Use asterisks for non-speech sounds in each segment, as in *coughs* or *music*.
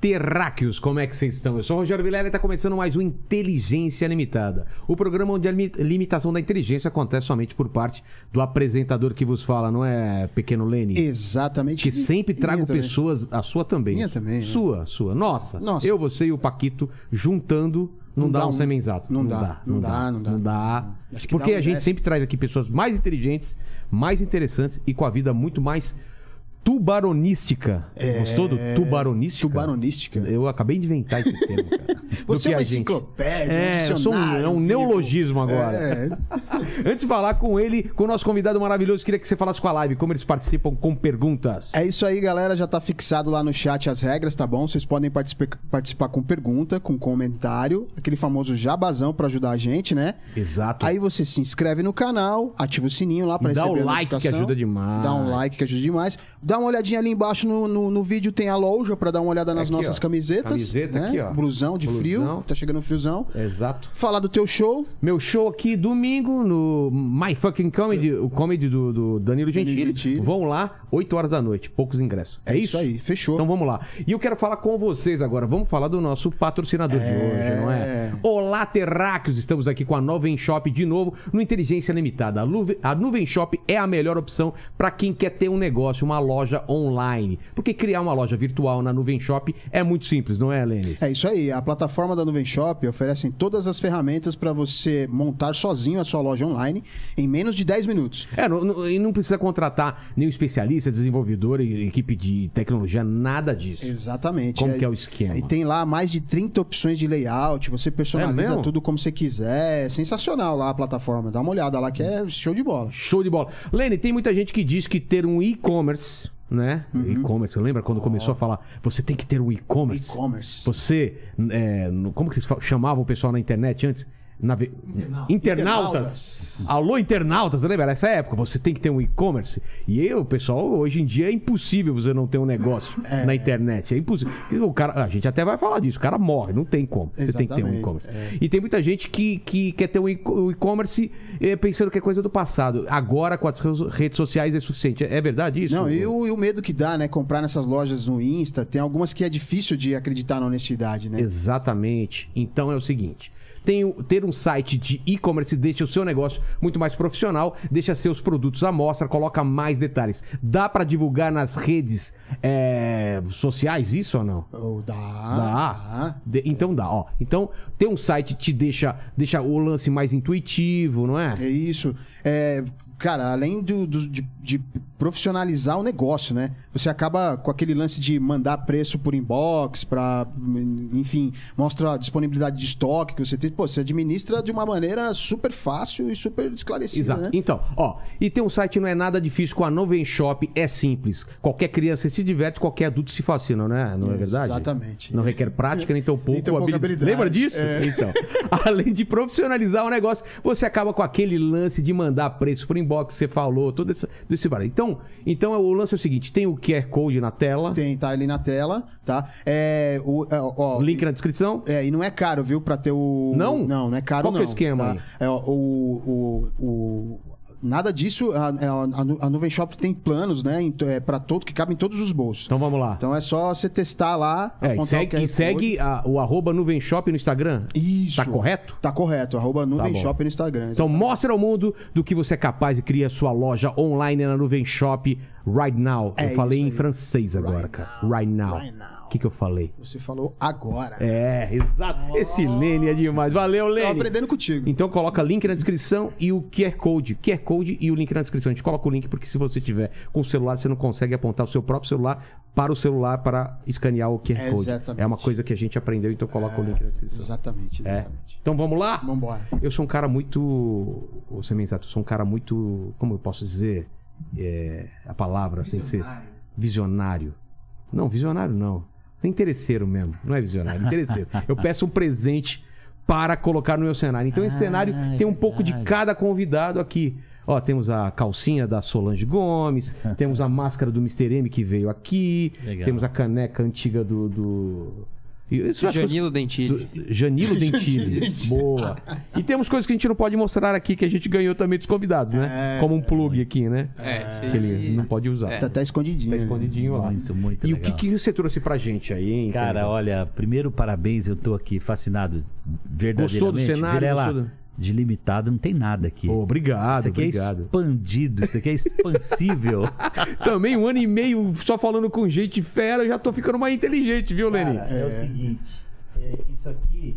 terráqueos! Como é que vocês estão? Eu sou o Rogério Vilela e está começando mais um Inteligência Limitada. O programa onde a limi- limitação da inteligência acontece somente por parte do apresentador que vos fala, não é, pequeno Lene? Exatamente. Que sempre trago minha também. pessoas, a sua também. Minha também, né? Sua, sua. Nossa. Nossa. Eu, você e o Paquito juntando. Não, Não dá dá um um- semenzato. não dá, não dá, não dá. Não dá. Acho que Porque dá um a gente sempre traz aqui pessoas mais inteligentes, mais interessantes e com a vida muito mais tubaronística. Gostou do tubaronística? É, Tubaronística. Eu acabei de inventar esse termo, cara. *laughs* Você é uma enciclopédia, É, um eu sou um, é um vivo. neologismo agora. É. *laughs* Antes de falar com ele, com o nosso convidado maravilhoso, queria que você falasse com a live, como eles participam com perguntas. É isso aí, galera. Já tá fixado lá no chat as regras, tá bom? Vocês podem participa- participar com pergunta, com comentário, aquele famoso jabazão pra ajudar a gente, né? Exato. Aí você se inscreve no canal, ativa o sininho lá pra Dá receber a like que notificação. ajuda demais. Dá um like que ajuda demais. Dá uma olhadinha ali embaixo no, no, no vídeo, tem a loja pra dar uma olhada nas Aqui, nossas ó. camisetas. Camiseta né? aqui, ó. Blusão de Blusão. frio. Tá chegando o friozão. Exato. Falar do teu show. Meu show aqui domingo no My Fucking Comedy, o comedy do, do Danilo Gentili. Gentili. Vão lá, 8 horas da noite, poucos ingressos. É, É isso aí, fechou. Então vamos lá. E eu quero falar com vocês agora. Vamos falar do nosso patrocinador de hoje, não é? Olá, terráqueos! Estamos aqui com a Nuvem Shop de novo no Inteligência Limitada. A Nuvem, a Nuvem Shop é a melhor opção para quem quer ter um negócio, uma loja online. Porque criar uma loja virtual na Nuvem Shop é muito simples, não é, Lênis? É isso aí. A plataforma da Nuvem Shop oferece todas as ferramentas para você montar sozinho a sua loja online em menos de 10 minutos. É, não, não- e não precisa contratar nenhum especialista, desenvolvedor, equipe de tecnologia, nada disso. Exatamente. Como que é o esquema? E tem lá mais de 30 opções de layout, você É personaliza mesmo? tudo como você quiser. É sensacional lá a plataforma. Dá uma olhada lá que é show de bola. Show de bola. Lene, tem muita gente que diz que ter um e-commerce, né? E-commerce, lembra quando começou a falar, você tem que ter um e-commerce? E-commerce. Você, é, como que vocês chamavam o pessoal na internet antes? Nave... Internautas. Alô, internautas, lembra? Nessa época, você tem que ter um e-commerce. E eu, pessoal, hoje em dia é impossível você não ter um negócio na internet. É impossível. O cara, a gente até vai falar disso. O cara morre, não tem como. Você tem que ter um Exatamente, e-commerce. é. E tem muita gente que, que quer ter um o e-commerce eh, pensando que é coisa do passado. Agora, com as redes sociais, é suficiente. É verdade isso? Não, e o, e o medo que dá, né? Comprar nessas lojas no Insta, tem algumas que é difícil de acreditar na honestidade, né? Exatamente. Então é o seguinte. Tem ter um site de e-commerce deixa o seu negócio muito mais profissional, deixa seus produtos à mostra, coloca mais detalhes. Dá pra divulgar nas redes é, sociais isso ou não? Oh, dá. Dá. De- então dá, ó. Então, ter um site te deixa, deixa o lance mais intuitivo, não é? É isso. É, cara, além do, do- de, de profissionalizar o negócio, né? Você acaba com aquele lance de mandar preço por inbox, pra, enfim, mostra a disponibilidade de estoque que você tem. Pô, você administra de uma maneira super fácil e super esclarecida, Exato. né? Então, ó, e ter um site não é nada difícil com a Noven Shop, é simples. Qualquer criança se diverte, qualquer adulto se fascina, né? Não é verdade? Exatamente. Não requer prática, nem tão pouco, Nem tão pouca habilidade. Lembra disso? É. Então, *laughs* além de profissionalizar o negócio, você acaba com aquele lance de mandar preço por inbox, você falou, todo esse, todo esse barulho. Então, então, o lance é o seguinte, tem o QR Code na tela, Tem, tá ali na tela, tá? É, o, é, ó, link na descrição. É, e não é caro, viu, pra ter o. Não? Não, não é caro, Qual que é o não. esquema tá? É, ó, o, o, o- Nada disso, a, a, a Nuvem Shop tem planos, né? É, pra todo, que cabem em todos os bolsos. Então vamos lá. Então é só você testar lá, É, e apontar segue, o QR segue a- o arroba Nuvem Shop no Instagram. Isso. Tá correto? Tá correto, arroba Nuvem bom. Shop no Instagram. Então mostra ao mundo do que você é capaz e cria sua loja online na Nuvem Shop right now. É eu falei em francês agora, Right cara. now. Right now. Right now. O que, que eu falei? Você falou agora. É, exato. Esse Lene é demais. Valeu, Tô Lene. aprendendo contigo. Então coloca link na descrição e o QR Code. QR Code e o link na descrição. A gente coloca o link porque se você tiver com o celular, você não consegue apontar o seu próprio celular para o celular para escanear o QR Code. Exatamente. É uma coisa que a gente aprendeu, então coloca o link na descrição. Exatamente, É. exatamente. Então vamos lá? Vambora. Eu sou um cara muito. Bem exato, eu sou um cara muito. Como eu posso dizer? É, a palavra sem ser. Visionário. Não, visionário não. É interesseiro mesmo. Não é visionário, é interesseiro. eu peço um presente para colocar no meu cenário. Então esse cenário tem um pouco de cada convidado aqui. Ó, temos a calcinha da Solange Gomes, temos a máscara do Mr. M que veio aqui, Legal. temos a caneca antiga do. do... Isso que- Janilo Dentilli. do- Janilo Dentilli. *laughs* Boa. E temos coisas que a gente não pode mostrar aqui que a gente ganhou também dos convidados, né? Como um plug aqui, né? É, sim. Que ele não pode usar. Tá até escondidinho. Tá né? escondidinho lá. Muito, muito E o legal. que, que você trouxe pra gente aí, hein? Cara, olha, primeiro parabéns, eu tô aqui fascinado verdadeiramente. Gostou do cenário? Virela, Gostou do- de limitado não tem nada aqui. Pô, obrigado, isso aqui é obrigado. expandido, isso aqui é expansível. *laughs* Também um ano e meio só falando com gente fera, eu já tô ficando mais inteligente, viu, Leni? Cara, é, o seguinte, é, isso aqui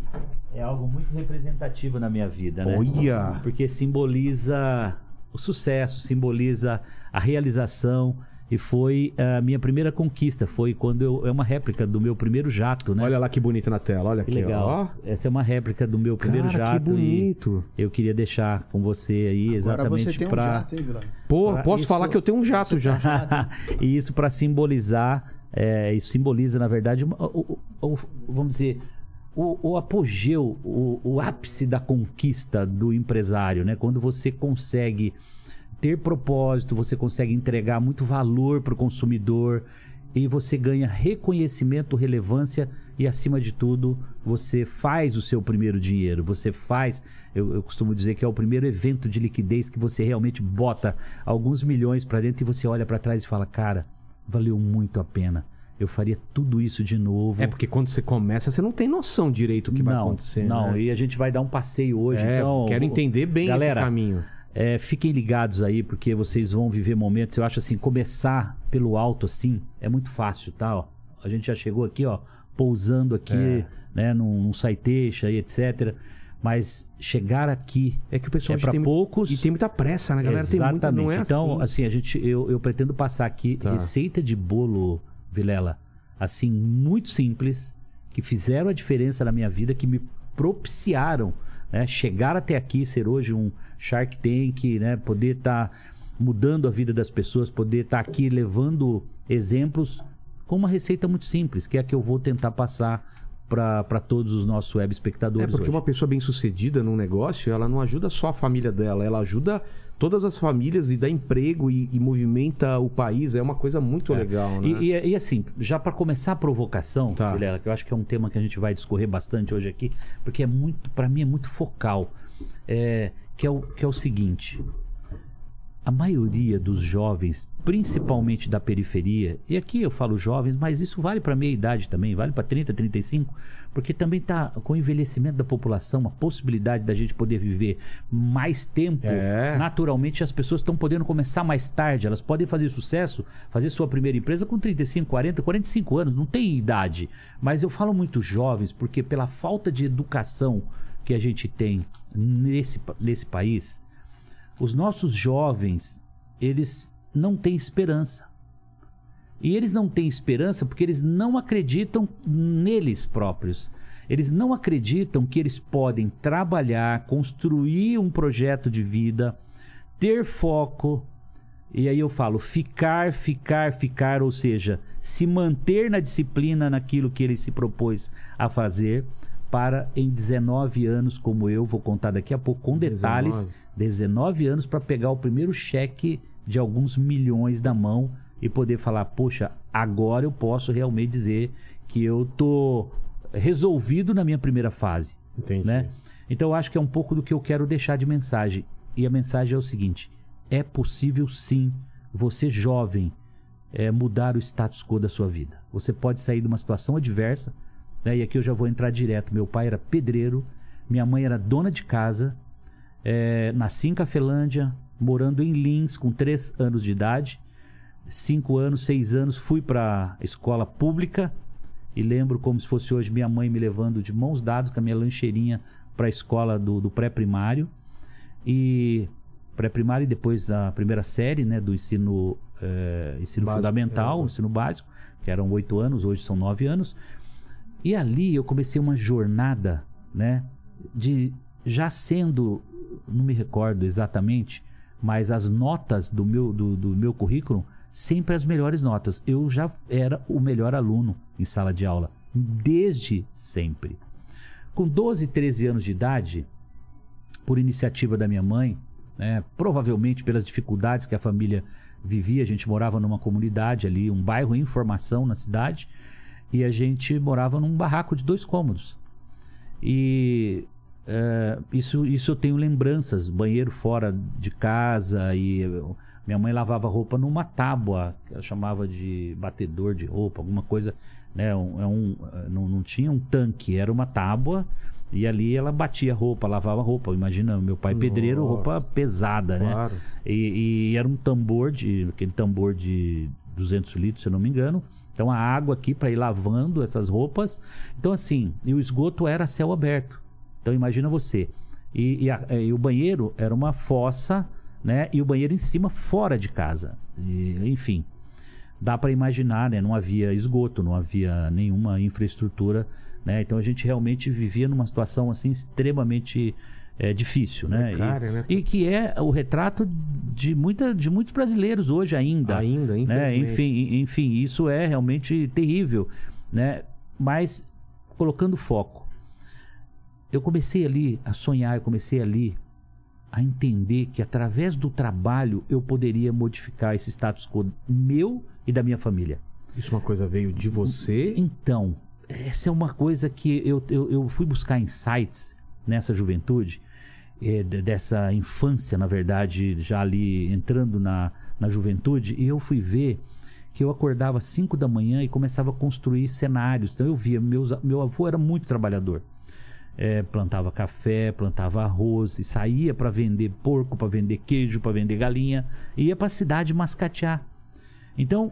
é algo muito representativo na minha vida, né? Olha! Porque simboliza o sucesso, simboliza a realização e foi a minha primeira conquista, foi quando eu é uma réplica do meu primeiro jato, né? Olha lá que bonito na tela, olha que aqui, legal. ó. Essa é uma réplica do meu primeiro Cara, que jato bonito. e eu queria deixar com você aí Agora exatamente você tem um para jato, hein, Vila? Pô, Ah, posso isso- falar que eu tenho um jato já. *laughs* e isso para simbolizar, é, isso simboliza, na verdade, uma- o, o- o- vamos dizer, o, o apogeu, o, o ápice da conquista do empresário, né? Quando você consegue ter propósito, você consegue entregar muito valor para o consumidor e você ganha reconhecimento, relevância e, acima de tudo, você faz o seu primeiro dinheiro. Você faz, eu, eu costumo dizer que é o primeiro evento de liquidez que você realmente bota alguns milhões para dentro e você olha para trás e fala: cara, valeu muito a pena. Eu faria tudo isso de novo. É porque quando você começa, você não tem noção direito do que vai não, acontecer. Não, né? e a gente vai dar um passeio hoje. É, então, quero entender bem Galera, esse caminho. É, fiquem ligados aí, porque vocês vão viver momentos. Eu acho assim, começar pelo alto assim é muito fácil, tá? Ó, a gente já chegou aqui, ó, pousando aqui, É. né, num, num Saiteixa e etc. Mas chegar aqui É que o pessoal é para poucos. E tem muita pressa, né, galera? Tem muita, Exatamente. não é então, assim. assim, a gente, eu, eu pretendo passar aqui Tá. receita de bolo, Vilela, assim, muito simples, que fizeram a diferença na minha vida, que me propiciaram né, chegar até aqui, ser hoje um Shark Tank, né, poder estar mudando a vida das pessoas, poder estar aqui levando exemplos com uma receita muito simples, que é a que eu vou tentar passar para todos os nossos web É espectadores porque hoje. uma pessoa bem sucedida num negócio, ela não ajuda só a família dela, ela ajuda todas as famílias e dá emprego e, e movimenta o país. É uma coisa muito legal, né? E, e- e assim, já para começar a provocação, Tá. Vilela, que eu acho que é um tema que a gente vai discorrer bastante hoje aqui, porque é muito, para mim é muito focal, é, que, é o, que é o seguinte: a maioria dos jovens, principalmente da periferia, e aqui eu falo jovens, mas isso vale para meia idade também, vale para 30, 35, porque também tá com o envelhecimento da população, a possibilidade da gente poder viver mais tempo. É. Naturalmente as pessoas estão podendo começar mais tarde, elas podem fazer sucesso, fazer sua primeira empresa com 35, 40, 45 anos, não tem idade. Mas eu falo muito jovens porque pela falta de educação que a gente tem nesse, nesse país, os nossos jovens, eles não têm esperança. E eles não têm esperança porque eles não acreditam neles próprios. Eles não acreditam que eles podem trabalhar, construir um projeto de vida, ter foco. E aí eu falo ficar, ficar, ficar, ou seja, se manter na disciplina naquilo que ele se propôs a fazer para em 19 anos, como eu vou contar daqui a pouco com detalhes, 19 anos para pegar o primeiro cheque de alguns milhões da mão e poder falar, poxa, agora eu posso realmente dizer que eu tô resolvido na minha primeira fase, Entendi. né? Então eu acho que é um pouco do que eu quero deixar de mensagem. E a mensagem é o seguinte: é possível sim, você jovem, é, mudar o status quo da sua vida. Você pode sair de uma situação adversa, né? E aqui eu já vou entrar direto. Meu pai era pedreiro, minha mãe era dona de casa, é, nasci em Cafelândia, morando em Lins com três anos de idade. Cinco anos, seis anos, fui para escola pública e lembro como se fosse hoje minha mãe me levando de mãos dadas com a minha lancheirinha para a escola do, do pré-primário. E pré-primário e depois a primeira série né, do ensino, eh, ensino Básico, fundamental, é. ensino básico, que eram oito anos, hoje são nove anos. E ali eu comecei uma jornada, né? De já sendo, não me recordo exatamente, mas as notas do meu, do, do meu currículo, sempre as melhores notas. Eu já era o melhor aluno em sala de aula, desde sempre. Com 12, 13 anos de idade, por iniciativa da minha mãe, né? provavelmente pelas dificuldades que a família vivia. A gente morava numa comunidade ali, um bairro em formação na cidade, e a gente morava num barraco de dois cômodos. E é, isso, isso eu tenho lembranças, banheiro fora de casa e minha mãe lavava roupa numa tábua, que ela chamava de batedor de roupa, alguma coisa, né? Um, é um, não, não tinha um tanque, era uma tábua e ali ela batia roupa, lavava roupa. Imagina, meu pai pedreiro, Nossa. roupa pesada, Claro. né? E, e era um tambor de aquele tambor de 200 litros, se eu não me engano. Então a água aqui para ir lavando essas roupas. Então assim, e o esgoto era céu aberto. Então imagina você. E, e a- e o banheiro era uma fossa, né? E o banheiro em cima, fora de casa. E, enfim, dá para imaginar, né? Não havia esgoto, não havia nenhuma infraestrutura, né? Então a gente realmente vivia numa situação assim extremamente eh, difícil, né? Precária, e, né? e que é o retrato de, muita, de muitos brasileiros hoje ainda. Ainda, né? Enfim, enfim, isso é realmente terrível, né? Mas colocando foco, eu comecei ali a sonhar, eu comecei ali a entender que através do trabalho eu poderia modificar esse status quo meu e da minha família. Isso é uma coisa veio de você. Então, essa é uma coisa que eu, eu, eu fui buscar insights nessa juventude, de- dessa infância, na verdade, já ali entrando na, na juventude, e eu fui ver que eu acordava às 5 da manhã e começava a construir cenários. Então eu via, meus, meu avô era muito trabalhador. É, plantava café, plantava arroz e saía para vender porco, para vender queijo, para vender galinha, e ia para a cidade mascatear. Então,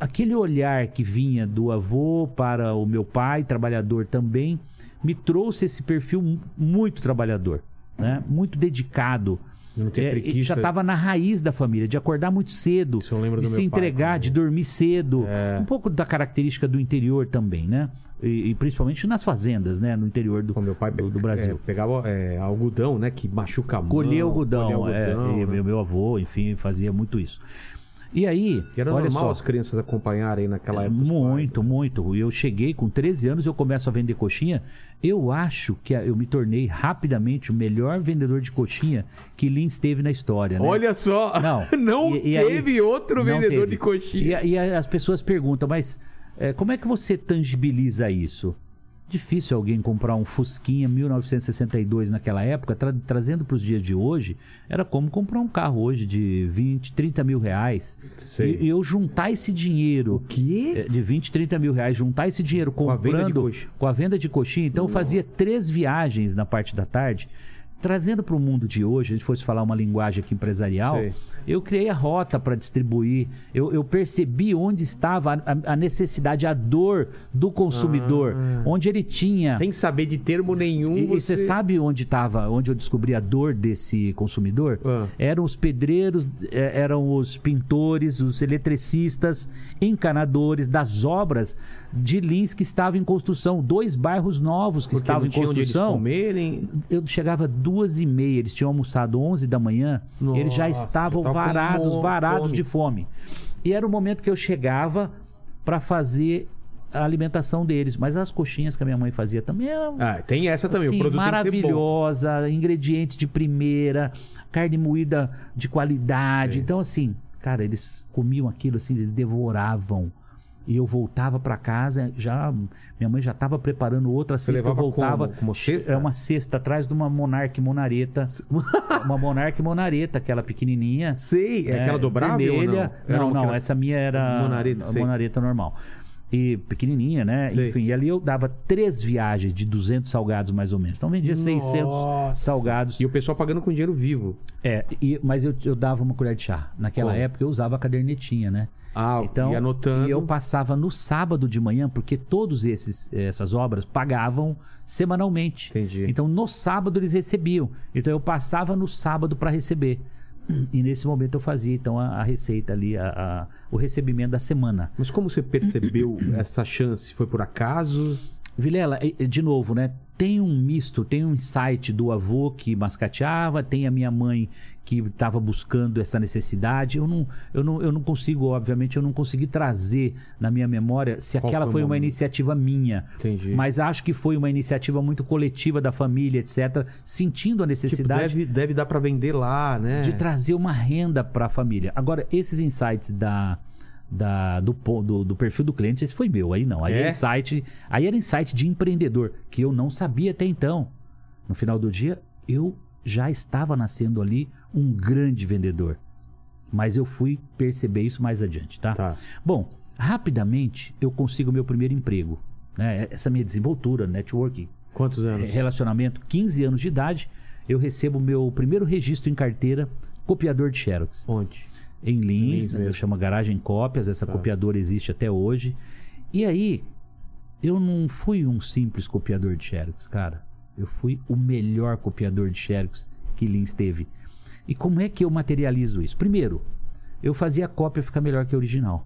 aquele olhar que vinha do avô para o meu pai, trabalhador também, me trouxe esse perfil mu- muito trabalhador, né? muito dedicado. Não É, preguiça. já estava na raiz da família, de acordar muito cedo, de se pai entregar, também. de dormir cedo. É. Um pouco da característica do interior também, né? E, e principalmente nas fazendas, né? No interior do, meu pai do, do é, Brasil. pegava é, algodão, né? Que machuca a mão. Colher algodão, colher é, algodão, e né? meu, meu avô, enfim, fazia muito isso. E aí, E era olha normal só, as crianças acompanharem naquela época. os muito, né? muito. Eu cheguei com 13 anos, eu começo a vender coxinha. Eu acho que eu me tornei rapidamente o melhor vendedor de coxinha que Lins teve na história. Né? Olha só! Não. *laughs* Não E- e aí- teve outro Não vendedor teve. de coxinha. E, e as pessoas perguntam, mas é, como é que você tangibiliza isso? Difícil alguém comprar um Fusquinha 1962 naquela época, tra- trazendo para os dias de hoje, era como comprar um carro hoje de 20, 30 mil reais. E, e eu juntar esse dinheiro quê? é, de 20, 30 mil reais, juntar esse dinheiro Com a comprando venda de a venda de coxinha. Então eu fazia três viagens na parte da tarde, trazendo para o mundo de hoje, a gente fosse falar uma linguagem aqui empresarial, Sei. Eu criei a rota para distribuir, eu, eu percebi onde estava a, a- necessidade, a dor do consumidor, onde ele tinha. Sem saber de termo nenhum. E, você sabe onde estava, onde eu descobri a dor desse consumidor? Ah. Eram os pedreiros, eh, eram os pintores, os eletricistas, encanadores das obras de Lins que estavam em construção, dois bairros novos que Porque estavam em construção. comerem. Eu chegava duas e meia, eles tinham almoçado 11 da manhã, eles já Nossa, estavam tava varados, varados fome. de fome. E era o momento que eu chegava para fazer a alimentação deles. Mas as coxinhas que a minha mãe fazia também eram Ah, tem essa também. assim, o produto maravilhosa, ingrediente de primeira, carne moída de qualidade. Então, assim, cara, eles comiam aquilo assim, eles devoravam. E eu voltava para casa, já minha mãe já estava preparando outra Você cesta, eu voltava. como? Como cesta? É uma cesta atrás de uma Monarque Monareta. *laughs* uma Monarque Monareta, aquela pequenininha. Sei, é aquela dobrável ou não? vermelha. Era Não, não, aquela- essa minha era Monareta, sei. monareta normal. E pequenininha, né? Sei. Enfim, e ali eu dava três viagens de 200 salgados mais ou menos. Então vendia 600 Nossa. salgados. E o pessoal pagando com dinheiro vivo. É, e- mas eu, eu dava uma colher de chá. Naquela Como? época eu usava a cadernetinha, né? Ah, Então, e anotando. e eu passava no sábado de manhã, porque todos esses essas obras pagavam semanalmente. Entendi. Então no sábado eles recebiam. Então eu passava no sábado para receber. E nesse momento eu fazia então a, a receita ali, a- a- o recebimento da semana. Mas como você percebeu *coughs* essa chance? Foi por acaso? Vilela, de novo, né? Tem um misto, tem um insight do avô que mascateava, tem a minha mãe que estava buscando essa necessidade. Eu não, eu, não, eu não consigo, obviamente, eu não consegui trazer na minha memória se Qual aquela foi uma iniciativa minha. Entendi. Mas acho que foi uma iniciativa muito coletiva da família, etc., sentindo a Tipo, necessidade deve, deve dar pra vender lá, né? de trazer uma renda para a família. Agora, esses insights da, da- do, do, do perfil do cliente, esse foi meu, aí não. Aí É? era insight, aí era insight de empreendedor, que eu não sabia até então. No final do dia, eu já estava nascendo ali um grande vendedor. Mas eu fui perceber isso mais adiante, tá? Tá. Bom, rapidamente eu consigo meu primeiro emprego. Né? Essa minha desenvoltura, networking, Quantos anos? relacionamento, 15 anos de idade, eu recebo meu primeiro registro em carteira, copiador de Xerox. Onde? Em Lins, Lins né, mesmo. chama Garagem Cópias, essa Tá. copiadora existe até hoje. E aí, eu não fui um simples copiador de Xerox, cara. Eu fui o melhor copiador de Xerox que Lins teve. E como é que eu materializo isso? Primeiro, eu fazia a cópia ficar melhor que a original.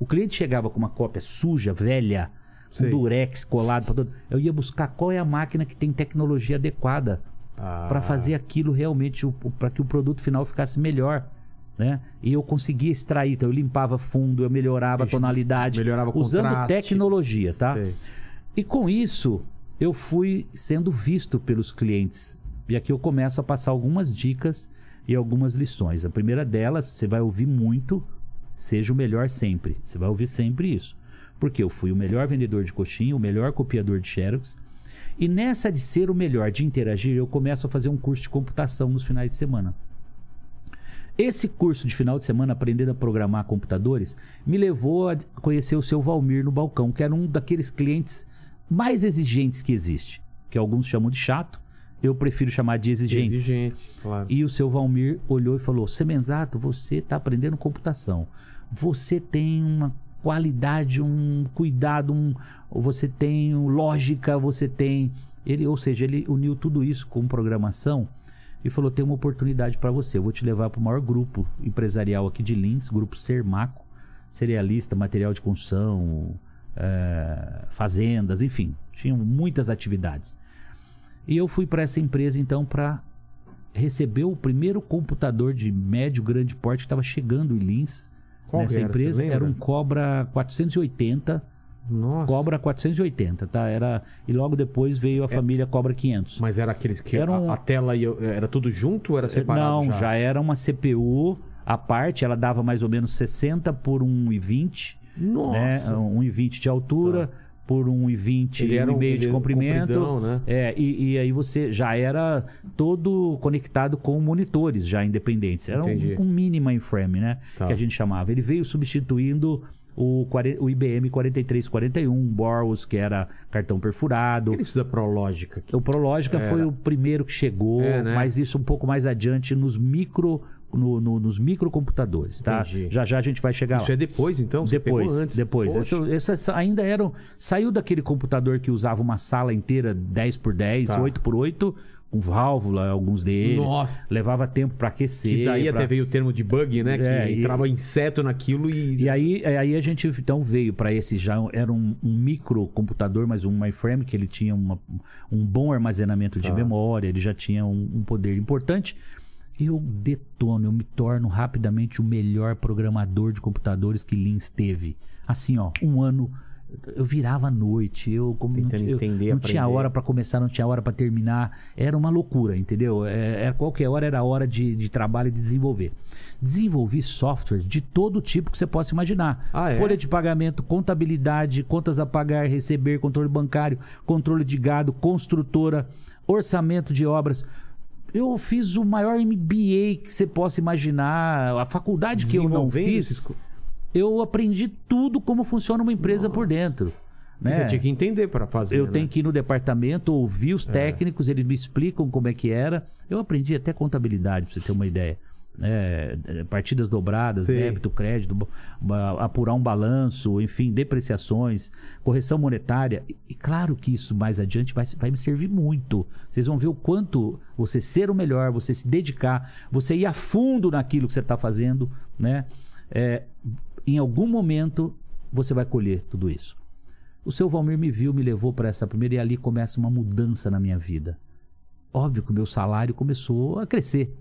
O cliente chegava com uma cópia suja, velha, com Sei. durex colado pra todo. Eu ia buscar qual é a máquina que tem tecnologia adequada Ah. para fazer aquilo realmente, para que o produto final ficasse melhor. Né? E eu conseguia extrair, então eu limpava fundo, eu melhorava a Deixa- tonalidade, melhorava usando contraste. tecnologia, tá? Sei. E com isso, eu fui sendo visto pelos clientes. E aqui eu começo a passar algumas dicas e algumas lições. A primeira delas, você vai ouvir muito, seja o melhor sempre. Você vai ouvir sempre isso. Porque eu fui o melhor vendedor de coxinha, o melhor copiador de Xerox. E nessa de ser o melhor, de interagir, eu começo a fazer um curso de computação nos finais de semana. Esse curso de final de semana, aprendendo a programar computadores, me levou a conhecer o seu Valmir no balcão, que era um daqueles clientes mais exigentes que existe. Que alguns chamam de chato, eu prefiro chamar de exigente. Exigente, claro. E o seu Valmir olhou e falou: Semenzato, você está aprendendo computação. Você tem uma qualidade, um cuidado, um, você tem lógica, você tem. Ele, ou seja, ele uniu tudo isso com programação e falou: tem uma oportunidade para você. Eu vou te levar para o maior grupo empresarial aqui de Lins, grupo Sermaco, cerealista, material de construção, eh, fazendas, enfim, tinham muitas atividades. E eu fui para essa empresa então para receber o primeiro computador de médio grande porte que estava chegando em Lins. Qual nessa era, empresa era um Cobra 480, Nossa. Cobra 480, tá? Era e logo depois veio a família Cobra 500. Mas era aqueles que Era a- um- a, tela ia, era tudo junto ou era separado? Não, já. era uma CPU à parte, ela dava mais ou menos 60 por 1,20, Nossa. né? 1,20 de altura por 1,20 Ele era um- 1,5 ele de comprimento. né? É, e, e aí você já era todo conectado com monitores já independentes. Era Entendi. um, um mini mainframe, né? Tá. Que a gente chamava. Ele veio substituindo o, 40 o IBM 4341, Boros, que era cartão perfurado. Aquele da Prológica. que- O Prológica Era. foi o primeiro que chegou, É, né? mas isso um pouco mais adiante nos micro no- no- nos microcomputadores, tá? Entendi. Já já a gente vai chegar Isso lá. é depois, então? Você depois, antes. depois. Essa- essa- ainda eram saiu daquele computador que usava uma sala inteira 10 por 10, Tá. 8 por 8, com válvula, alguns deles. Nossa. Levava tempo para aquecer. Que daí pra- até veio o termo de bug, né? Que É, e- entrava inseto naquilo e... E aí, é, aí a gente então veio para esse já era um, um microcomputador, mas um mainframe que ele tinha uma- um bom armazenamento de Tá. memória, ele já tinha um, um poder importante. Eu detono, eu me torno rapidamente o melhor programador de computadores que Lins teve. Assim, ó, um ano eu virava à noite, eu como não, Tentando ti- eu entender, não tinha hora para começar, não tinha hora para terminar. Era uma loucura, entendeu? É, era, qualquer hora era hora de, de trabalho e de desenvolver. Desenvolvi software de todo tipo que você possa imaginar. Ah, é? Folha de pagamento, contabilidade, contas a pagar, receber, controle bancário, controle de gado, construtora, orçamento de obras. Eu fiz o maior MBA que você possa imaginar. A faculdade que eu não fiz, esses eu aprendi tudo como funciona uma empresa por dentro. Né? Você tinha que entender para fazer, Eu né? tenho que ir no departamento, ouvir os técnicos, eles me explicam como é que era. Eu aprendi até contabilidade, pra você ter uma ideia. É, partidas dobradas, Sei. débito, crédito, apurar um balanço, enfim, depreciações, correção monetária. E, e claro que isso mais adiante vai, vai me servir muito. Vocês vão ver o quanto você ser o melhor, você se dedicar, você ir a fundo naquilo que você está fazendo, né? É, em algum momento você vai colher tudo isso. O seu Valmir me viu, me levou para essa primeira e ali começa uma mudança na minha vida. Óbvio que o meu salário começou a crescer.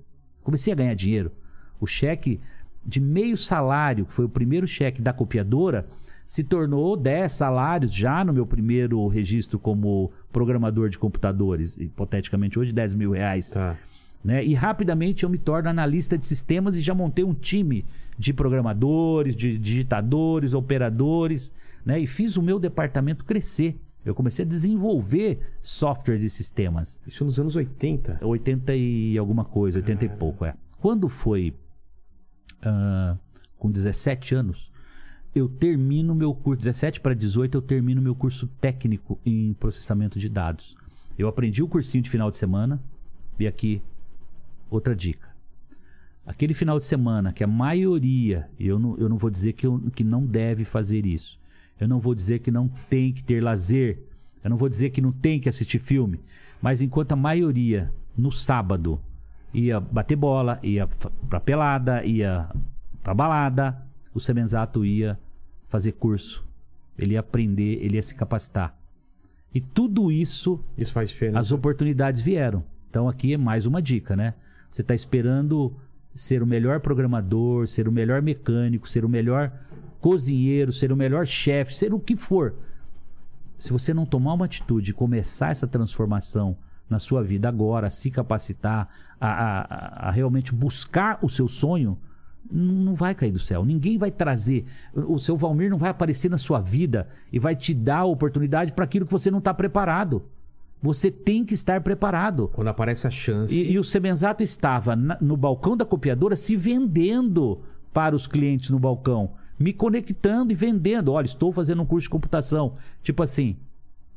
Comecei a ganhar dinheiro. O cheque de meio salário, que foi o primeiro cheque da copiadora, se tornou 10 salários já no meu primeiro registro como programador de computadores. Hipoteticamente, hoje 10 mil reais. Tá. Né? E rapidamente eu me torno analista de sistemas e já montei um time de programadores, de digitadores, operadores, né? E fiz o meu departamento crescer. Eu comecei a desenvolver softwares e sistemas. Isso nos anos 80. 80 e alguma coisa, 80 e pouco, é. Quando foi ah, com 17 anos, eu termino meu curso, 17 para 18, eu termino meu curso técnico em processamento de dados. Eu aprendi o cursinho de final de semana, e aqui outra dica. Aquele final de semana que a maioria, eu não, eu não vou dizer que, eu, que não deve fazer isso, eu não vou dizer que não tem que ter lazer, eu não vou dizer que não tem que assistir filme, mas enquanto a maioria no sábado ia bater bola, ia pra pelada, ia pra balada, o Semenzato ia fazer curso, ele ia aprender, ele ia se capacitar. E tudo isso Isso faz diferença. as oportunidades vieram. Então aqui é mais uma dica, né? Você está esperando ser o melhor programador, ser o melhor mecânico, ser o melhor cozinheiro, ser o melhor chefe, ser o que for. Se você não tomar uma atitude e começar essa transformação na sua vida agora, se capacitar, a, a- a- a realmente buscar o seu sonho, não vai cair do céu. Ninguém vai trazer. O o seu Valmir não vai aparecer na sua vida e vai te dar a oportunidade para aquilo que você não está preparado. Você tem que estar preparado. Quando aparece a chance. E, e o Semenzato estava na- no balcão da copiadora se vendendo para os clientes no balcão, me conectando e vendendo. Olha, estou fazendo um curso de computação. Tipo assim,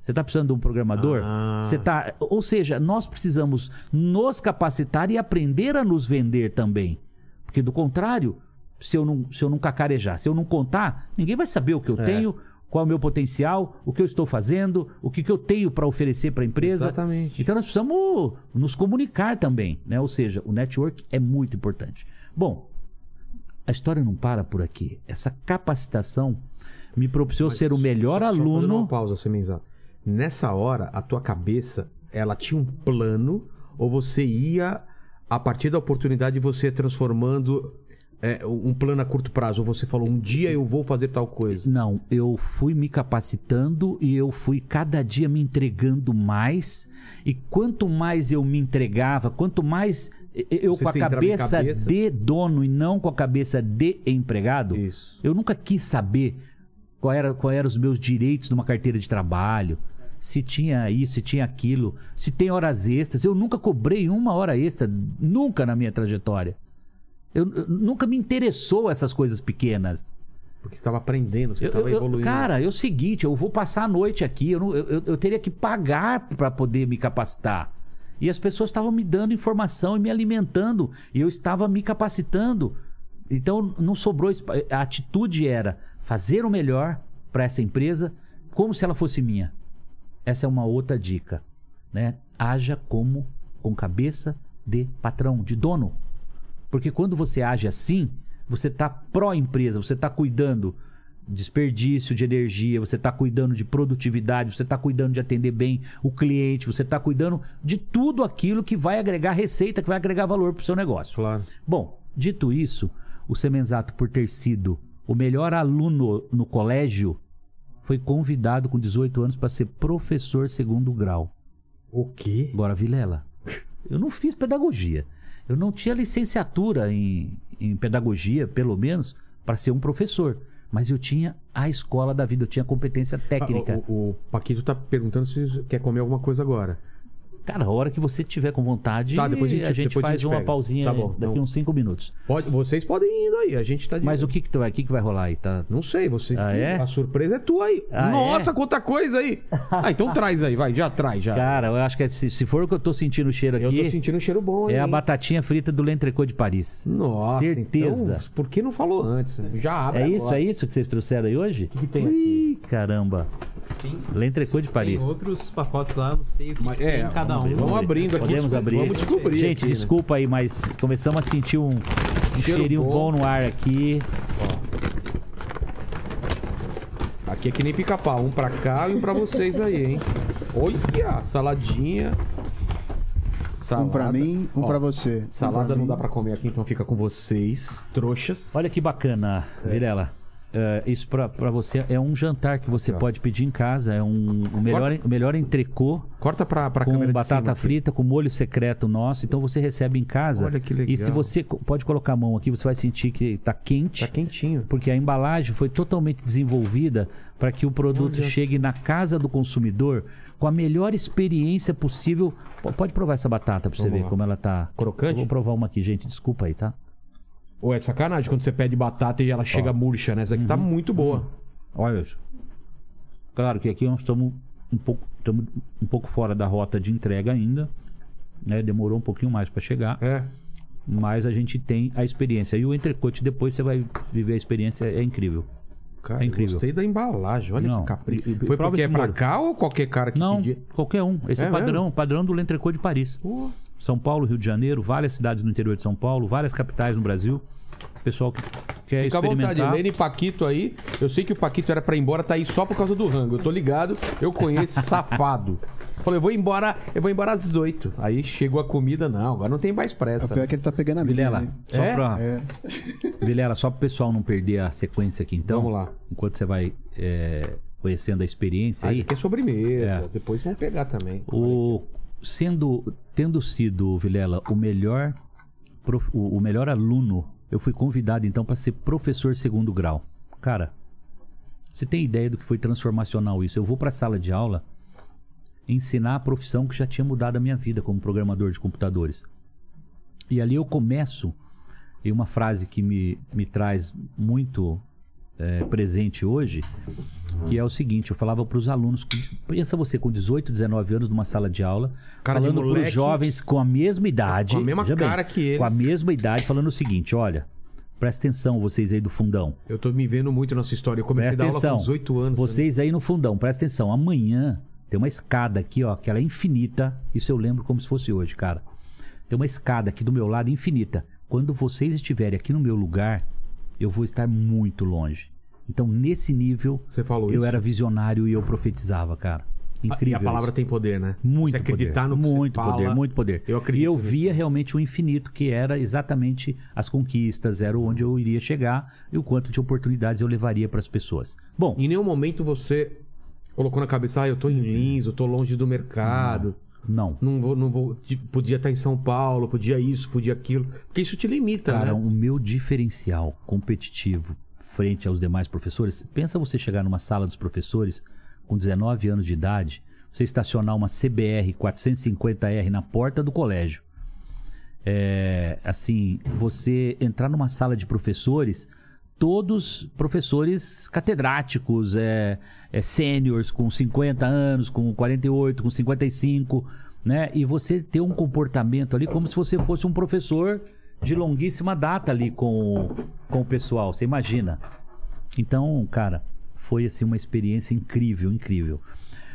você está precisando de um programador? Ah. Você tá, ou seja, nós precisamos nos capacitar e aprender a nos vender também. Porque do contrário, se eu não, se eu não cacarejar, se eu não contar, ninguém vai saber o que eu É. tenho, qual é o meu potencial, o que eu estou fazendo, o que, que eu tenho para oferecer para a empresa. Exatamente. Então nós precisamos nos comunicar também, né? Ou seja, o network é muito importante. Bom, a história não para por aqui. Essa capacitação me propiciou ser o melhor Só- aluno. Uma pausa, Semenzato. Nessa hora, a tua cabeça, ela tinha um plano ou você ia, a partir da oportunidade, você transformando é, um plano a curto prazo? Ou você falou, um dia eu vou fazer tal coisa? Não, eu fui me capacitando e eu fui cada dia me entregando mais. E quanto mais eu me entregava, quanto mais eu Você com a cabeça, cabeça? de dono e não com a cabeça de empregado, Isso. eu nunca quis saber qual era, qual eram os meus direitos numa carteira de trabalho. Se tinha isso, se tinha aquilo, se tem horas extras. Eu nunca cobrei uma hora extra, nunca na minha trajetória. Eu, eu- nunca me interessou essas coisas pequenas. Porque você estava aprendendo, você estava eu- eu- evoluindo. cara, é o seguinte, eu vou passar a noite aqui, eu, não- eu- eu- eu teria que pagar para poder me capacitar. E as pessoas estavam me dando informação e me alimentando, e eu estava me capacitando. Então não sobrou. A atitude era fazer o melhor para essa empresa, como se ela fosse minha. Essa é uma outra dica, né? Haja como com cabeça de patrão, de dono. Porque quando você age assim, você está pró-empresa, você está cuidando desperdício de energia, você está cuidando de produtividade, você está cuidando de atender bem o cliente, você está cuidando de tudo aquilo que vai agregar receita, que vai agregar valor para o seu negócio. Claro. Bom, dito isso, o Semenzato, por ter sido o melhor aluno no colégio, foi convidado com 18 anos para ser professor segundo grau. O quê? Agora, Vilela, eu não fiz pedagogia. Eu não tinha licenciatura em, em pedagogia, pelo menos, para ser um professor. Mas eu tinha a escola da vida, eu tinha competência técnica. Ah, O, o- o Paquito tá perguntando se quer comer alguma coisa agora. Cara, a hora que você tiver com vontade, Tá, depois a gente- depois a faz gente uma pega. pausinha Tá bom, daqui então- uns 5 minutos. Pode, vocês podem ir indo aí, a gente tá de Mas o que que, tu que que vai rolar aí? Tá, Não sei, vocês. Ah, que- é? A surpresa é tua aí. Ah, Nossa, é? quanta coisa aí. Ah, então *laughs* traz aí, vai, já traz, já. Cara, eu acho que é- se, se for o que eu tô sentindo o cheiro eu aqui, tô sentindo um cheiro bom aí. é a hein? batatinha frita do L'Entrecô de Paris. Nossa, Certeza. Então, por que não falou antes? Já abre É isso, agora. é isso que vocês trouxeram aí hoje? O que tem Ih, caramba. Tem, L'Entrecô de Paris. tem outros pacotes lá, não sei o que, Mas, que é, tem em cada um. vamos abrindo aqui. Podemos abrir. Vamos descobrir. Gente, aqui, né? desculpa aí, mas começamos a sentir um, um Cheiro cheirinho bom. bom. no ar aqui. Aqui Aqui é que nem pica-pau. Um pra cá e um pra vocês aí, hein? Olha, saladinha. Um pra mim, um Ó, pra você. Um Salada pra não mim. dá pra comer aqui, então fica com vocês, trouxas. Olha que bacana, Virela. É, isso pra, pra você é um jantar que você ó. pode pedir em casa. É um o melhor, o melhor entrecô Corta pra, pra com câmera de batata cima aqui. frita, com molho secreto nosso. Então você recebe em casa. Olha que legal. E se você pode colocar a mão aqui, você vai sentir que tá quente. Tá quentinho. Porque a embalagem foi totalmente desenvolvida para que o produto Olha. chegue na casa do consumidor com a melhor experiência possível. Pode provar essa batata para você Vamos ver lá. como ela tá Crocante? Eu vou provar uma aqui, gente. Desculpa aí, tá? Ou é sacanagem quando você pede batata e ela chega murcha, né? Essa aqui tá Uhum. muito boa. Olha isso. Claro que aqui nós estamos um pouco, estamos um pouco fora da rota de entrega ainda. Né? Demorou um pouquinho mais para chegar. É. Mas a gente tem a experiência. E o entrecote, depois você vai viver a experiência, é incrível. Cara, É incrível. eu gostei da embalagem. Olha Não, que capricho. e- e- Foi prova porque é esse pra cá ou qualquer cara que Não, pedia? qualquer um. Esse é, É o padrão, padrão do L'Entrecô de Paris. Pô, São Paulo, Rio de Janeiro, várias cidades no interior de São Paulo, várias capitais no Brasil. Pessoal que quer Fica à vontade, experimentar. Lene e Paquito aí. Eu sei que o Paquito era pra ir embora, tá aí só por causa do rango. Eu tô ligado, eu conheço safado. Falei, eu vou embora, eu vou embora às 18. Aí chegou a comida, não, agora não tem mais O pressa. pior é que ele tá pegando a minha, Vilela, né? só É? pra. É. *laughs* Vilela, só pro pessoal não perder a sequência aqui, então. Vamos lá. Enquanto você vai é, conhecendo a experiência Aí aí. aqui é sobremesa, É. depois vão pegar também. O, sendo, tendo sido, Vilela, o melhor, prof- o, o melhor aluno, eu fui convidado então para ser professor segundo grau. Cara, você tem ideia do que foi transformacional isso? Eu vou para a sala de aula ensinar a profissão que já tinha mudado a minha vida como programador de computadores. E ali eu começo, e uma frase que me, me traz muito é, presente hoje, que é o seguinte, eu falava para os alunos, pensa você com 18, 19 anos numa sala de aula, Cara falando para os jovens com a mesma idade, com a mesma veja bem, cara que eles. com a mesma idade, falando o seguinte, olha, presta atenção vocês aí do fundão, Eu tô me vendo muito nessa história. Eu comecei presta a dar atenção, aula com 18 anos. né? vocês aí no fundão, presta atenção, amanhã tem uma escada aqui, ó, que ela é infinita, isso eu lembro como se fosse hoje, cara, tem uma escada aqui do meu lado infinita, quando vocês estiverem aqui no meu lugar, eu vou estar muito longe. Então, nesse nível, eu isso. era visionário e eu profetizava, cara. Incrível. E a palavra isso. tem poder, né? Muito Você acreditar poder, no que muito você fala. poder, muito poder. Eu acredito E eu via realmente o infinito, que era exatamente as conquistas, era onde eu iria chegar e o quanto de oportunidades eu levaria para as pessoas. Bom, Em nenhum momento você colocou na cabeça, ah, eu tô em Lins, eu tô longe do mercado. não. Não vou, não vou. Podia estar em São Paulo, podia isso, podia aquilo. Porque isso te limita, Cara, né? o meu diferencial competitivo frente aos demais professores, pensa você chegar numa sala dos professores com 19 anos de idade, você estacionar uma CBR 450R na porta do colégio. É, assim, você entrar numa sala de professores, todos professores catedráticos, é, é, sêniores com 50 anos, com 48, com 55, né? E você ter um comportamento ali como se você fosse um professor de longuíssima data ali com, com o pessoal, você imagina. Então, cara, foi assim uma experiência incrível, incrível.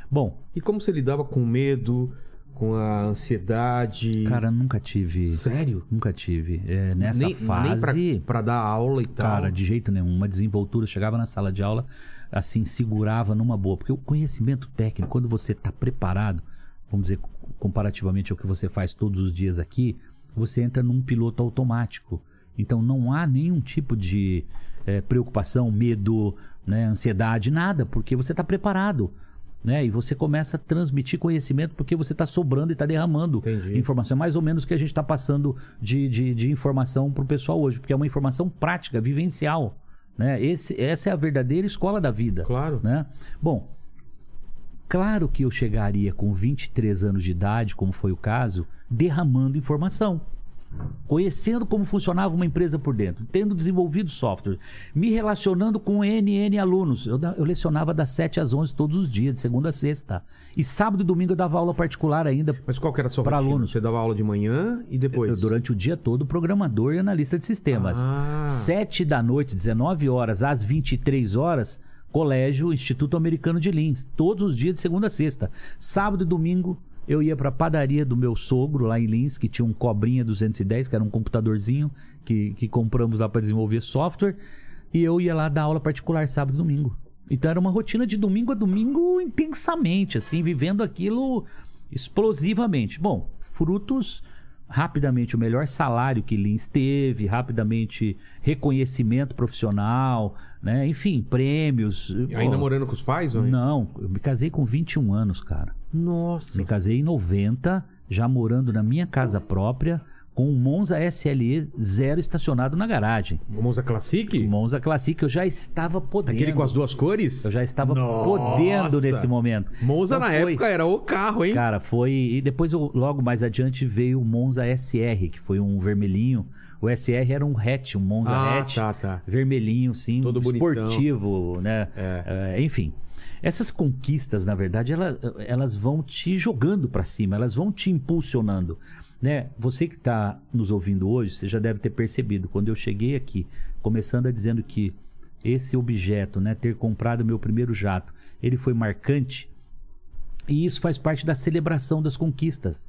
Bom, E como você lidava com medo, com a ansiedade? cara, nunca tive. sério? Nunca tive. É, nessa nem, fase. Nem pra, pra dar aula e tal. Cara, de jeito nenhum. Uma desenvoltura. Chegava na sala de aula, assim, segurava numa boa. Porque o conhecimento técnico, quando você está preparado, vamos dizer, comparativamente ao que você faz todos os dias aqui, você entra num piloto automático. Então não há nenhum tipo de eh, preocupação, medo, né, ansiedade, nada, porque você está preparado. Né? E você começa a transmitir conhecimento porque você está sobrando e está derramando Entendi. informação. É mais ou menos o que a gente está passando de, de, de informação para o pessoal hoje, porque é uma informação prática, vivencial. Né? Esse, essa é a verdadeira escola da vida. Claro. Né? Bom, claro que eu chegaria com 23 anos de idade, como foi o caso, derramando informação. Conhecendo como funcionava uma empresa por dentro, tendo desenvolvido software, me relacionando com NN alunos. Eu, eu lecionava das 7 às 11 todos os dias, de segunda a sexta. E sábado e domingo eu dava aula particular ainda. Mas qual que era a sua rotina? alunos. Você dava aula de manhã e depois? Eu, durante o dia todo, programador e analista de sistemas. Ah. 7 da noite, 19 horas às 23 horas, colégio Instituto Americano de Lins. Todos os dias de segunda a sexta. Sábado e domingo, eu ia para a padaria do meu sogro lá em Lins, que tinha um Cobrinha 210, que era um computadorzinho que, que compramos lá para desenvolver software. E eu ia lá dar aula particular sábado e domingo. Então era uma rotina de domingo a domingo intensamente, assim, vivendo aquilo explosivamente. Bom, frutos rapidamente o melhor salário que Lins teve, rapidamente reconhecimento profissional, né? Enfim, prêmios. Ainda Pô, morando com os pais? Ou... Não, eu me casei com 21 anos, cara. Nossa. Me casei em 90, já morando na minha casa própria, com um Monza SLE zero estacionado na garagem. O Monza Classic? O Monza Classic eu já estava podendo. Aquele com as duas cores? Eu já estava Nossa! podendo nesse momento. Monza Então na foi- época era o carro, hein? Cara, foi. E depois, eu- logo mais adiante, veio o Monza SR, que foi um vermelhinho. O SR era um hatch, um Monza Ah, hatch. tá, tá. Vermelhinho, sim. Todo bonitão. esportivo, né? É. É, enfim. Essas conquistas, na verdade, ela- elas vão te jogando para cima, elas vão te impulsionando. Né? Você que está nos ouvindo hoje, você já deve ter percebido, quando eu cheguei aqui, começando a dizendo que esse objeto, né, ter comprado meu primeiro jato, ele foi marcante. E isso faz parte da celebração das conquistas.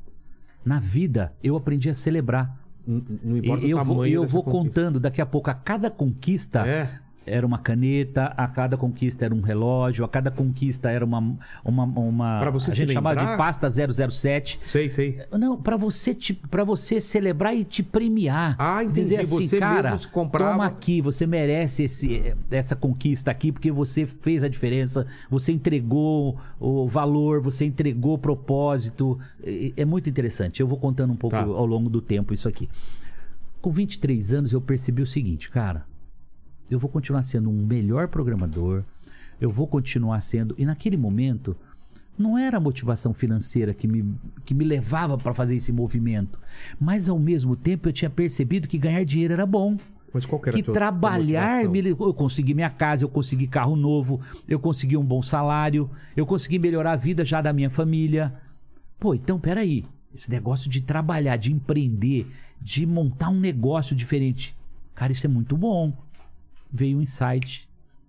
Na vida, eu aprendi a celebrar. Não importa E o eu vou, eu vou conquista. contando daqui a pouco a cada conquista É. era uma caneta, a cada conquista era um relógio, a cada conquista era uma uma, uma Pra você a gente chamava lembrar? de pasta 007. Sei, sei. Não, para você para você celebrar e te premiar. Ah, entendi. Dizer assim, Você cara, comprava- toma aqui, você merece esse, essa conquista aqui porque você fez a diferença, você entregou o valor, você entregou o propósito. É, é muito interessante. Eu vou contando um pouco Tá. ao longo do tempo isso aqui. Com 23 anos eu percebi o seguinte, cara, eu vou continuar sendo um melhor programador, eu vou continuar sendo. E naquele momento, não era a motivação financeira que me, que me levava para fazer esse movimento, mas ao mesmo tempo eu tinha percebido que ganhar dinheiro era bom. Mas qual que era Que tua- trabalhar, tua me, eu consegui minha casa, eu consegui carro novo, eu consegui um bom salário, eu consegui melhorar a vida já da minha família. Pô, então peraí, esse negócio de trabalhar, de empreender, de montar um negócio diferente, cara, isso é muito bom. Veio o insight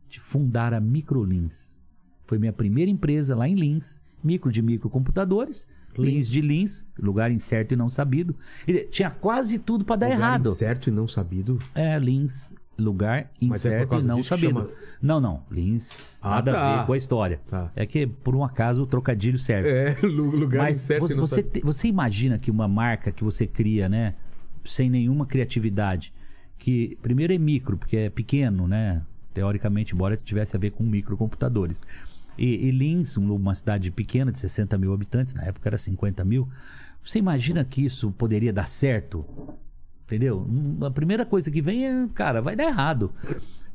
de fundar a Microlins. Foi minha primeira empresa lá em Lins, micro de microcomputadores, Lins de Lins, lugar incerto e não sabido. Ele tinha quase tudo para dar Lugar errado. Certo e não sabido. É, Lins, lugar é incerto e causa não sabido. chama- Não, não. Lins, Ah, nada tá. a ver com a história. Tá. É que, por um acaso, o trocadilho serve. É, *laughs* lu- lugar Mas certo você, e não você, sabido. te- você imagina que uma marca que você cria, né? Sem nenhuma criatividade, que primeiro é micro, porque é pequeno, né? Teoricamente, embora tivesse a ver com microcomputadores. E, e Lins, um- uma cidade pequena de 60 mil habitantes, na época era 50 mil. Você imagina que isso poderia dar certo? Entendeu? Hum, A primeira coisa que vem é, cara, vai dar errado.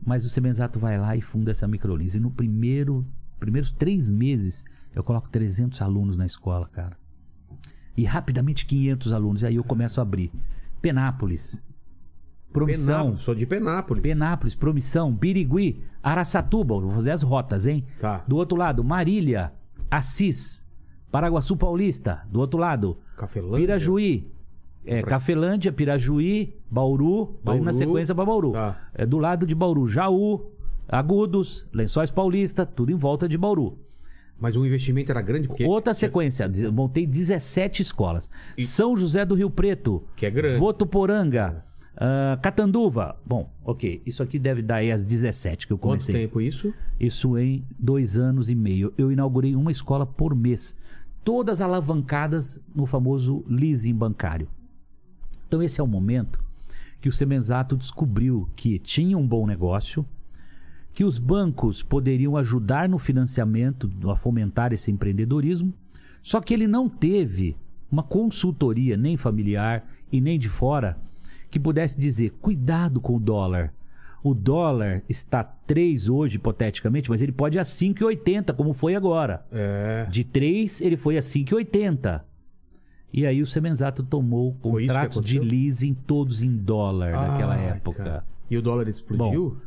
Mas o Semenzato vai lá e funda essa microlins. E no primeiro, primeiros três meses, eu coloco 300 alunos na escola, cara. E rapidamente 500 alunos. E aí eu começo a abrir. Penápolis. Promissão. Penápolis, sou de Penápolis. Penápolis, Promissão, Birigui, Araçatuba. Vou fazer as rotas, hein? Tá. Do outro lado, Marília, Assis, Paraguaçu Paulista. Do outro lado, Cafelândia. Pirajuí. É, Cafelândia, Pirajuí, Bauru, Bauru. na sequência para Bauru. Tá. É, do lado de Bauru, Jaú, Agudos, Lençóis Paulista, tudo em volta de Bauru. Mas o investimento era grande porque... Outra sequência, eu montei 17 escolas. São José do Rio Preto, Que é grande. Votuporanga, ah, Catanduva. Bom, ok, isso aqui deve dar aí as 17 que eu Quanto comecei. tempo isso? Isso em dois anos e meio. Eu inaugurei uma escola por mês. Todas alavancadas no famoso leasing bancário. Então esse é o momento que o Semenzato descobriu que tinha um bom negócio, que os bancos poderiam ajudar no financiamento, a fomentar esse empreendedorismo, só que ele não teve uma consultoria nem familiar e nem de fora que pudesse dizer: cuidado com o dólar. O dólar está 3 hoje, hipoteticamente, mas ele pode ir a 5,80, como foi agora. É. De 3, ele foi a 5,80. E aí o Semenzato tomou contratos de leasing todos em dólar naquela Ai, época. cara. E o dólar explodiu?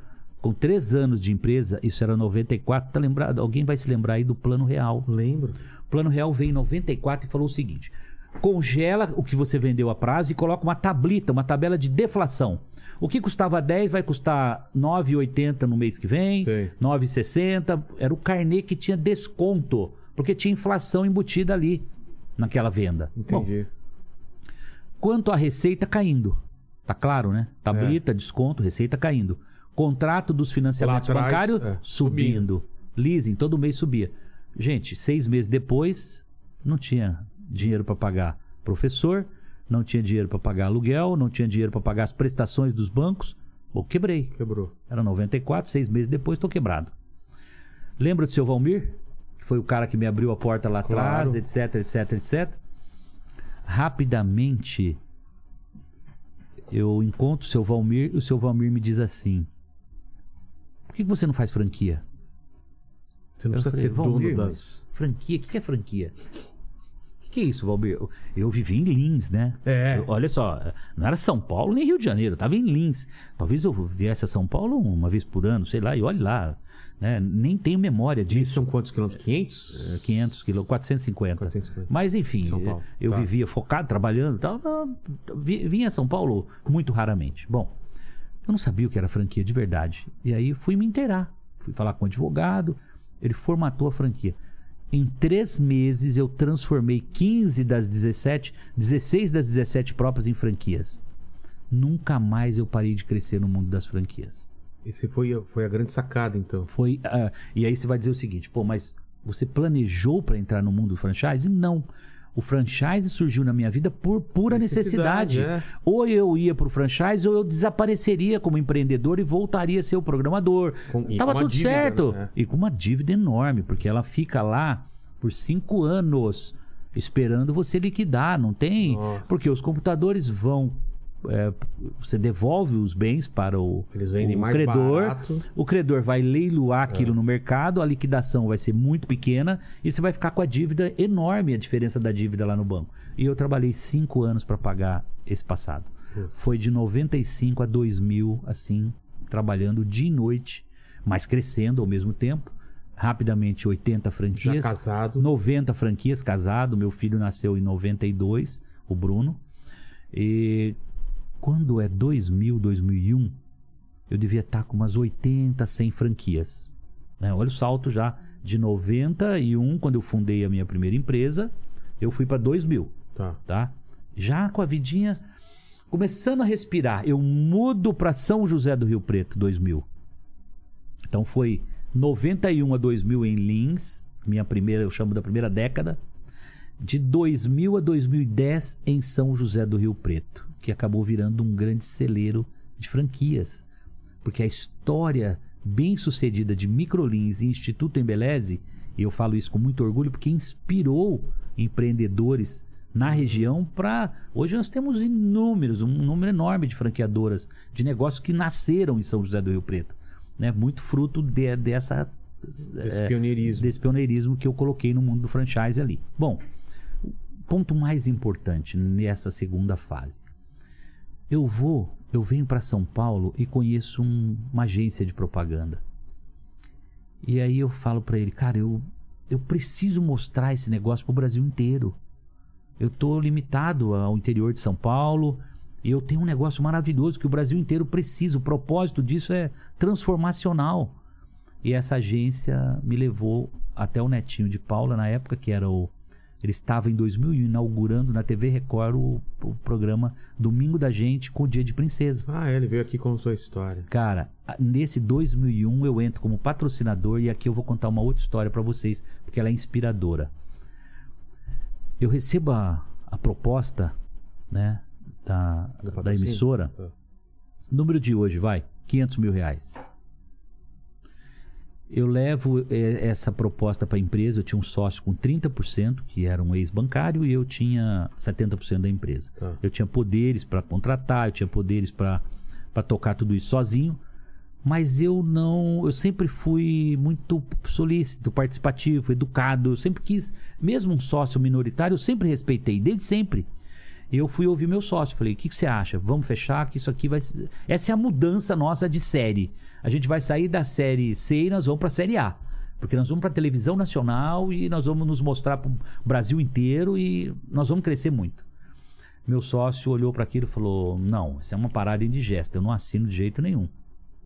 Com três anos de empresa, isso era 94, tá lembrado? Alguém vai se lembrar aí do Plano Real. Lembro. O Plano Real veio em 94 e falou o seguinte: congela o que você vendeu a prazo e coloca uma tablita, uma tabela de deflação. O que custava 10 vai custar 9,80 no mês que vem, Sei. 9,60. Era o carnê que tinha desconto, porque tinha inflação embutida ali naquela venda. Bom, Entendi. Quanto à receita caindo. Tá claro, né? Tablita, desconto, receita caindo. Contrato dos financiamentos atrás, bancários é, subindo. Leasing, todo mês subia. Gente, seis meses depois, não tinha dinheiro para pagar professor, não tinha dinheiro para pagar aluguel, não tinha dinheiro para pagar as prestações dos bancos. Ou quebrei. Quebrou. Era 94, seis meses depois estou quebrado. Lembra do seu Valmir? Que foi o cara que me abriu a porta lá Claro. atrás, etc, etc, etc. Rapidamente, eu encontro o seu Valmir e o seu Valmir me diz assim: Por que você não faz franquia? Você não Eu precisa falei, ser dono "Valmir, das. Franquia? O que é franquia? O que, que é isso, Valmir? Eu, eu vivi em Lins, né? É. Eu- olha só, não era São Paulo nem Rio de Janeiro, eu tava em Lins. Talvez eu viesse a São Paulo uma vez por ano, sei lá, e olhe lá. Né? Nem tenho memória Isso disso. são quantos quilômetros? 500? É, 500 quilômetros, 450. 450. Mas enfim, eu Tá. vivia focado, trabalhando e tal. Vinha a São Paulo muito raramente. Bom, eu não sabia o que era franquia de verdade. E aí fui me inteirar. Fui falar com o advogado, ele formatou a franquia. Em três meses eu transformei 15 das 17, 16 das 17 próprias em franquias. Nunca mais eu parei de crescer no mundo das franquias. Esse foi, foi a grande sacada, então. Foi, ah, e aí você vai dizer o seguinte, pô, mas você planejou para entrar no mundo do franchise? Não. O franchise surgiu na minha vida por pura necessidade. Necessidade, é. Ou eu ia pro franchise ou eu desapareceria como empreendedor e voltaria a ser o programador. Com- Tava tudo dívida, certo. né? E com uma dívida enorme, porque ela fica lá por cinco anos esperando você liquidar. Não tem. Nossa. Porque os computadores vão. É, você devolve os bens para o, o credor. barato. O credor vai leiloar aquilo no mercado, a liquidação vai ser muito pequena e você vai ficar com a dívida enorme, a diferença da dívida lá no banco. E eu trabalhei cinco anos para pagar esse passado. Foi de 95 a 2000, assim, trabalhando dia e noite, mas crescendo ao mesmo tempo. Rapidamente, 80 Já franquias. casado. 90 franquias, casado. Meu filho nasceu em 92, o Bruno. E quando é 2000, 2001, eu devia estar com umas 80, 100 franquias. né? Olha o salto já de 91, quando eu fundei a minha primeira empresa, eu fui para 2000 Tá. tá? Já com a vidinha começando a respirar, eu mudo para São José do Rio Preto 2000. Então foi 91 a 2000 em Lins, minha primeira, eu chamo da primeira década. De 2000 a 2010 em São José do Rio Preto, que acabou virando um grande celeiro de franquias. Porque a história bem sucedida de Microlins e Instituto Embeleze, e eu falo isso com muito orgulho porque inspirou empreendedores na região para hoje nós temos inúmeros, um número enorme de franqueadoras de negócios que nasceram em São José do Rio Preto, né? Muito fruto de- dessa Esse é, pioneirismo. desse pioneirismo que eu coloquei no mundo do franchise ali. Bom, ponto mais importante nessa segunda fase. Eu vou, eu venho para São Paulo e conheço um- uma agência de propaganda. E aí eu falo para ele, cara, eu, eu preciso mostrar esse negócio pro Brasil inteiro. Eu tô limitado ao interior de São Paulo e eu tenho um negócio maravilhoso que o Brasil inteiro precisa. O propósito disso é transformacional. E essa agência me levou até o netinho de Paula, na época que era o. Ele estava em 2000 inaugurando na TV Record o, o programa Domingo da Gente com o Dia de Princesa. Ah, é, ele veio aqui com sua história. Cara, nesse 2001 eu entro como patrocinador e aqui eu vou contar uma outra história pra vocês, porque ela é inspiradora. Eu recebo a, a proposta, né, da, da emissora. Tá. Número de hoje, vai, 500 mil reais. Eu levo eh, essa proposta para a empresa. Eu tinha um sócio com 30%, que era um ex-bancário, e eu tinha 70% da empresa. Tá. Eu tinha poderes para contratar, eu tinha poderes para tocar tudo isso sozinho. Mas eu não. Eu sempre fui muito solícito, participativo, educado. Eu sempre quis, mesmo um sócio minoritário, eu sempre respeitei, desde sempre. Eu fui ouvir meu sócio, falei: o que, que você acha? Vamos fechar, que isso aqui vai. Essa é a mudança nossa de série. A gente vai sair da série C e nós vamos para a série A. Porque nós vamos para a televisão nacional e nós vamos nos mostrar para o Brasil inteiro e nós vamos crescer muito. Meu sócio olhou para aquilo e falou: Não, isso é uma parada indigesta, eu não assino de jeito nenhum.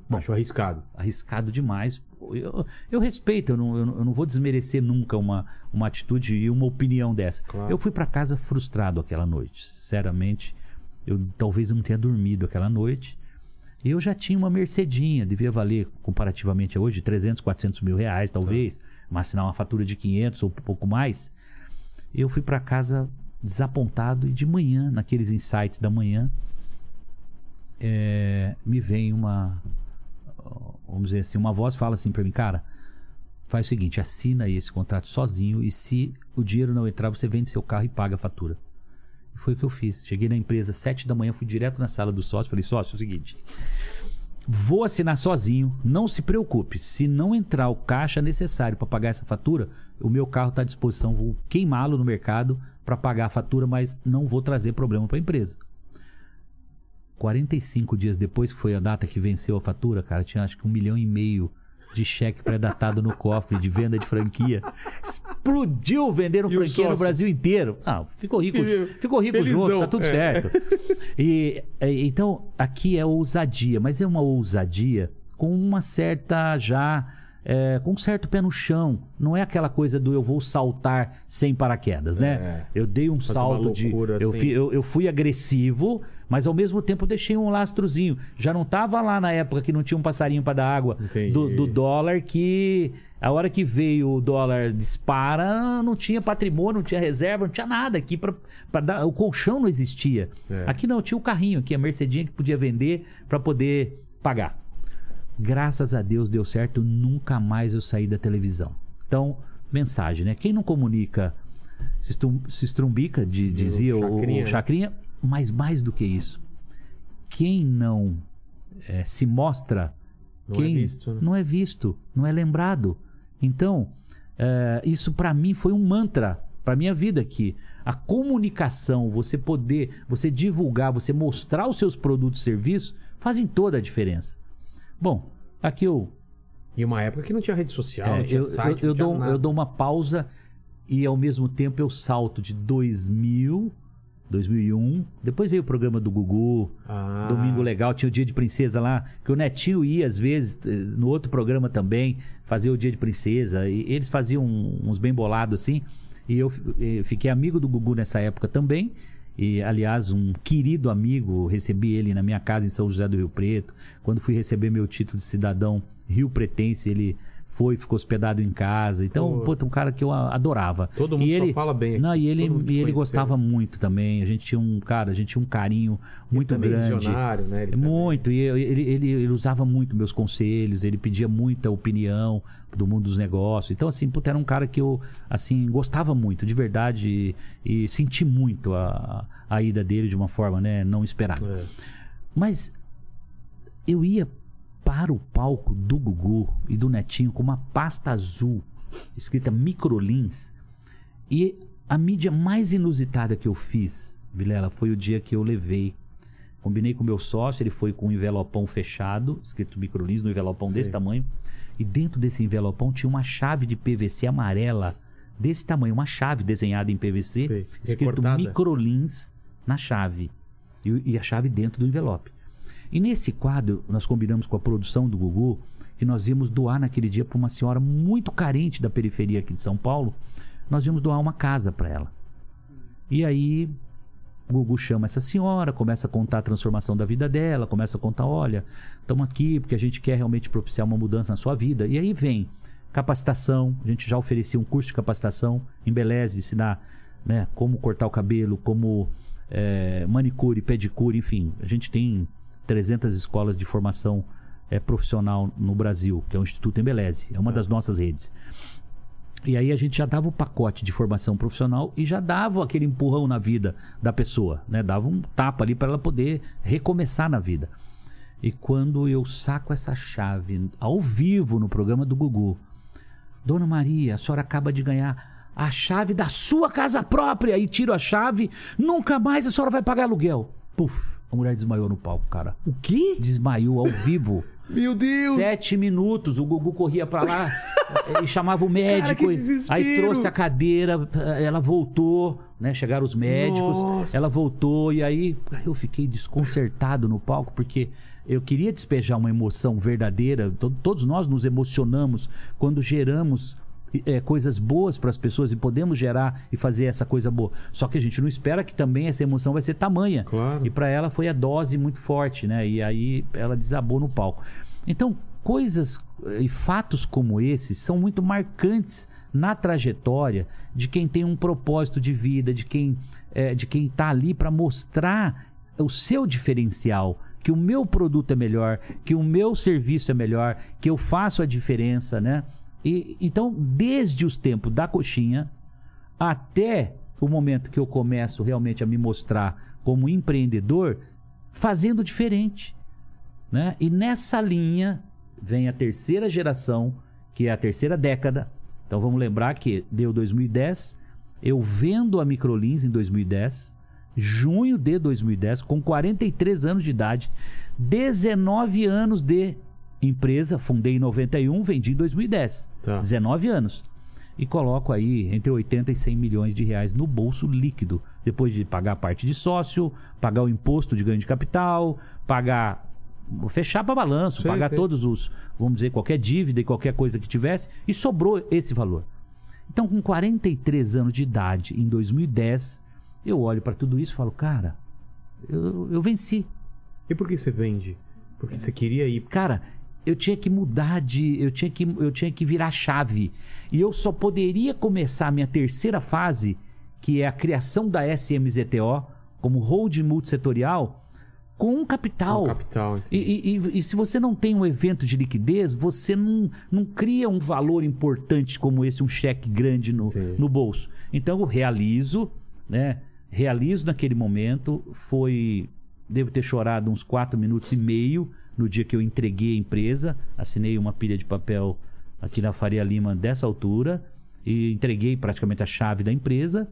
Achou arriscado. Arriscado demais. Eu, eu respeito, eu não, eu não- eu não vou desmerecer nunca uma, uma atitude e uma opinião dessa. Claro. Eu fui para casa frustrado aquela noite. Sinceramente, eu talvez eu não tenha dormido aquela noite. Eu já tinha uma Mercedinha, devia valer comparativamente a hoje 300, 400 mil reais, talvez. Mas assinar uma fatura de 500 ou um pouco mais. Eu fui para casa desapontado e de manhã, naqueles insights da manhã, é, me vem uma, vamos dizer assim, uma voz fala assim para mim, cara, faz o seguinte, assina aí esse contrato sozinho e se o dinheiro não entrar, você vende seu carro e paga a fatura. Foi o que eu fiz. Cheguei na empresa sete da manhã, fui direto na sala do sócio, falei, sócio, é o seguinte, vou assinar sozinho, não se preocupe, se não entrar o caixa necessário para pagar essa fatura, o meu carro está à disposição, vou queimá-lo no mercado para pagar a fatura, mas não vou trazer problema para a empresa. 45 dias depois, que foi a data que venceu a fatura, cara, tinha acho que um milhão e meio de cheque pré-datado no cofre de venda de franquia. Explodiu vendendo E franquia no? Brasil inteiro. Ah, ficou rico, ficou rico Felizão, junto, tá tudo é. certo. E, é, então, aqui é ousadia, mas é uma ousadia com uma certa já. é, com um certo pé no chão. Não é aquela coisa do eu vou saltar sem paraquedas, né? Eu dei um salto de. Eu, assim. fi- eu, eu fui agressivo, mas ao mesmo tempo deixei um lastrozinho. Já não tava lá na época que não tinha um passarinho para dar água do, do dólar que. A hora que veio o dólar dispara, não tinha patrimônio, não tinha reserva, não tinha nada aqui para dar. O colchão não existia. É. Aqui não, tinha o carrinho aqui, a Mercedinha que podia vender para poder pagar. Graças a Deus deu certo, nunca mais eu saí da televisão. Então, mensagem, né? Quem não comunica se, estrum- se estrumbica, de- dizia o, Chacrinha, o né? Chacrinha, mas mais do que isso. Quem não eh, se mostra, Não quem é visto, né? não é visto, não é lembrado. Então, eh, isso para mim foi um mantra para minha vida aqui. A comunicação, você poder, você divulgar, você mostrar os seus produtos e serviços, fazem toda a diferença. Bom, aqui eu E uma época que não tinha rede social, é, não tinha eu, site, eu- eu dou, nada. eu dou uma pausa e ao mesmo tempo eu salto de 2000, 2001. Depois veio o programa do Gugu, Ah. Domingo Legal, tinha o Dia de Princesa lá, que o Netinho ia às vezes, eh, no outro programa também, fazia o Dia de Princesa. E eles faziam uns bem bolados assim. E eu fi- eh, fiquei amigo do Gugu nessa época também. E, aliás, um querido amigo, recebi ele na minha casa em São José do Rio Preto. Quando fui receber meu título de cidadão rio pretense, ele foi, ficou hospedado em casa. Então, Pô. um cara que eu adorava. Todo E mundo só ele, fala bem aqui, Não, e ele, e ele gostava muito também. A gente tinha um, cara, a gente tinha um carinho muito também grande. visionário, né? Ele É muito. E eu- ele, ele, ele usava muito meus conselhos, ele pedia muita opinião do mundo dos negócios. Então, assim, puta, era um cara que eu, assim, gostava muito, de verdade, e, e senti muito a, a ida dele de uma forma, né, não esperada. É. Mas eu ia para o palco do Gugu e do Netinho com uma pasta azul escrita Microlins. E a mídia mais inusitada que eu fiz, Vilela, foi o dia que eu levei. Combinei com meu sócio, ele foi com um envelopão fechado, escrito Microlins, no envelopão Sei. desse tamanho. E dentro desse envelopão tinha uma chave de PVC amarela, desse tamanho, uma chave desenhada em PVC, Sei. escrito. Microlins na chave. E, e a chave dentro do envelope. E nesse quadro, nós combinamos com a produção do Gugu que nós íamos doar naquele dia para uma senhora muito carente da periferia aqui de São Paulo. Nós íamos doar uma casa para ela. E aí, o Gugu chama essa senhora, começa a contar a transformação da vida dela, começa a contar: olha, estamos aqui porque a gente quer realmente propiciar uma mudança na sua vida. E aí vem capacitação, a gente já oferecia um curso de capacitação em Beleza, ensinar né, como cortar o cabelo, como eh, manicure, pedicure, enfim. A gente tem 300 escolas de formação eh, profissional no Brasil, que é o Instituto Embeleze, é uma das nossas redes. E aí a gente já dava o pacote de formação profissional e já dava aquele empurrão na vida da pessoa, né? Dava um tapa ali para ela poder recomeçar na vida. E quando eu saco essa chave ao vivo no programa do Gugu, Dona Maria, a senhora acaba de ganhar a chave da sua casa própria e tiro a chave, nunca mais a senhora vai pagar aluguel. Puf, a mulher desmaiou no palco, cara. O quê? Desmaiou ao vivo. *laughs* Meu Deus! Sete minutos, o Gugu corria pra lá *laughs* e chamava o médico. que desespero! aí trouxe a cadeira, ela voltou, né? Chegaram os médicos, Nossa! ela voltou e aí eu fiquei desconcertado no palco porque eu queria despejar uma emoção verdadeira. To- Todos nós nos emocionamos quando geramos é, coisas boas para as pessoas e podemos gerar e fazer essa coisa boa. Só que a gente não espera que também essa emoção vai ser tamanha. Claro. E para ela foi a dose muito forte, né? E aí ela desabou no palco. Então, coisas eh, e fatos como esses são muito marcantes na trajetória de quem tem um propósito de vida, de quem é, de quem está ali para mostrar o seu diferencial, que o meu produto é melhor, que o meu serviço é melhor, que eu faço a diferença, né? E, então, desde os tempos da coxinha até o momento que eu começo realmente a me mostrar como empreendedor, fazendo diferente, né? E nessa linha vem a terceira geração, que é a terceira década. Então vamos lembrar que deu 2010, eu vendo a Microlins em 2010, junho de 2010, com 43 anos de idade, 19 anos de empresa, fundei em 91, vendi em 2010. Tá. 19 anos. E coloco aí entre 80 e 100 milhões de reais no bolso líquido, depois de pagar a parte de sócio, pagar o imposto de ganho de capital, pagar fechar para balanço, Sei, pagar sei. todos os, vamos dizer, qualquer dívida e qualquer coisa que tivesse, e sobrou esse valor. Então, com 43 anos de idade, em 2010, eu olho para tudo isso e falo, cara, eu, eu venci. E por que você vende? Porque você queria ir. Cara, eu tinha que mudar de. Eu tinha que, eu tinha que virar chave. E eu só poderia começar a minha terceira fase, que é a criação da SMZTO, como holding multissetorial, com um capital. Com capital, E, e- e- se você não tem um evento de liquidez, você não, não cria um valor importante como esse, um cheque grande no, no bolso. Então eu realizo, né? Realizo naquele momento. Foi. Devo ter chorado uns 4 minutos e meio no dia que eu entreguei a empresa. Assinei uma pilha de papel aqui na Faria Lima dessa altura. E entreguei praticamente a chave da empresa.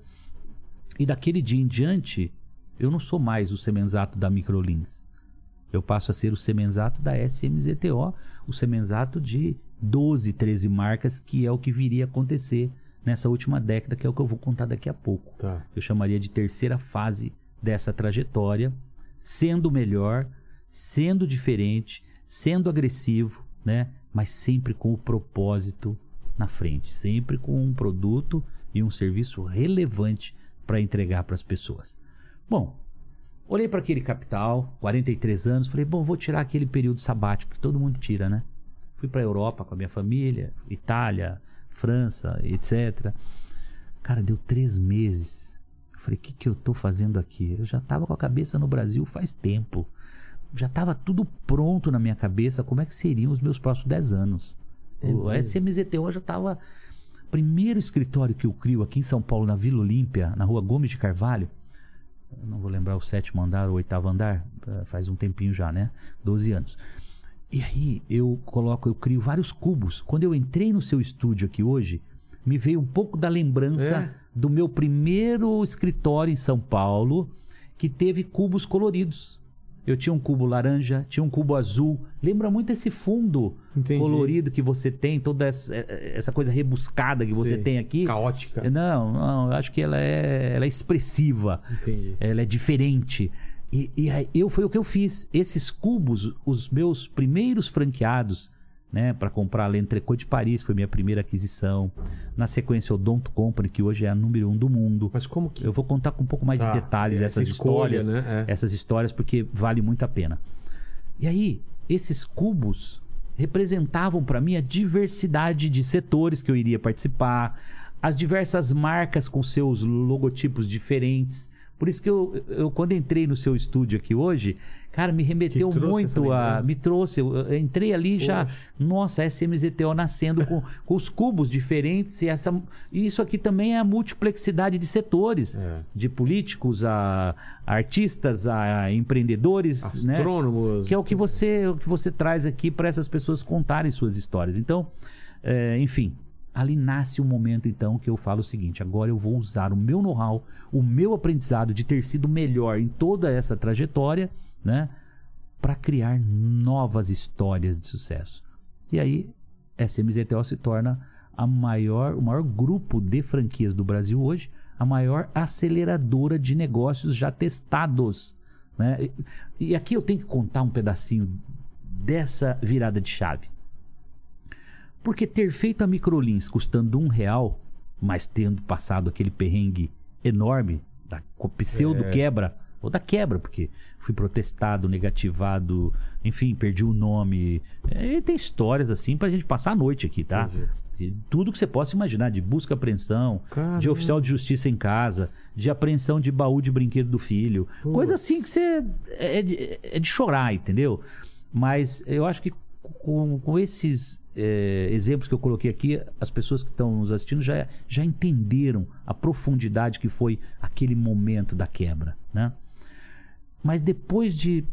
E daquele dia em diante, eu não sou mais o semenzato da Microlins. Eu passo a ser o semenzato da SMZTO, o semenzato de 12, 13 marcas, que é o que viria a acontecer nessa última década, que é o que eu vou contar daqui a pouco. Tá. Eu chamaria de terceira fase dessa trajetória, sendo melhor, sendo diferente, sendo agressivo, né? Mas sempre com o propósito na frente, sempre com um produto e um serviço relevante para entregar para as pessoas. Bom, olhei para aquele capital, 43 anos, falei, bom, vou tirar aquele período sabático que todo mundo tira, né? Fui para a Europa com a minha família, Itália, França, etc. Cara, deu três meses. Eu falei, o que, que eu tô fazendo aqui? Eu já estava com a cabeça no Brasil faz tempo. Já estava tudo pronto na minha cabeça. Como é que seriam os meus próximos 10 anos? o SMZTO já estava. Primeiro escritório que eu crio aqui em São Paulo, na Vila Olímpia, na rua Gomes de Carvalho. Não vou lembrar o sétimo andar ou oitavo andar, eh, faz um tempinho já, né? 12 anos. E aí eu coloco, eu crio vários cubos. Quando eu entrei no seu estúdio aqui hoje, me veio um pouco da lembrança É? do meu primeiro escritório em São Paulo, que teve cubos coloridos. Eu tinha um cubo laranja, tinha um cubo azul. Lembra muito esse fundo Entendi. colorido que você tem, toda essa, essa coisa rebuscada que você tem aqui. Caótica. Não, não, eu acho que ela é, ela é expressiva. Entendi. Ela é diferente. E, e aí eu foi o que eu fiz. Esses cubos, os meus primeiros franqueados, né, para comprar a L'Entrecot de Paris, foi minha primeira aquisição. Na sequência, o Don't Company, que hoje é a número um do mundo. Mas como que. Eu vou contar com um pouco mais Tá, de detalhes essa essas escolha, histórias, né? É. essas histórias porque vale muito a pena. E aí, esses cubos representavam para mim a diversidade de setores que eu iria participar, as diversas marcas com seus logotipos diferentes. Por isso que eu, eu quando entrei no seu estúdio aqui hoje, cara, me remeteu muito a. Me trouxe. Eu, eu entrei ali e já. Poxa. Nossa, a SMZTO nascendo com, *laughs* com os cubos diferentes. E, essa, isso aqui também é a multiplexidade de setores. É. De políticos a, a artistas, a empreendedores, né? Astrônomos. Que é o que você, o que você traz aqui para essas pessoas contarem suas histórias. Então, é, enfim, ali nasce o momento então que eu falo o seguinte: agora eu vou usar o meu know-how, o meu aprendizado de ter sido melhor em toda essa trajetória, né, para criar novas histórias de sucesso. E aí, SMZTO se torna a maior, o maior grupo de franquias do Brasil hoje, a maior aceleradora de negócios já testados. Né? E, e aqui eu tenho que contar um pedacinho dessa virada de chave. Porque ter feito a microlins custando um real, mas tendo passado aquele perrengue enorme da pseudo quebra, ou da quebra, porque fui protestado, negativado, enfim, perdi o nome. É, tem histórias assim pra gente passar a noite aqui, tá? Tudo que você possa imaginar, de busca e apreensão, Caramba. de oficial de justiça em casa, de apreensão de baú de brinquedo do filho. Coisa assim que você. É de, é de chorar, entendeu? Mas eu acho que com, com esses é, exemplos que eu coloquei aqui, as pessoas que estão nos assistindo já, já entenderam a profundidade que foi aquele momento da quebra, né? Mas depois de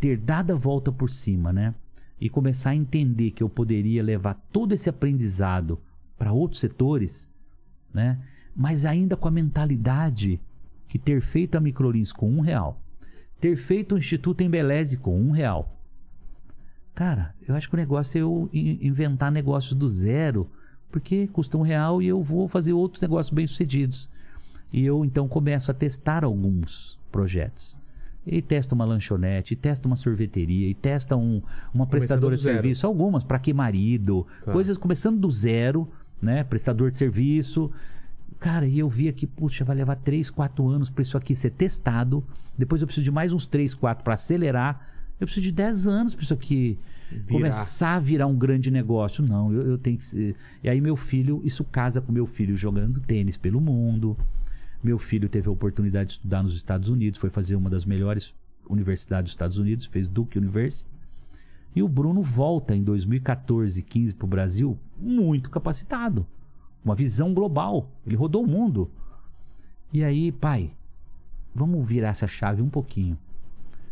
ter dado a volta por cima, né? E começar a entender que eu poderia levar todo esse aprendizado para outros setores, né? Mas ainda com a mentalidade que ter feito a Microlins com um real, ter feito o Instituto Embeleze com um real. Cara, eu acho que o negócio é eu in- inventar negócios do zero, porque custa um real e eu vou fazer outros negócios bem sucedidos. E eu então começo a testar alguns projetos. E testa uma lanchonete, e testa uma sorveteria, e testa um, uma prestadora do de zero. serviço, algumas para que marido, Tá. coisas começando do zero, né? Prestador de serviço. Cara, e eu vi aqui, puxa, vai levar 3, 4 anos para isso aqui ser testado. Depois eu preciso de mais uns 3, 4 para acelerar. Eu preciso de 10 anos para isso aqui começar a virar um grande negócio. Não, eu, eu tenho que ser. E aí, meu filho, isso casa com meu filho jogando tênis pelo mundo. Meu filho teve a oportunidade de estudar nos Estados Unidos, foi fazer uma das melhores universidades dos Estados Unidos, fez Duke University. E o Bruno volta em 2014, 15 para o Brasil muito capacitado. Uma visão global. Ele rodou o mundo. E aí, pai, vamos virar essa chave um pouquinho.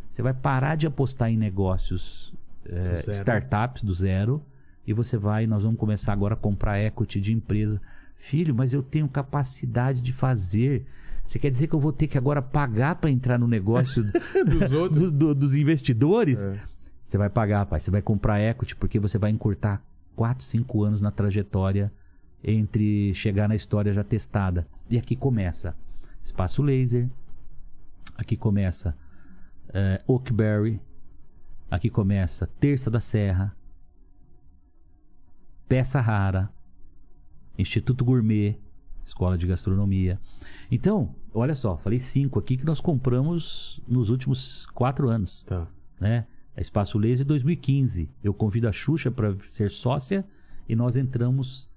Você vai parar de apostar em negócios, zero. startups do zero, e você vai, nós vamos começar agora a comprar equity de empresa. Filho, mas eu tenho capacidade de fazer. Você quer dizer que eu vou ter que agora pagar para entrar no negócio *laughs* Dos outros. do- do- dos investidores? É. Você vai pagar, pai. Você vai comprar equity porque você vai encurtar 4, 5 anos na trajetória entre chegar na história já testada. E aqui começa Espaço Laser. Aqui começa é, Oakberry. Aqui começa Terça da Serra. Peça Rara. Instituto Gourmet. Escola de Gastronomia. Então, olha só, falei cinco aqui que nós compramos nos últimos quatro anos Tá. né? A Espaço Laser 2015. Eu convido a Xuxa para ser sócia e nós entramos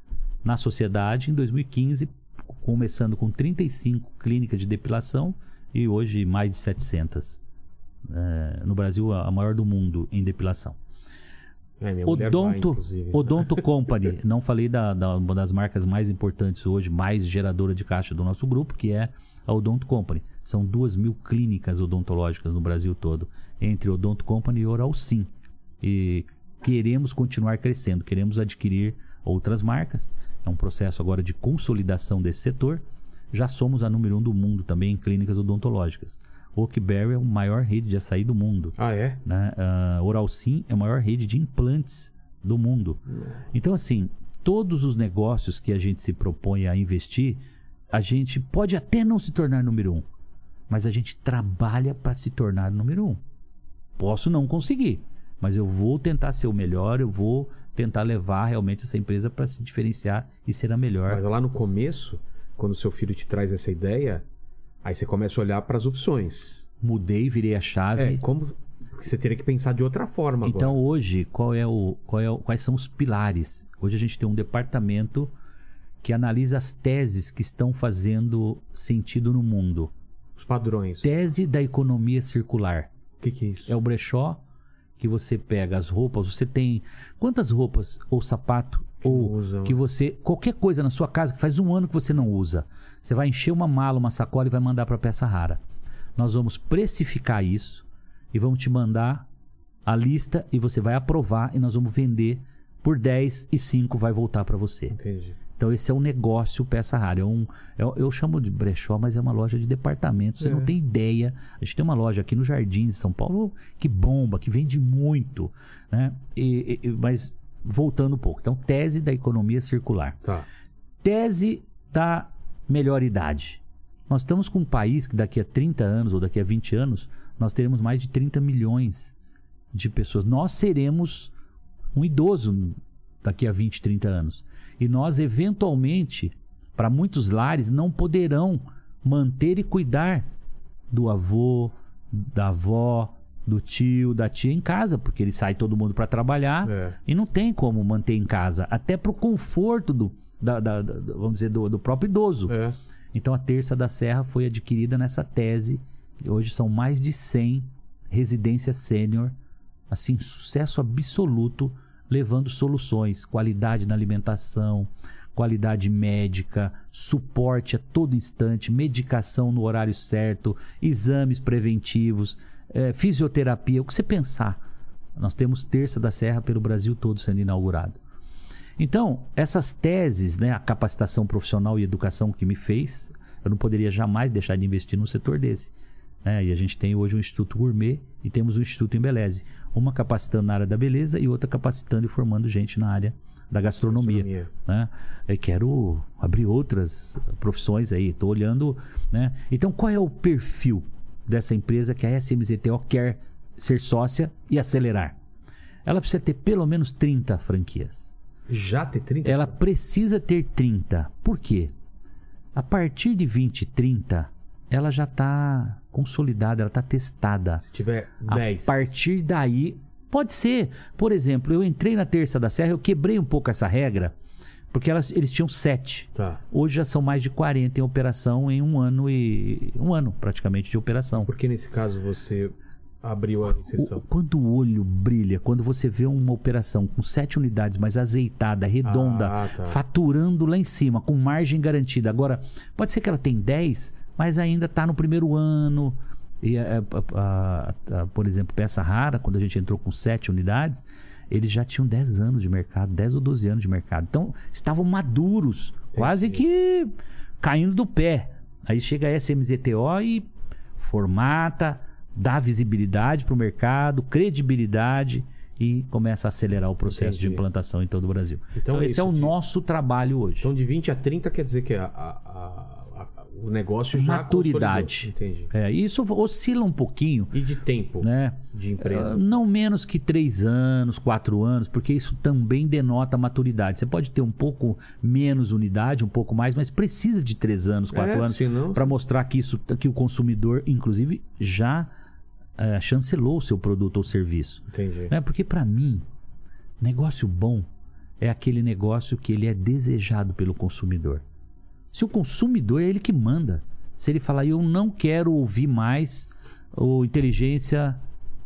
na sociedade em 2015, começando com 35 clínicas de depilação e hoje mais de 700. É, no Brasil, a a maior do mundo em depilação. É, vai, Odonto, inclusive. Odonto *laughs* Company. Não falei da, da- uma das marcas mais importantes hoje, mais geradora de caixa do nosso grupo, que é a Odonto Company. São duas mil clínicas odontológicas no Brasil todo, entre Odonto Company e Oral Sim. E queremos continuar crescendo, queremos adquirir outras marcas. É um processo agora de consolidação desse setor. Já somos a número um do mundo também em clínicas odontológicas. Oakberry é a maior rede de açaí do mundo Ah, é? né? Oral Sim é a maior rede de implantes do mundo. Então, assim, todos os negócios que a gente se propõe a investir, a gente pode até não se tornar número um, mas a gente trabalha para se tornar número um. Posso não conseguir, mas eu vou tentar ser o melhor, eu vou tentar levar realmente essa empresa para se diferenciar e ser a melhor. Mas lá no começo, quando seu filho te traz essa ideia, aí você começa a olhar para as opções. Mudei, virei a chave. É, como você teria que pensar de outra forma Então agora. hoje, qual é o, qual é o- quais são os pilares? Hoje a gente tem um departamento que analisa as teses que estão fazendo sentido no mundo. Os padrões. Tese da economia circular. O que, que é isso? É o brechó que você pega as roupas, você tem quantas roupas ou sapato ou não usam. que você qualquer coisa na sua casa que faz um ano que você não usa, você vai encher uma mala, uma sacola e vai mandar para peça rara. Nós vamos precificar isso e vamos te mandar a lista e você vai aprovar e nós vamos vender por 10 e 5 vai voltar para você. Entendi. Então esse é um negócio peça rara. É um, eu, eu chamo de brechó, mas é uma loja de departamento. Você É. não tem ideia. A gente tem uma loja aqui no Jardim de São Paulo que bomba, que vende muito. Né? E- e- mas voltando um pouco. Então, tese da economia circular. Tá. Tese da melhor idade. Nós estamos com um país que daqui a 30 anos ou daqui a 20 anos, nós teremos mais de 30 milhões de pessoas. Nós seremos um idoso daqui a 20, 30 anos. E nós, eventualmente, para muitos lares, não poderão manter e cuidar do avô, da avó, do tio, da tia em casa, porque ele sai todo mundo para trabalhar É. e não tem como manter em casa, até para o conforto do, da- da- da- vamos dizer, do, do próprio idoso. É. Então a Terça da Serra foi adquirida nessa tese. Hoje são mais de 100 residências sênior, assim, sucesso absoluto, levando soluções, qualidade na alimentação, qualidade médica, suporte a todo instante, medicação no horário certo, exames preventivos, eh, fisioterapia, o que você pensar. Nós temos Terça da Serra pelo Brasil todo sendo inaugurado. Então, essas teses, né, a capacitação profissional e educação que me fez, eu não poderia jamais deixar de investir num setor desse. né? E a gente tem hoje um Instituto Gourmet e temos um Instituto Embeleze. Uma capacitando na área da beleza e outra capacitando e formando gente na área da gastronomia. Gastronomia. Né? Eu quero abrir outras profissões aí, estou olhando. Né? Então, qual é o perfil dessa empresa que a SMZTO quer ser sócia e acelerar? Ela precisa ter pelo menos 30 franquias. Já ter 30? Ela precisa ter 30. Por quê? A partir de 20, 30, ela já está consolidada, ela está testada. Se tiver A 10. partir daí, pode ser. Por exemplo, eu entrei na Terça da Serra, eu quebrei um pouco essa regra, porque elas, eles tinham 7. Tá. Hoje já são mais de 40 em operação em um ano e. um ano praticamente de operação. Porque nesse caso você abriu a exceção. O- quando o olho brilha, quando você vê uma operação com sete unidades, mas azeitada, redonda, Ah, tá. faturando lá em cima, com margem garantida. Agora, pode ser que ela tenha 10, mas ainda está no primeiro ano. E, a- a- a- a- por exemplo, peça rara, quando a gente entrou com sete unidades, eles já tinham 10 anos de mercado, 10 ou 12 anos de mercado. Então, estavam maduros, quase que caindo do pé. Aí chega a SMZTO e formata, dá visibilidade para o mercado, credibilidade e começa a acelerar o processo de Entendi. implantação em todo o Brasil. Então Então, é esse isso é o que- nosso trabalho hoje. Então de 20 a 30 quer dizer que a, a- a- o negócio já Maturidade. Entendi. É, isso oscila um pouquinho, E de tempo né? de empresa. Uh, Não menos que três anos, quatro anos, porque isso também denota maturidade. Você pode ter um pouco menos unidade, um pouco mais, mas precisa de três anos, quatro É, anos para mostrar que isso, que o consumidor, inclusive, já eh, chancelou o seu produto ou serviço. Entendi. Né? Porque para mim, negócio bom é aquele negócio que ele é desejado pelo consumidor. Se o consumidor é ele que manda, se ele falar eu não quero ouvir mais o inteligência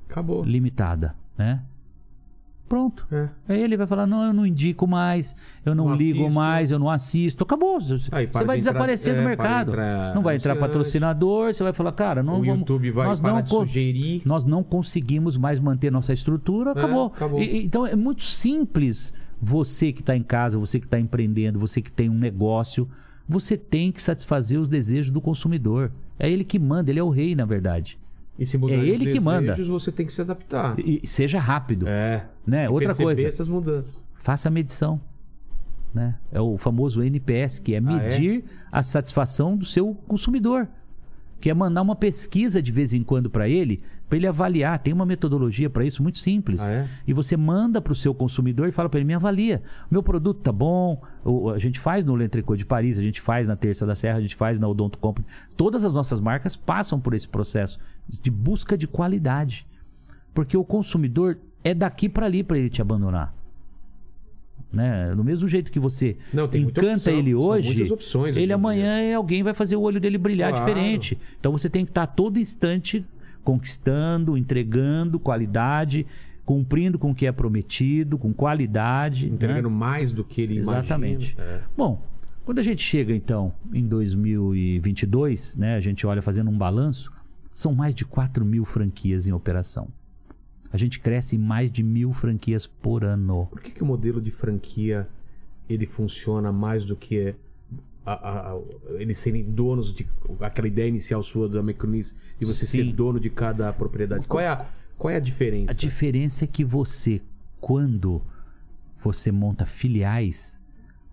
Acabou. limitada, né? Pronto. É. Aí ele vai falar: não, eu não indico mais, eu não, Não ligo assisto. mais, eu não assisto. Acabou. Aí você vai de entrar- desaparecer é, do para mercado. entrar não vai entrar patrocinador, você vai falar, cara, não o vamos. YouTube vai nós não sugerir. nós não conseguimos mais manter nossa estrutura, acabou. acabou. E- então é muito simples. Você que está em casa, você que está empreendendo, você que tem um negócio, você tem que satisfazer os desejos do consumidor. É ele que manda, ele é o rei, na verdade. E se mudar É ele que manda. desejos, você tem que se adaptar. E seja rápido. É. Né? E Outra coisa. essas mudanças. faça a medição. Né? É o famoso NPS, que é Ah, medir a satisfação do seu consumidor. Que é mandar uma pesquisa de vez em quando para ele, para ele avaliar. Tem uma metodologia para isso muito simples. Ah, é? E você manda para o seu consumidor e fala para ele: me avalia. Meu produto tá bom. O- a gente faz no L'Entrecô de Paris, a gente faz na Terça da Serra, a gente faz na Odonto Company. Todas as nossas marcas passam por esse processo de busca de qualidade. Porque o consumidor é daqui para ali para ele te abandonar. Né? Do mesmo jeito que você Não, encanta ele hoje, opções ele amanhã é alguém vai fazer o olho dele brilhar Claro. diferente. Então você tem que estar a todo instante conquistando, entregando qualidade, cumprindo com o que é prometido, com qualidade. né? Entregando mais do que ele Exatamente. imagina. É. Bom, quando a gente chega então em 2022, né, a gente olha fazendo um balanço, são mais de 4 mil franquias em operação. A gente cresce em mais de mil franquias por ano. Por que, que o modelo de franquia ele funciona mais do que a- a- eles serem donos de aquela ideia inicial sua da Meconice de você Sim. ser dono de cada propriedade? Qual é a, qual é a diferença? A diferença é que você, quando você monta filiais,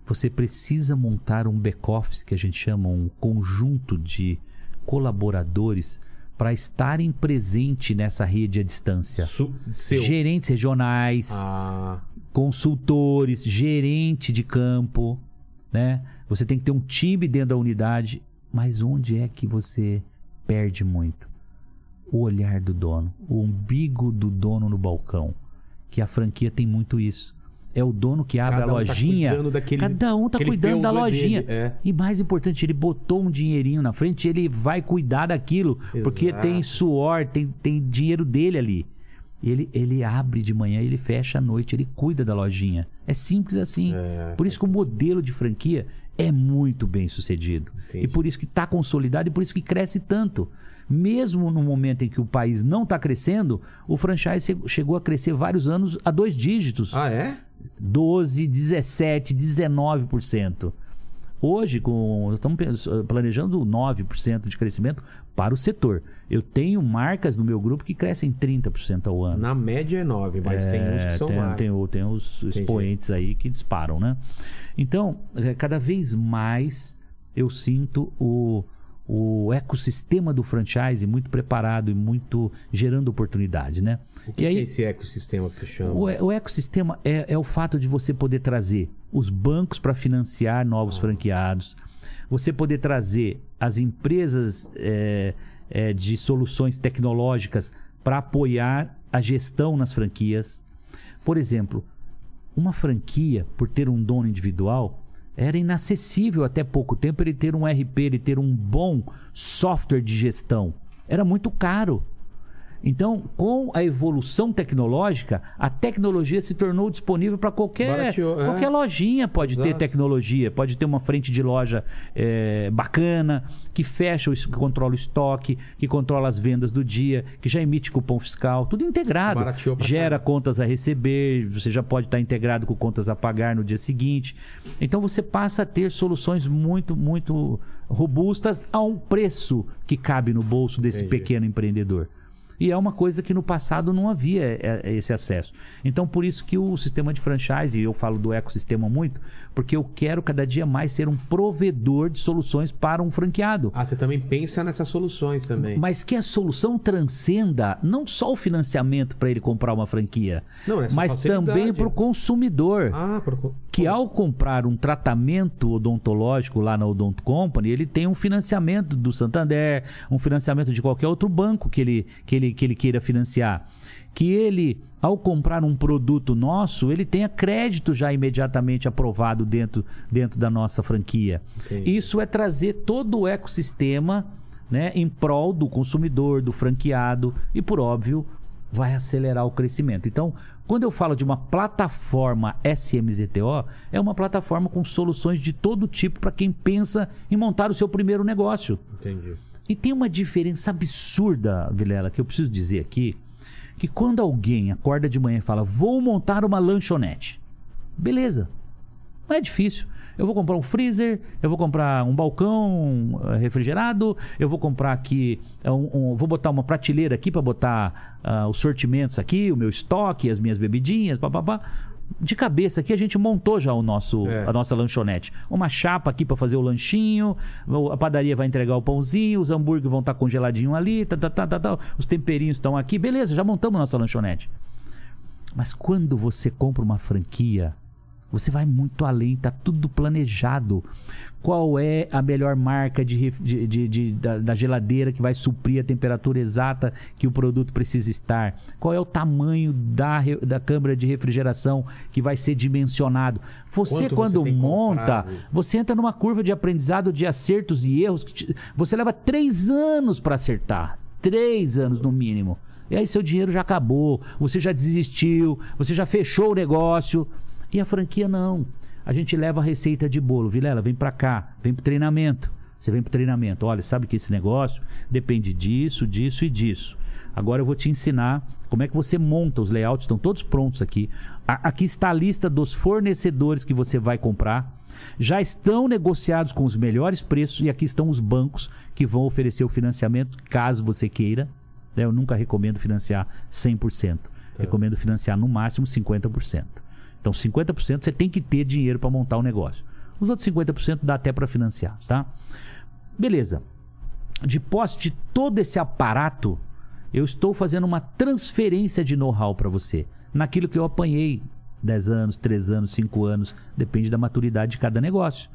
você precisa montar um back-office, que a gente chama um conjunto de colaboradores para estarem presentes nessa rede à distância. Su- seu. Gerentes regionais, Ah, consultores, gerente de campo, né? Você tem que ter um time dentro da unidade, mas onde é que você perde muito? O olhar do dono, o umbigo do dono no balcão, que a franquia tem muito isso. É o dono que abre Cada a um tá lojinha. cuidando daquele- cada um tá cuidando da é lojinha. dele, é. E mais importante, ele botou um dinheirinho na frente, ele vai cuidar daquilo, porque Exato. tem suor, tem, tem dinheiro dele ali. Ele, ele abre de manhã, ele fecha à noite, ele cuida da lojinha. É simples assim. É, por isso que o modelo de franquia é muito bem sucedido. Entendi. E por isso que está consolidado e por isso que cresce tanto. Mesmo no momento em que o país não está crescendo, o franchise che- chegou a crescer vários anos a dois dígitos. Ah, é? 12, 17, 19%. Hoje, com, estamos planejando 9% de crescimento para o setor. Eu tenho marcas no meu grupo que crescem 30% ao ano. Na média é 9, mas tem uns que É, são tem, mais. tem tem os expoentes aí que disparam, né? Então, é, cada vez mais eu sinto o, o ecossistema do franchise muito preparado e muito gerando oportunidade, né? O que, e aí, que é esse ecossistema que você chama? o, o ecossistema é, é o fato de você poder trazer os bancos para financiar novos franqueados, você poder trazer as empresas é, é, de soluções tecnológicas para apoiar a gestão nas franquias. Por exemplo, uma franquia, por ter um dono individual, era inacessível até pouco tempo ele ter um RP, ele ter um bom software de gestão. Era muito caro. Então, com a evolução tecnológica, a tecnologia se tornou disponível para qualquer, Barateou, é. qualquer lojinha pode ter Exato. tecnologia, pode ter uma frente de loja é, bacana, que fecha, que controla o estoque, que controla as vendas do dia, que já emite cupom fiscal, tudo integrado. Gera contas a receber, você já pode estar integrado com contas a pagar no dia seguinte. Então você passa a ter soluções muito, muito robustas a um preço que cabe no bolso desse Entendi. pequeno empreendedor. E é uma coisa que no passado não havia é, é, esse acesso. Então, por isso que o sistema de franchise, e eu falo do ecossistema muito, porque eu quero cada dia mais ser um provedor de soluções para um franqueado. Ah, você também pensa nessas soluções também. Mas que a solução transcenda não só o financiamento para ele comprar uma franquia, Não, mas também para o consumidor. Ah, por... Que ao comprar um tratamento odontológico lá na Odonto Company, ele tem um financiamento do Santander, um financiamento de qualquer outro banco que ele, que ele, que ele queira financiar. Que ele, ao comprar um produto nosso, ele tenha crédito já imediatamente aprovado dentro, dentro da nossa franquia. Entendi. Isso é trazer todo o ecossistema né, em prol do consumidor, do franqueado e, por óbvio, vai acelerar o crescimento. Então, quando eu falo de uma plataforma SMZTO, é uma plataforma com soluções de todo tipo para quem pensa em montar o seu primeiro negócio. Entendi. E tem uma diferença absurda, Vilela, que eu preciso dizer aqui, que quando alguém acorda de manhã e fala, vou montar uma lanchonete, beleza, não é difícil. Eu vou comprar um freezer, eu vou comprar um balcão eh, refrigerado, eu vou comprar aqui, eh, um- um- vou botar uma prateleira aqui para botar ah, os sortimentos aqui, o meu estoque, as minhas bebidinhas, papapá. De cabeça aqui a gente montou já o nosso, É. a nossa lanchonete. Uma chapa aqui para fazer o lanchinho, a padaria vai entregar o pãozinho, os hambúrgueres vão estar congeladinho ali, tá, tá, tá, tá, tá, os temperinhos estão aqui. Beleza, já montamos a nossa lanchonete. Mas quando você compra uma franquia, você vai muito além, tá tudo planejado. Qual é a melhor marca de, de- de- de- da, da geladeira que vai suprir a temperatura exata que o produto precisa estar? Qual é o tamanho da, da câmara de refrigeração que vai ser dimensionado? Você, Quanto você quando tem monta, comprado? você entra numa curva de aprendizado de acertos e erros. Que te- você leva três anos para acertar. Três anos no mínimo. E aí seu dinheiro já acabou, você já desistiu, você já fechou o negócio. E a franquia não. A gente leva a receita de bolo. Vilela, vem pra cá, vem pro treinamento. Você vem pro treinamento. Olha, sabe que esse negócio depende disso, disso e disso. Agora eu vou te ensinar como é que você monta. Os layouts estão todos prontos aqui. A- aqui está a lista dos fornecedores que você vai comprar. Já estão negociados com os melhores preços e aqui estão os bancos que vão oferecer o financiamento caso você queira. Eu nunca recomendo financiar 100%. Recomendo financiar no máximo 50%. Então 50% você tem que ter dinheiro para montar o negócio. Os outros 50% dá até para financiar, tá? Beleza. De posse de todo esse aparato, eu estou fazendo uma transferência de know-how para você, naquilo que eu apanhei 10 anos, 3 anos, 5 anos, depende da maturidade de cada negócio.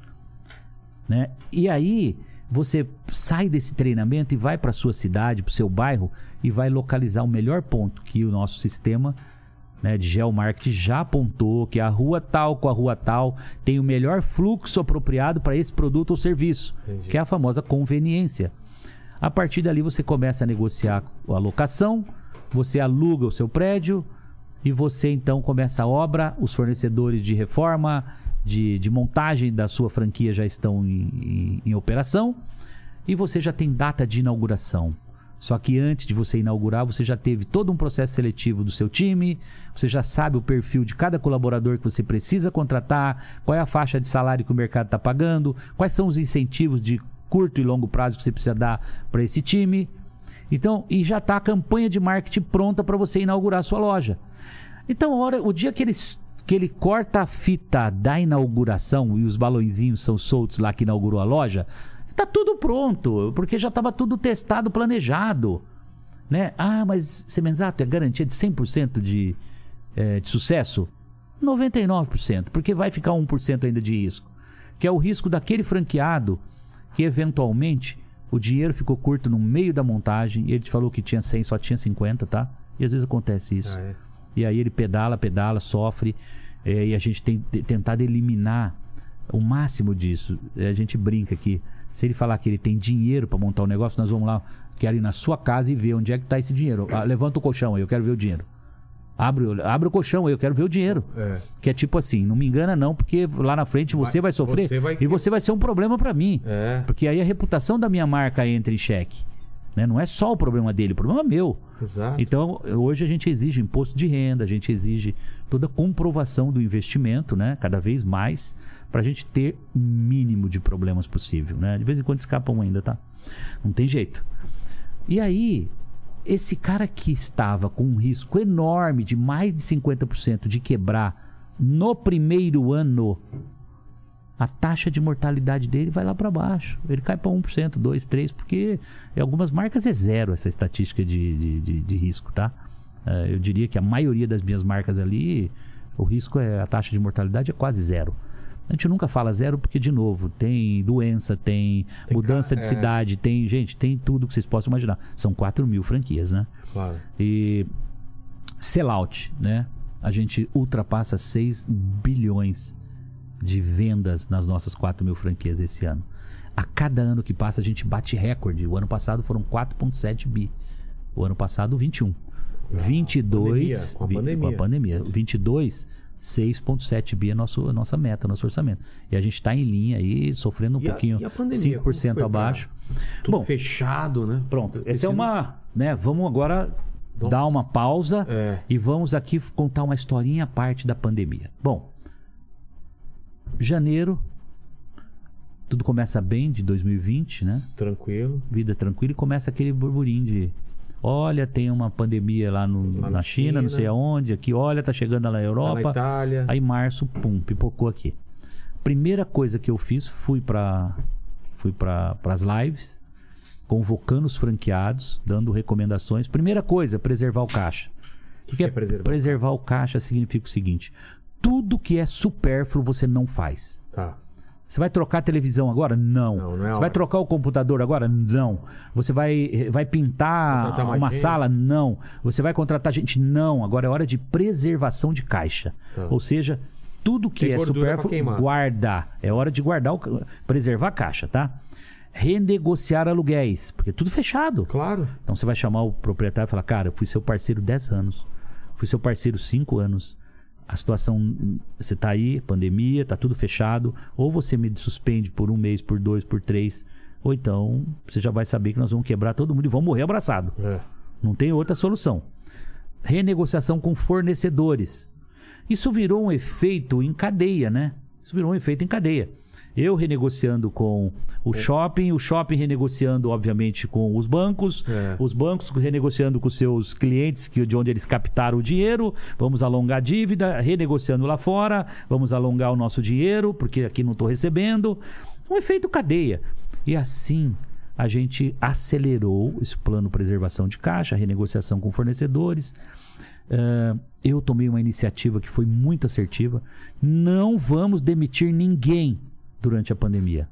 Né? E aí você sai desse treinamento e vai para sua cidade, para o seu bairro e vai localizar o melhor ponto que o nosso sistema né, de geomarketing já apontou que a rua tal com a rua tal tem o melhor fluxo apropriado para esse produto ou serviço, Entendi. que é a famosa conveniência. A partir dali você começa a negociar a locação, você aluga o seu prédio e você então começa a obra, os fornecedores de reforma, de, de montagem da sua franquia já estão em, em- em operação e você já tem data de inauguração. Só que antes de você inaugurar, você já teve todo um processo seletivo do seu time, você já sabe o perfil de cada colaborador que você precisa contratar, qual é a faixa de salário que o mercado está pagando, quais são os incentivos de curto e longo prazo que você precisa dar para esse time. Então, e já está a campanha de marketing pronta para você inaugurar a sua loja. Então, hora, o dia que ele, que ele corta a fita da inauguração e os balõezinhos são soltos lá que inaugurou a loja, tá tudo pronto, porque já estava tudo testado, planejado. Né? Ah, mas Semenzato é garantia de 100% de, eh, de sucesso? 99%, porque vai ficar 1% ainda de risco. Que é o risco daquele franqueado que eventualmente o dinheiro ficou curto no meio da montagem, e ele te falou que tinha 100, só tinha 50, tá? E às vezes acontece isso. Ah, é. E aí ele pedala, pedala, sofre. eh, e a gente tem te- tentado eliminar o máximo disso. Eh, a gente brinca que se ele falar que ele tem dinheiro para montar o negócio, nós vamos lá, quero ir na sua casa e ver onde é que está esse dinheiro. Ah, levanta o colchão aí, eu quero ver o dinheiro. Abre, o- abre o colchão aí, eu quero ver o dinheiro. É. Que é tipo assim, não me engana não, porque lá na frente você vai, Vai- sofrer você vai- e você vai ser um problema para mim. É. Porque aí a reputação da minha marca entra em xeque. Né? Não é só o problema dele, o problema é meu. Exato. Então, hoje a gente exige imposto de renda, a gente exige toda a comprovação do investimento, né? Cada vez mais, para a gente ter o mínimo de problemas possível, né? De vez em quando escapam ainda, tá? Não tem jeito. E aí, esse cara que estava com um risco enorme de mais de 50% de quebrar no primeiro ano, a taxa de mortalidade dele vai lá para baixo. Ele cai para 1%, 2%, 3%, porque em algumas marcas é zero essa estatística de, de, de- de risco, tá? Eh, eu diria que a maioria das minhas marcas ali, o risco é a taxa de mortalidade é quase zero. A gente nunca fala zero porque, de novo, tem doença, tem, Tem mudança ca- de é. cidade, tem, gente, tem tudo que vocês possam imaginar. São 4 mil franquias, né? Claro. E sellout, né? A gente ultrapassa 6 bilhões de vendas nas nossas 4 mil franquias esse ano. A cada ano que passa, a gente bate recorde. O ano passado foram 4,7 bi. O ano passado, 21. 22. pandemia, com a pandemia. Com a pandemia. 22, 6,7 bi é nosso, a nossa meta, nosso orçamento. E a gente está em linha aí, sofrendo um E a- pouquinho, e a pandemia, como 5% foi pra- abaixo. Tudo Bom, fechado, né? Pronto, essa é uma. Né, vamos agora dar uma pausa É. e vamos aqui contar uma historinha à parte da pandemia. Bom, janeiro, tudo começa bem de 2020, né? Tranquilo. Vida tranquila e começa aquele burburinho de. Olha, tem uma pandemia lá, no- Lá na na China, não China. sei aonde, aqui, olha, tá chegando lá na Tá Europa. na Itália. Aí março, pum, pipocou aqui. Primeira coisa que eu fiz, fui para fui para as lives, convocando os franqueados, dando recomendações. Primeira coisa, preservar o caixa. O que, que é preservar o preservar o caixa significa o seguinte: tudo que é supérfluo você não faz. Tá. Você vai trocar a televisão agora? Não. Não, não é Você vai trocar o computador agora? Não. Você vai, vai pintar uma sala? Não. Você vai contratar gente? Não. Agora é hora de preservação de caixa. Tá. Ou seja, tudo que Tem é supérfluo, guarda. É hora de guardar, o, preservar a caixa, tá? Renegociar aluguéis, porque é tudo fechado. Claro. Então você vai chamar o proprietário e falar: Cara, eu fui seu parceiro 10 anos, fui seu parceiro 5 anos. A situação, você tá aí, pandemia, tá tudo fechado. Ou você me suspende por um mês, por dois, por três. Ou então você já vai saber que nós vamos quebrar todo mundo e vamos morrer abraçado. É. Não tem outra solução. Renegociação com fornecedores. Isso virou um efeito em cadeia, né? Isso virou um efeito em cadeia. Eu renegociando com o shopping, o shopping renegociando, obviamente, com os bancos, É. os bancos renegociando com seus clientes, que, de onde eles captaram o dinheiro, vamos alongar a dívida, renegociando lá fora, vamos alongar o nosso dinheiro, porque aqui não estou recebendo. Um efeito cadeia. E assim a gente acelerou esse plano preservação de caixa, renegociação com fornecedores. Eh, eu tomei uma iniciativa que foi muito assertiva. Não vamos demitir ninguém durante a pandemia.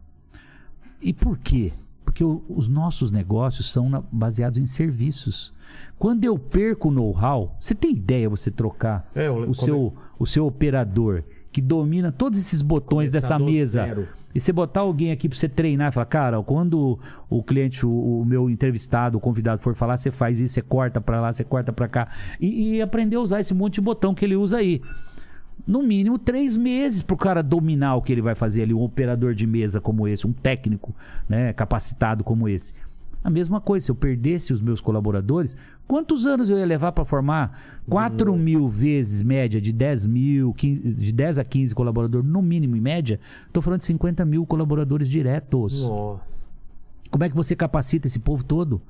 E por quê? Porque o- os nossos negócios são na- baseados em serviços. Quando eu perco o know-how, você tem ideia você trocar É, eu- o, seu, o seu operador que domina todos esses botões dessa mesa zero. e você botar alguém aqui pra você treinar e falar, cara, quando o cliente, o, o meu entrevistado, o convidado for falar, você faz isso, você corta pra lá, você corta pra cá. E, e aprender a usar esse monte de botão que ele usa aí. No mínimo três meses pro cara dominar o que ele vai fazer ali, um operador de mesa como esse, um técnico né, capacitado como esse. A mesma coisa, se eu perdesse os meus colaboradores, quantos anos eu ia levar para formar 4 mil vezes média de 10 mil, 15 de 10 a 15 colaboradores, no mínimo em média? Estou falando de 50 mil colaboradores diretos. Nossa. Como é que você capacita esse povo todo?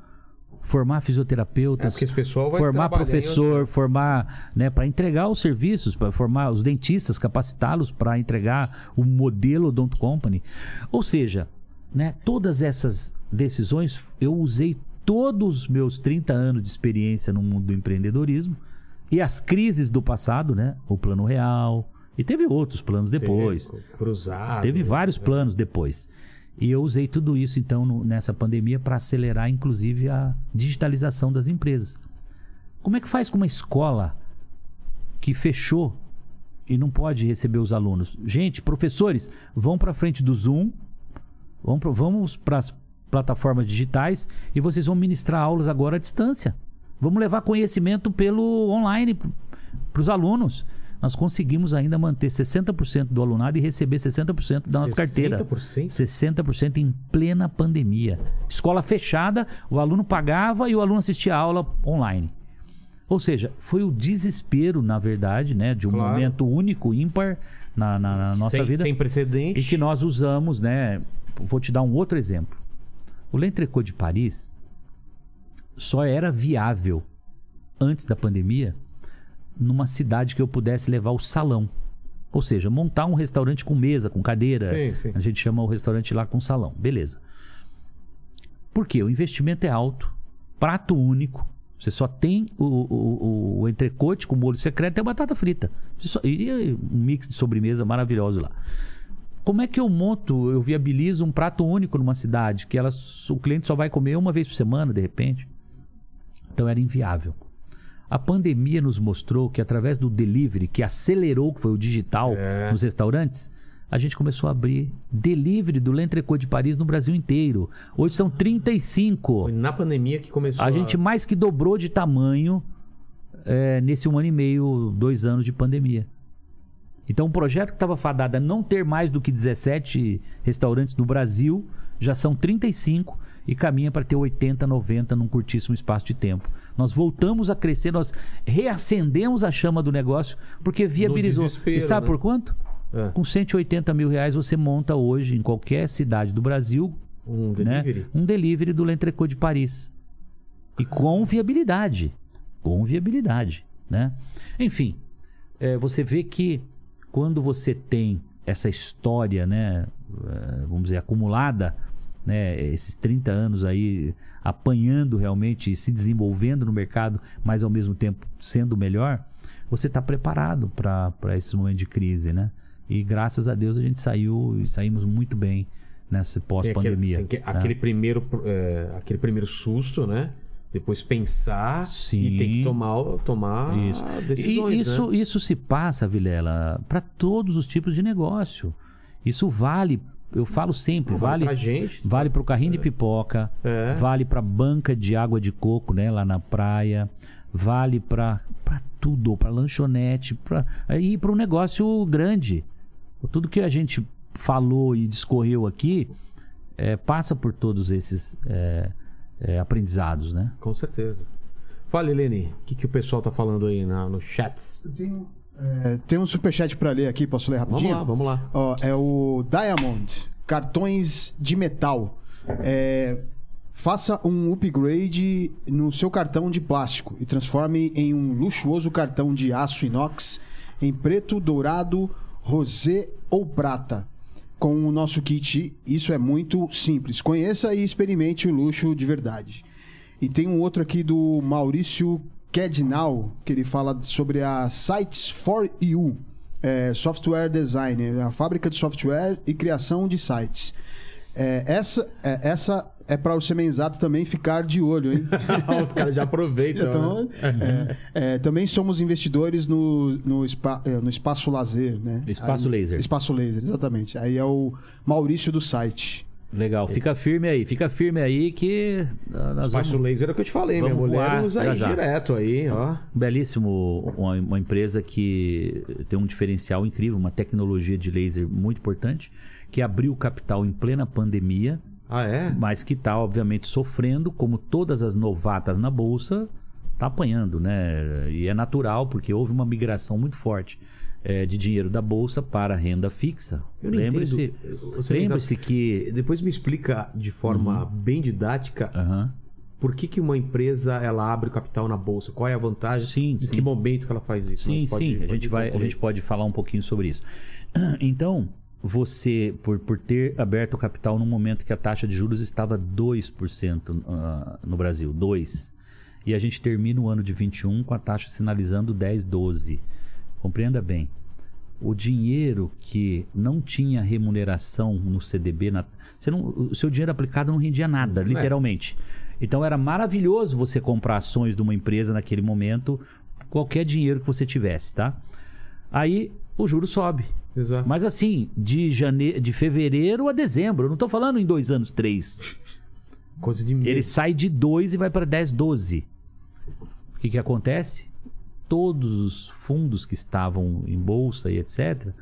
Formar É fisioterapeutas, vai formar professor, formar, né, para entregar os serviços, para formar os dentistas, capacitá-los para entregar o modelo Odonto Company. Ou seja, né, todas essas decisões eu usei todos os meus 30 anos de experiência no mundo do empreendedorismo e as crises do passado, né, o plano real, e teve outros planos depois. Teve Cruzado. Teve vários planos depois. E eu usei tudo isso, então, no- nessa pandemia para acelerar, inclusive, a digitalização das empresas. Como é que faz com uma escola que fechou e não pode receber os alunos? Gente, professores, vão para frente do Zoom, vamos para as plataformas digitais e vocês vão ministrar aulas agora à distância. Vamos levar conhecimento pelo online para os alunos. Nós conseguimos ainda manter 60% do alunado e receber 60% da nossa carteira. 60%? 60% em plena pandemia. Escola fechada, o aluno pagava e o aluno assistia a aula online. Ou seja, foi o desespero, na verdade, né, de um Claro. momento único, ímpar na, na- na nossa sem, vida. Sem precedente. E que nós usamos, né? Vou te dar um outro exemplo. O L'Entrecôte de Paris só era viável antes da pandemia numa cidade que eu pudesse levar o salão. Ou seja, montar um restaurante com mesa, com cadeira. Sim, sim. A gente chama o restaurante lá com salão. Beleza. Por quê? O investimento é alto, prato único. Você só tem o, o, o, o entrecote com molho secreto e a batata frita. Só- e um mix de sobremesa maravilhoso lá. Como é que eu monto, eu viabilizo um prato único numa cidade que ela, o cliente só vai comer uma vez por semana, de repente? Então era inviável. A pandemia nos mostrou que através do delivery, que acelerou, que foi o digital É. nos restaurantes, a gente começou a abrir delivery do L'Entrecôte de Paris no Brasil inteiro. Hoje são 35. Foi na pandemia que começou A gente mais que dobrou de tamanho é, nesse um ano e meio, dois anos de pandemia. Então, um projeto que estava fadado a não ter mais do que 17 restaurantes no Brasil, já são 35 e caminha para ter 80, 90 num curtíssimo espaço de tempo. Nós voltamos a crescer, nós reacendemos a chama do negócio porque viabilizou. E sabe né? por quanto? É. Com 180 mil reais você monta hoje em qualquer cidade do Brasil um né? delivery. Um delivery do L'Entrecôte de Paris. E com viabilidade. Com viabilidade, né? Enfim, é, você vê que quando você tem essa história, né, é, vamos dizer, acumulada, né, esses 30 anos aí apanhando realmente, se desenvolvendo no mercado, mas ao mesmo tempo sendo melhor, você está preparado para esse momento de crise, né? E graças a Deus a gente saiu e saímos muito bem nessa pós-pandemia. aquele, tem que- né? aquele primeiro, é, aquele primeiro susto, né? Depois pensar Sim. e tem que tomar, tomar Isso. decisões, e isso, né? isso se passa, Vilela, para todos os tipos de negócio. Isso vale, eu falo sempre, vale gente. vale para o carrinho de pipoca, É. vale para banca de água de coco, né, lá na praia, vale para para tudo, para lanchonete, para aí para um negócio grande. Tudo que a gente falou e discorreu aqui é, passa por todos esses é, é, aprendizados, né? Com certeza. Fala, Helene, o que, que o pessoal tá falando aí na, no chats? Eu tenho, é, tem um superchat pra ler aqui, posso ler Vamos rapidinho? lá, vamos lá. Ó, é o Diamond, cartões de metal. É, faça um upgrade no seu cartão de plástico e transforme em um luxuoso cartão de aço inox em preto, dourado, rosé ou prata. com o nosso kit. Isso é muito simples. Conheça e experimente o luxo de verdade. E tem um outro aqui do Maurício Kednal, que ele fala sobre a Sites for You, é, software design, a fábrica de software e criação de sites. É, essa, é, essa é para o Semenzato também ficar de olho, hein? *laughs* Os caras já aproveitam. Então, né? é, é, também somos investidores no, no, spa- é, no Espaço Lazer, né? Espaço Aí- Laser. Espaço Laser, exatamente. Aí é o Maurício do site. Legal, fica firme aí, fica firme aí que nós vamos... laser é o que eu te falei, minha Vamos mulher voar usa já aí já. direto aí, ó. Belíssimo, uma, uma empresa que tem um diferencial incrível, uma tecnologia de laser muito importante, que abriu capital em plena pandemia, Ah, é? mas que está, obviamente, sofrendo, como todas as novatas na Bolsa, está apanhando, né? E é natural, porque houve uma migração muito forte eh, de dinheiro da Bolsa para a renda fixa. Lembre-se lembre-se que... Depois me explica de forma bem didática Aham. por que, que uma empresa ela abre o capital na bolsa, qual é a vantagem, Sim, em sim. que momento que ela faz isso. Sim, pode- sim, a pode gente, vai, a gente pode falar um pouquinho sobre isso. *clears throat* Então, você, por, por ter aberto o capital num momento que a taxa de juros estava 2% ah, no Brasil, 2%. E a gente termina o ano de 21 com a taxa sinalizando 10, 12. Compreenda bem. O dinheiro que não tinha remuneração no CDB, na- não- o seu dinheiro aplicado não rendia nada, literalmente. Então era maravilhoso você comprar ações de uma empresa naquele momento, qualquer dinheiro que você tivesse, tá? Aí o juro sobe. Exato. Mas assim, de, jane... de fevereiro a dezembro, eu não estou falando em dois anos, três. Coisa de medo. Ele sai de 2 e vai para 10, 12. O que, que acontece? Todos os fundos que estavam em bolsa e etc.,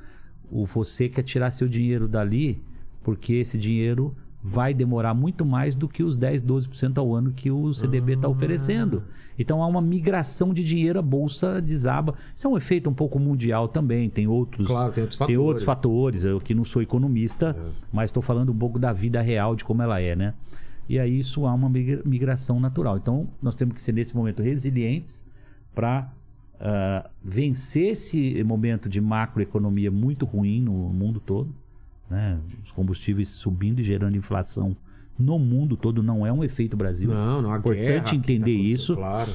o você quer tirar seu dinheiro dali, porque esse dinheiro vai demorar muito mais do que os 10, 12% ao ano que o CDB está oferecendo. Então há uma migração de dinheiro, a bolsa desaba. Isso é um efeito um pouco mundial também. Tem outros, Claro, tem outros tem fatores. outros fatores. Eu que não sou economista, mas estou falando um pouco da vida real, de como ela é, né? E aí isso há uma migra- migração natural. Então nós temos que ser nesse momento resilientes para vencer esse momento de macroeconomia muito ruim no mundo todo, né? Os combustíveis subindo e gerando inflação no mundo todo não é um efeito Brasil. Não, não, Importante tá entender acontecendo, isso. Claro.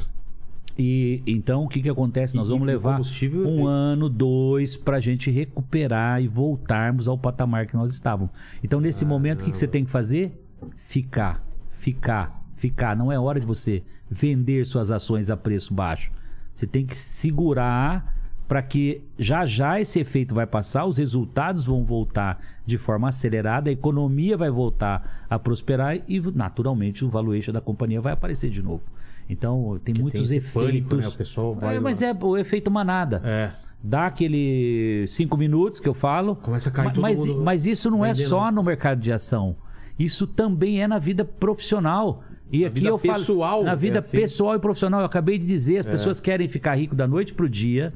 E então o que, que acontece? Nós E- vamos e o levar um ano, dois, para a gente recuperar e voltarmos ao patamar que nós estávamos. Então, nesse momento, o que, que você tem que fazer? Ficar, ficar, ficar. Não é hora de você vender suas ações a preço baixo. Você tem que segurar para que já já esse efeito vai passar, os resultados vão voltar de forma acelerada, a economia vai voltar a prosperar e naturalmente o valuation da companhia vai aparecer de novo. Então tem muitos esse efeitos. pânico, né? O pessoal vai É, mas é o efeito manada. É. Dá aquele cinco minutos que eu falo. Começa a cair Ma- todo mas, mundo mas isso não é vendendo. só no mercado de ação. Isso também é na vida profissional. E Na aqui vida eu falo pessoal, na vida é assim. pessoal e profissional. Eu acabei de dizer, as pessoas querem ficar rico da noite pro dia.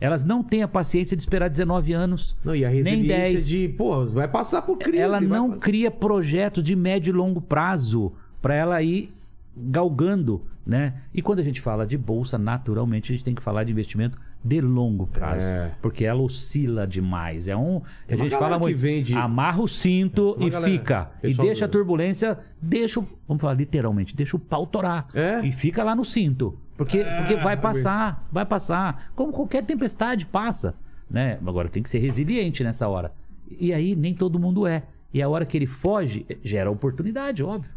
Elas não têm a paciência de esperar 19 anos. Não, e a nem resiliência 10. de, pô, vai passar por crise. ela não passar. cria projetos de médio e longo prazo para ela ir galgando, né? E quando a gente fala de bolsa, naturalmente a gente tem que falar de investimento de longo prazo, É. porque ela oscila demais. É um, a gente fala muito, vende- amarra o cinto Uma e galera- fica e deixa a turbulência, deixa, o- vamos falar literalmente, deixa o pau torar É. e fica lá no cinto, porque porque vai passar, vai passar, como qualquer tempestade passa, né? Agora tem que ser resiliente nessa hora. E aí nem todo mundo é. E a hora que ele foge, gera oportunidade, óbvio.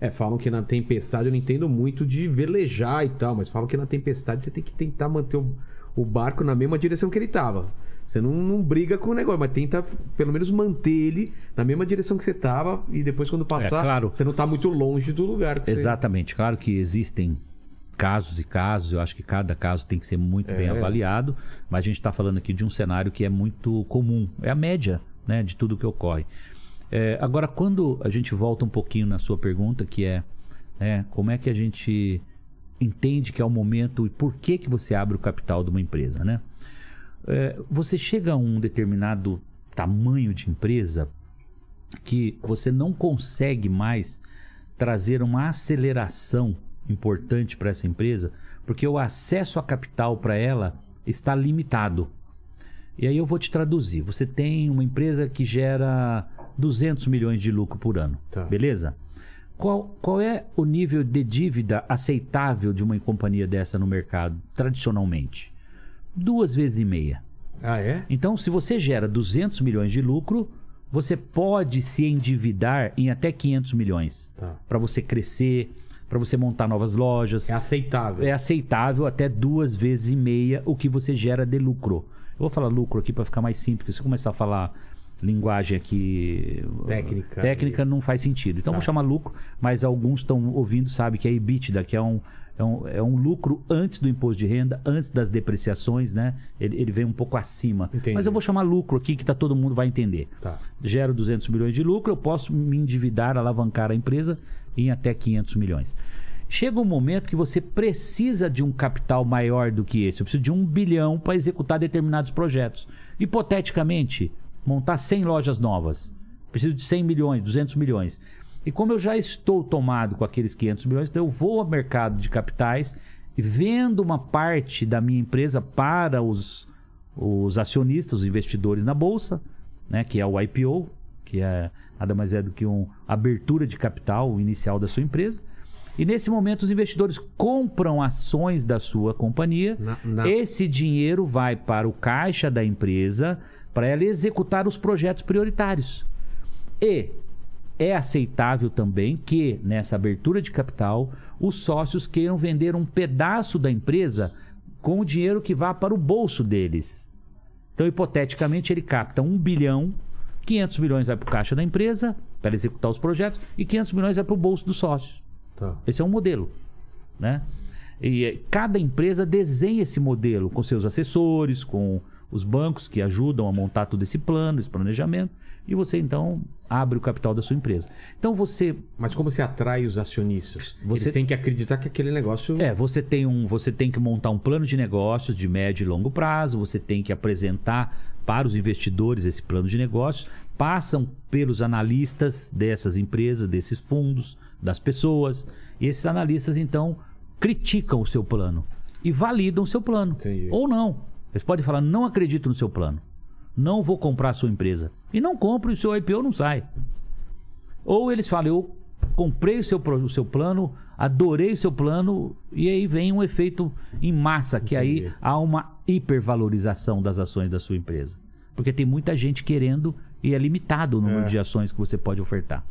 É, falam que na tempestade, eu não entendo muito de velejar e tal, mas falam que na tempestade você tem que tentar manter o, o barco na mesma direção que ele tava. Você não, não briga com o negócio, mas tenta pelo menos manter ele na mesma direção que você tava e depois quando passar, É, claro. você não tá muito longe do lugar que você... Exatamente. Claro que existem casos e casos, eu acho que cada caso tem que ser muito bem É. avaliado, mas a gente está falando aqui de um cenário que é muito comum, é a média né, de tudo que ocorre. É, agora, quando a gente volta um pouquinho na sua pergunta, que é né, como é que a gente entende que é o momento e por que, que você abre o capital de uma empresa, né? É, você chega a um determinado tamanho de empresa que você não consegue mais trazer uma aceleração importante para essa empresa, porque o acesso a capital para ela está limitado. E aí eu vou te traduzir. Você tem uma empresa que gera 200 milhões de lucro por ano, Tá. beleza? Qual, qual é o nível de dívida aceitável de uma companhia dessa no mercado, tradicionalmente? Duas vezes e meia. Ah, é? Então, se você gera 200 milhões de lucro, você pode se endividar em até 500 milhões Tá. para você crescer, para você montar novas lojas. É aceitável. É aceitável até duas vezes e meia o que você gera de lucro. Eu vou falar lucro aqui para ficar mais simples, porque se eu começar a falar linguagem aqui Técnica. técnica não faz sentido. Então Tá. vou chamar lucro, mas alguns estão ouvindo sabem que é EBITDA, que é um, é um, é um lucro antes do imposto de renda, antes das depreciações, né? Ele, ele vem um pouco acima. Entendi. Mas eu vou chamar lucro aqui que tá, todo mundo vai entender. Tá. Gero 200 milhões de lucro, eu posso me endividar, alavancar a empresa em até 500 milhões. Chega um momento que você precisa de um capital maior do que esse. Eu preciso de um bilhão para executar determinados projetos. Hipoteticamente, montar 100 lojas novas. Preciso de 100 milhões, 200 milhões. E como eu já estou tomado com aqueles 500 milhões, então eu vou ao mercado de capitais e vendo uma parte da minha empresa para os, os acionistas, os investidores na bolsa, né, que é o IPO, que é nada mais é do que uma abertura de capital inicial da sua empresa. E nesse momento os investidores compram ações da sua companhia. Na- na- Esse dinheiro vai para o caixa da empresa para ela executar os projetos prioritários. E é aceitável também que, nessa abertura de capital, os sócios queiram vender um pedaço da empresa com o dinheiro que vá para o bolso deles. Então, hipoteticamente, ele capta 1 bilhão, 500 milhões vai para o caixa da empresa para executar os projetos e 500 milhões vai para o bolso dos sócios. Tá. Esse é um modelo, né? E eh, cada empresa desenha esse modelo com seus assessores, com os bancos que ajudam a montar todo esse plano, esse planejamento, e você então abre o capital da sua empresa. Então você Mas como você atrai os acionistas? Você- Você tem que acreditar que aquele negócio. é, você tem um, você tem que montar um plano de negócios de médio e longo prazo, você tem que apresentar para os investidores esse plano de negócios, passam pelos analistas dessas empresas, desses fundos, das pessoas, e esses analistas então criticam o seu plano e validam o seu plano. Entendi. Ou não. Eles podem falar: "Não acredito no seu plano. Não vou comprar a sua empresa". E não compram e o seu IPO não sai. Ou eles falam, eu comprei o seu, o seu plano, adorei o seu plano, e aí vem um efeito em massa, que aí Entendi. há uma hipervalorização das ações da sua empresa. Porque tem muita gente querendo e é limitado o número É. de ações que você pode ofertar.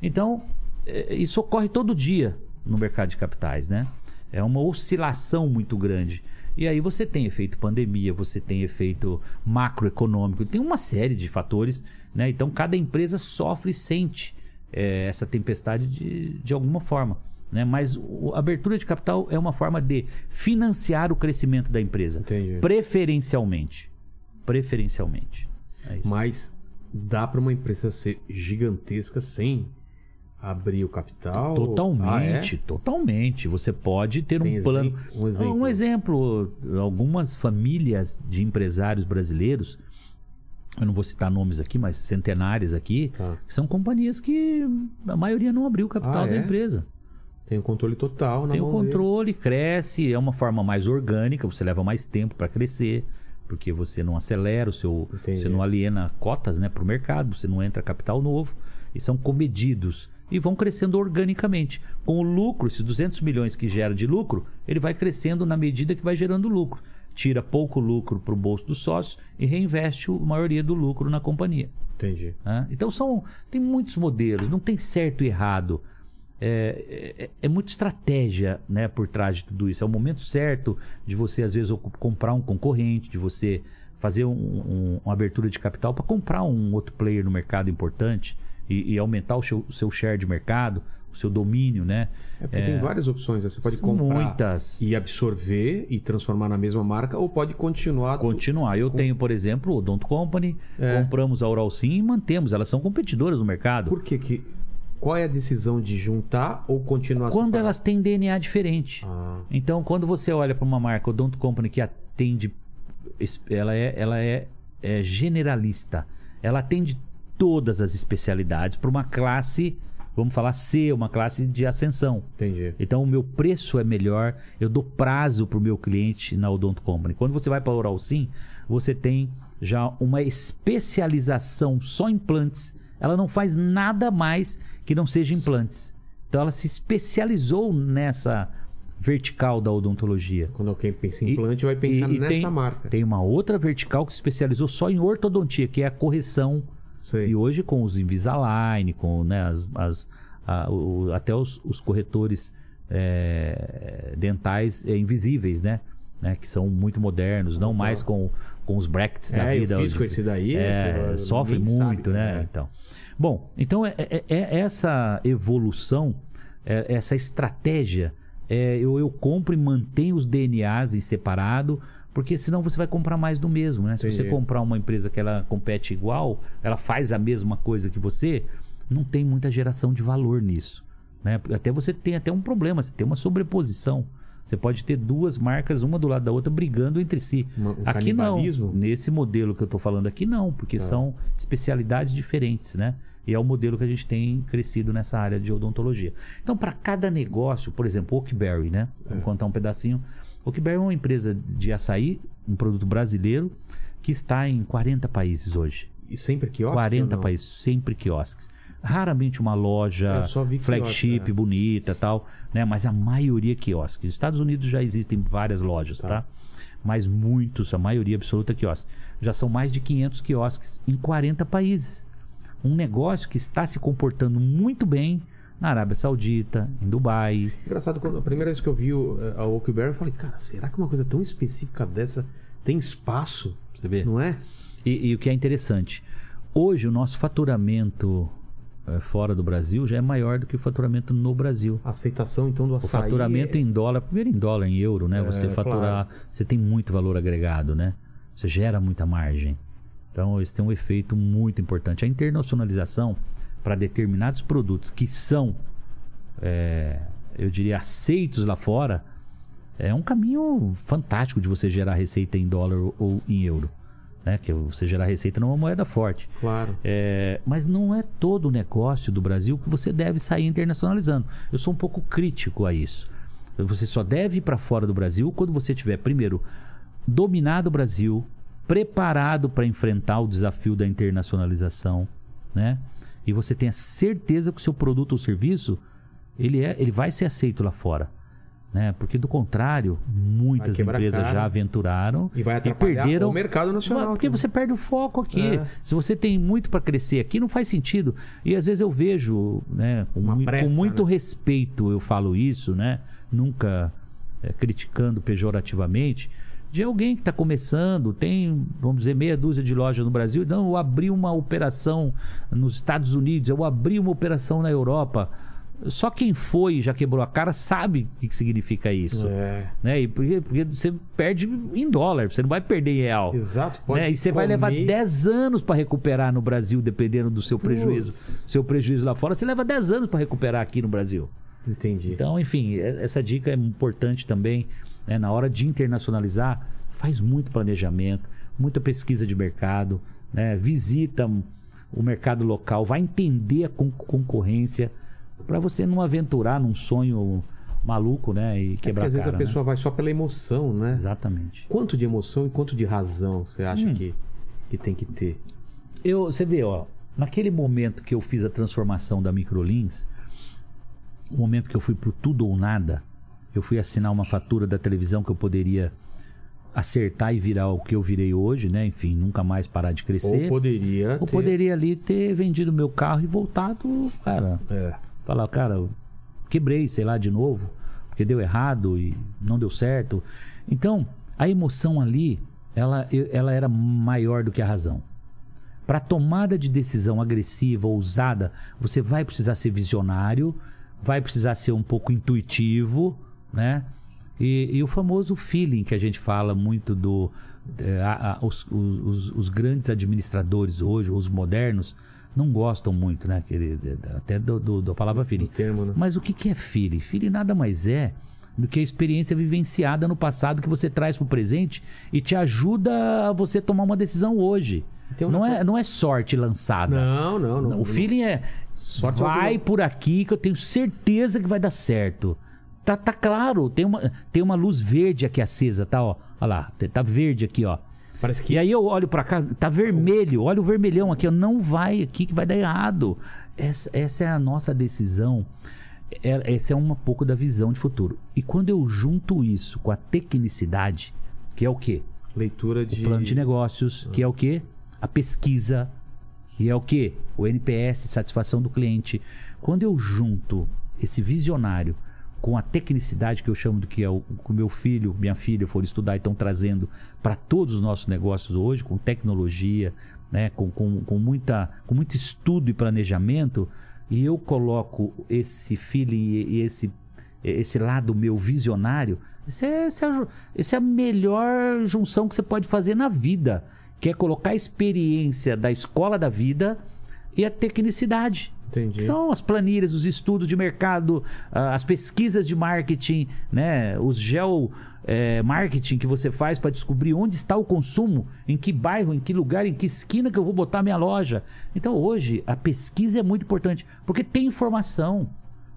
Então, eh, isso ocorre todo dia no mercado de capitais, né? É uma oscilação muito grande. E aí você tem efeito pandemia, você tem efeito macroeconômico, tem uma série de fatores, né? Então cada empresa sofre e sente eh, essa tempestade de, de alguma forma. Né? Mas o- a abertura de capital é uma forma de financiar o crescimento da empresa. Entendi. Preferencialmente. Preferencialmente. É. Mas dá pra uma empresa ser gigantesca sem abrir o capital? Totalmente, Ah, totalmente. Você pode ter Tem um plano. um exemplo? Um exemplo, algumas famílias de empresários brasileiros, eu não vou citar nomes aqui, mas centenárias aqui, Tá. são companhias que a maioria não abriu o capital Ah, da é? empresa. é? Tem o controle total na Tem o mão dele. controle, cresce, é uma forma mais orgânica, você leva mais tempo para crescer, porque você não acelera o seu, Entendi. você não aliena cotas, né, para o mercado, você não entra capital novo e são comedidos e vão crescendo organicamente. Com o lucro, esses 200 milhões que gera de lucro, ele vai crescendo na medida que vai gerando lucro. Tira pouco lucro para o bolso dos sócios e reinveste a maioria do lucro na companhia. Entendi. né? Então são tem muitos modelos, não tem certo e errado. É, é, é muita estratégia né, por trás de tudo isso. É o momento certo de você, às vezes, comprar um concorrente, de você fazer um- um- uma abertura de capital para comprar um outro player no mercado importante e, e aumentar o seu, seu share de mercado, o seu domínio, né? É porque tem várias opções. né? Você pode comprar muitas. e absorver e transformar na mesma marca, ou pode continuar. Continuar. Eu tenho, por exemplo, o Don't Company, É. compramos a Oral Sim e mantemos. Elas são competidoras no mercado. Por que que. Qual é a decisão de juntar ou continuar Quando separado? elas têm DNA diferente. Ah, Então, quando você olha para uma marca, o Don't Company, que atende, ela é, ela é, é generalista. Ela atende todas as especialidades para uma classe, vamos falar C, uma classe de ascensão. entendi. Então, o meu preço é melhor, eu dou prazo para o meu cliente na Odonto Company. Quando você vai para a Oral Sim, você tem já uma especialização só em implantes. Ela não faz nada mais que não seja implantes. Então ela se especializou nessa vertical da odontologia. Quando alguém pensa em E- implante, vai pensar e- e nessa tem, marca. Tem uma outra vertical que se especializou só em ortodontia, que é a correção. Sei. E hoje com os Invisalign, com né, as, as- a- o- até os, os corretores é, dentais é, invisíveis, né? Né, que são muito modernos, não mais com, com os brackets da É, eu vida. fiz onde- com esse daí, é, sofre muito, sabe, né? é. Então, bom, então é, é- é essa evolução, é- essa estratégia, eu, eu compro e mantenho os DNAs em separado, porque senão você vai comprar mais do mesmo, né? Se você comprar uma empresa que ela compete igual, ela faz a mesma coisa que você, não tem muita geração de valor nisso, né? Até você tem até um problema, você tem uma sobreposição. Você pode ter duas marcas, uma do lado da outra, brigando entre si. Um aqui não. Nesse modelo que eu estou falando aqui, não, porque são especialidades diferentes, né? E é o modelo que a gente tem crescido nessa área de odontologia. Então, para cada negócio, por exemplo, Oakberry, né? Vamos contar um pedacinho. Oakberry é uma empresa de açaí, um produto brasileiro, que está em 40 países hoje. E sempre que 40 países, sempre quiosques. Raramente uma loja flagship, quiosque, é. bonita tal, né? Mas a maioria quiosques. Nos Estados Unidos já existem várias lojas, tá? Mas muitos, a maioria absoluta quiosques. Já são mais de 500 quiosques em 40 países. Um negócio que está se comportando muito bem na Arábia Saudita, em Dubai. Engraçado, quando, a primeira vez que eu vi o, eh, a Oakberry, eu falei, cara, será que uma coisa tão específica dessa tem espaço? Você vê? Não é? E, e o que é interessante, hoje o nosso faturamento eh, fora do Brasil já é maior do que o faturamento no Brasil. A aceitação, então, do O açaí... faturamento é- em dólar, primeiro em dólar, em euro, né? você faturar, você tem muito valor agregado, né? Você gera muita margem. Então, isso tem um efeito muito importante. A internacionalização para determinados produtos que são, é, eu diria, aceitos lá fora, é um caminho fantástico de você gerar receita em dólar ou em euro. Né? Que você gerar receita numa moeda forte. Claro. É, mas não é todo o negócio do Brasil que você deve sair internacionalizando. Eu sou um pouco crítico a isso. Você só deve ir para fora do Brasil quando você tiver, primeiro, dominado o Brasil, preparado para enfrentar o desafio da internacionalização, né? E você tenha certeza que o seu produto ou serviço ele é, ele vai ser aceito lá fora, né? Porque do contrário, muitas empresas cara. já aventuraram E atrapalhar perderam o mercado nacional Porque também. você perde o foco aqui. É. Se você tem muito para crescer aqui, não faz sentido. E às vezes eu vejo, né, com, Uma mui- pressa, com muito né? respeito eu falo isso, né? Nunca é, criticando pejorativamente, de alguém que está começando, tem, vamos dizer, meia dúzia de lojas no Brasil. Não, eu abri uma operação nos Estados Unidos, eu abri uma operação na Europa. Só quem foi e já quebrou a cara sabe o que, significa isso. É. Né? E porque, porque você perde em dólar, você não vai perder em real. Exato. Pode Né? E você vai levar comer- 10 anos para recuperar no Brasil, dependendo do seu prejuízo. Putz. Seu prejuízo lá fora, você leva 10 anos para recuperar aqui no Brasil. Entendi. Então, enfim, e- essa dica é importante também. Né? Na hora de internacionalizar, faz muito planejamento, muita pesquisa de mercado, né? visita o mercado local, vai entender a con- concorrência para você não aventurar num sonho maluco, né? E É porque quebrar às a vezes cara. a pessoa vai só pela emoção, né? né? Exatamente. Quanto de emoção e quanto de razão você acha Hum. que, que tem que ter? Eu, você vê, ó, naquele momento que eu fiz a transformação da Microlins, o momento que eu fui pro tudo ou nada, eu fui assinar uma fatura da televisão que eu poderia acertar e virar o que eu virei hoje, né? Enfim, nunca mais parar de crescer. Ou poderia Ou ter... poderia ali ter vendido meu carro e voltado, cara, É. falar, cara, quebrei, sei lá, de novo, porque deu errado e não deu certo. Então, a emoção ali, ela, ela era maior do que a razão. Para tomada de decisão agressiva, ousada, você vai precisar ser visionário, vai precisar ser um pouco intuitivo, né? E, e o famoso feeling que a gente fala muito do. eh, a- a- os, os- os grandes administradores hoje, os modernos, não gostam muito, né? Aquele, até do, do- da palavra feeling. termo, né? Mas o que, que é feeling? Feeling nada mais é do que a experiência vivenciada no passado que você traz para o presente e te ajuda a você tomar uma decisão hoje. Um não, é, não é sorte lançada. Não, não, não. O feeling é Sorte vai alguma- por aqui que eu tenho certeza que vai dar certo. Tá, tá claro, tem uma, tem uma luz verde aqui acesa, tá? Ó, Olha lá, tá verde aqui, ó. Parece que E aí eu olho pra cá, tá vermelho, olha o vermelhão aqui, ó, não vai aqui que vai dar errado. Essa, essa é a nossa decisão. É- essa é um pouco da visão de futuro. E quando eu junto isso com a tecnicidade, que é o quê? leitura de O plano de negócios, que é o quê? A pesquisa, que é o quê? O NPS, satisfação do cliente. Quando eu junto esse visionário com a tecnicidade que eu chamo do que é o o meu filho, minha filha foram estudar e estão trazendo para todos os nossos negócios hoje, com tecnologia, né? com, com, com, muita, com muito estudo e planejamento, e eu coloco esse feeling e esse esse lado meu visionário, esse é, é, é a melhor junção que você pode fazer na vida, que é colocar a experiência da escola da vida e a tecnicidade. Entendi. São as planilhas, os estudos de mercado, ah, as pesquisas de marketing, né? os geo eh, marketing que você faz para descobrir onde está o consumo, em que bairro, em que lugar, em que esquina que eu vou botar minha loja. Então hoje a pesquisa é muito importante, porque tem informação.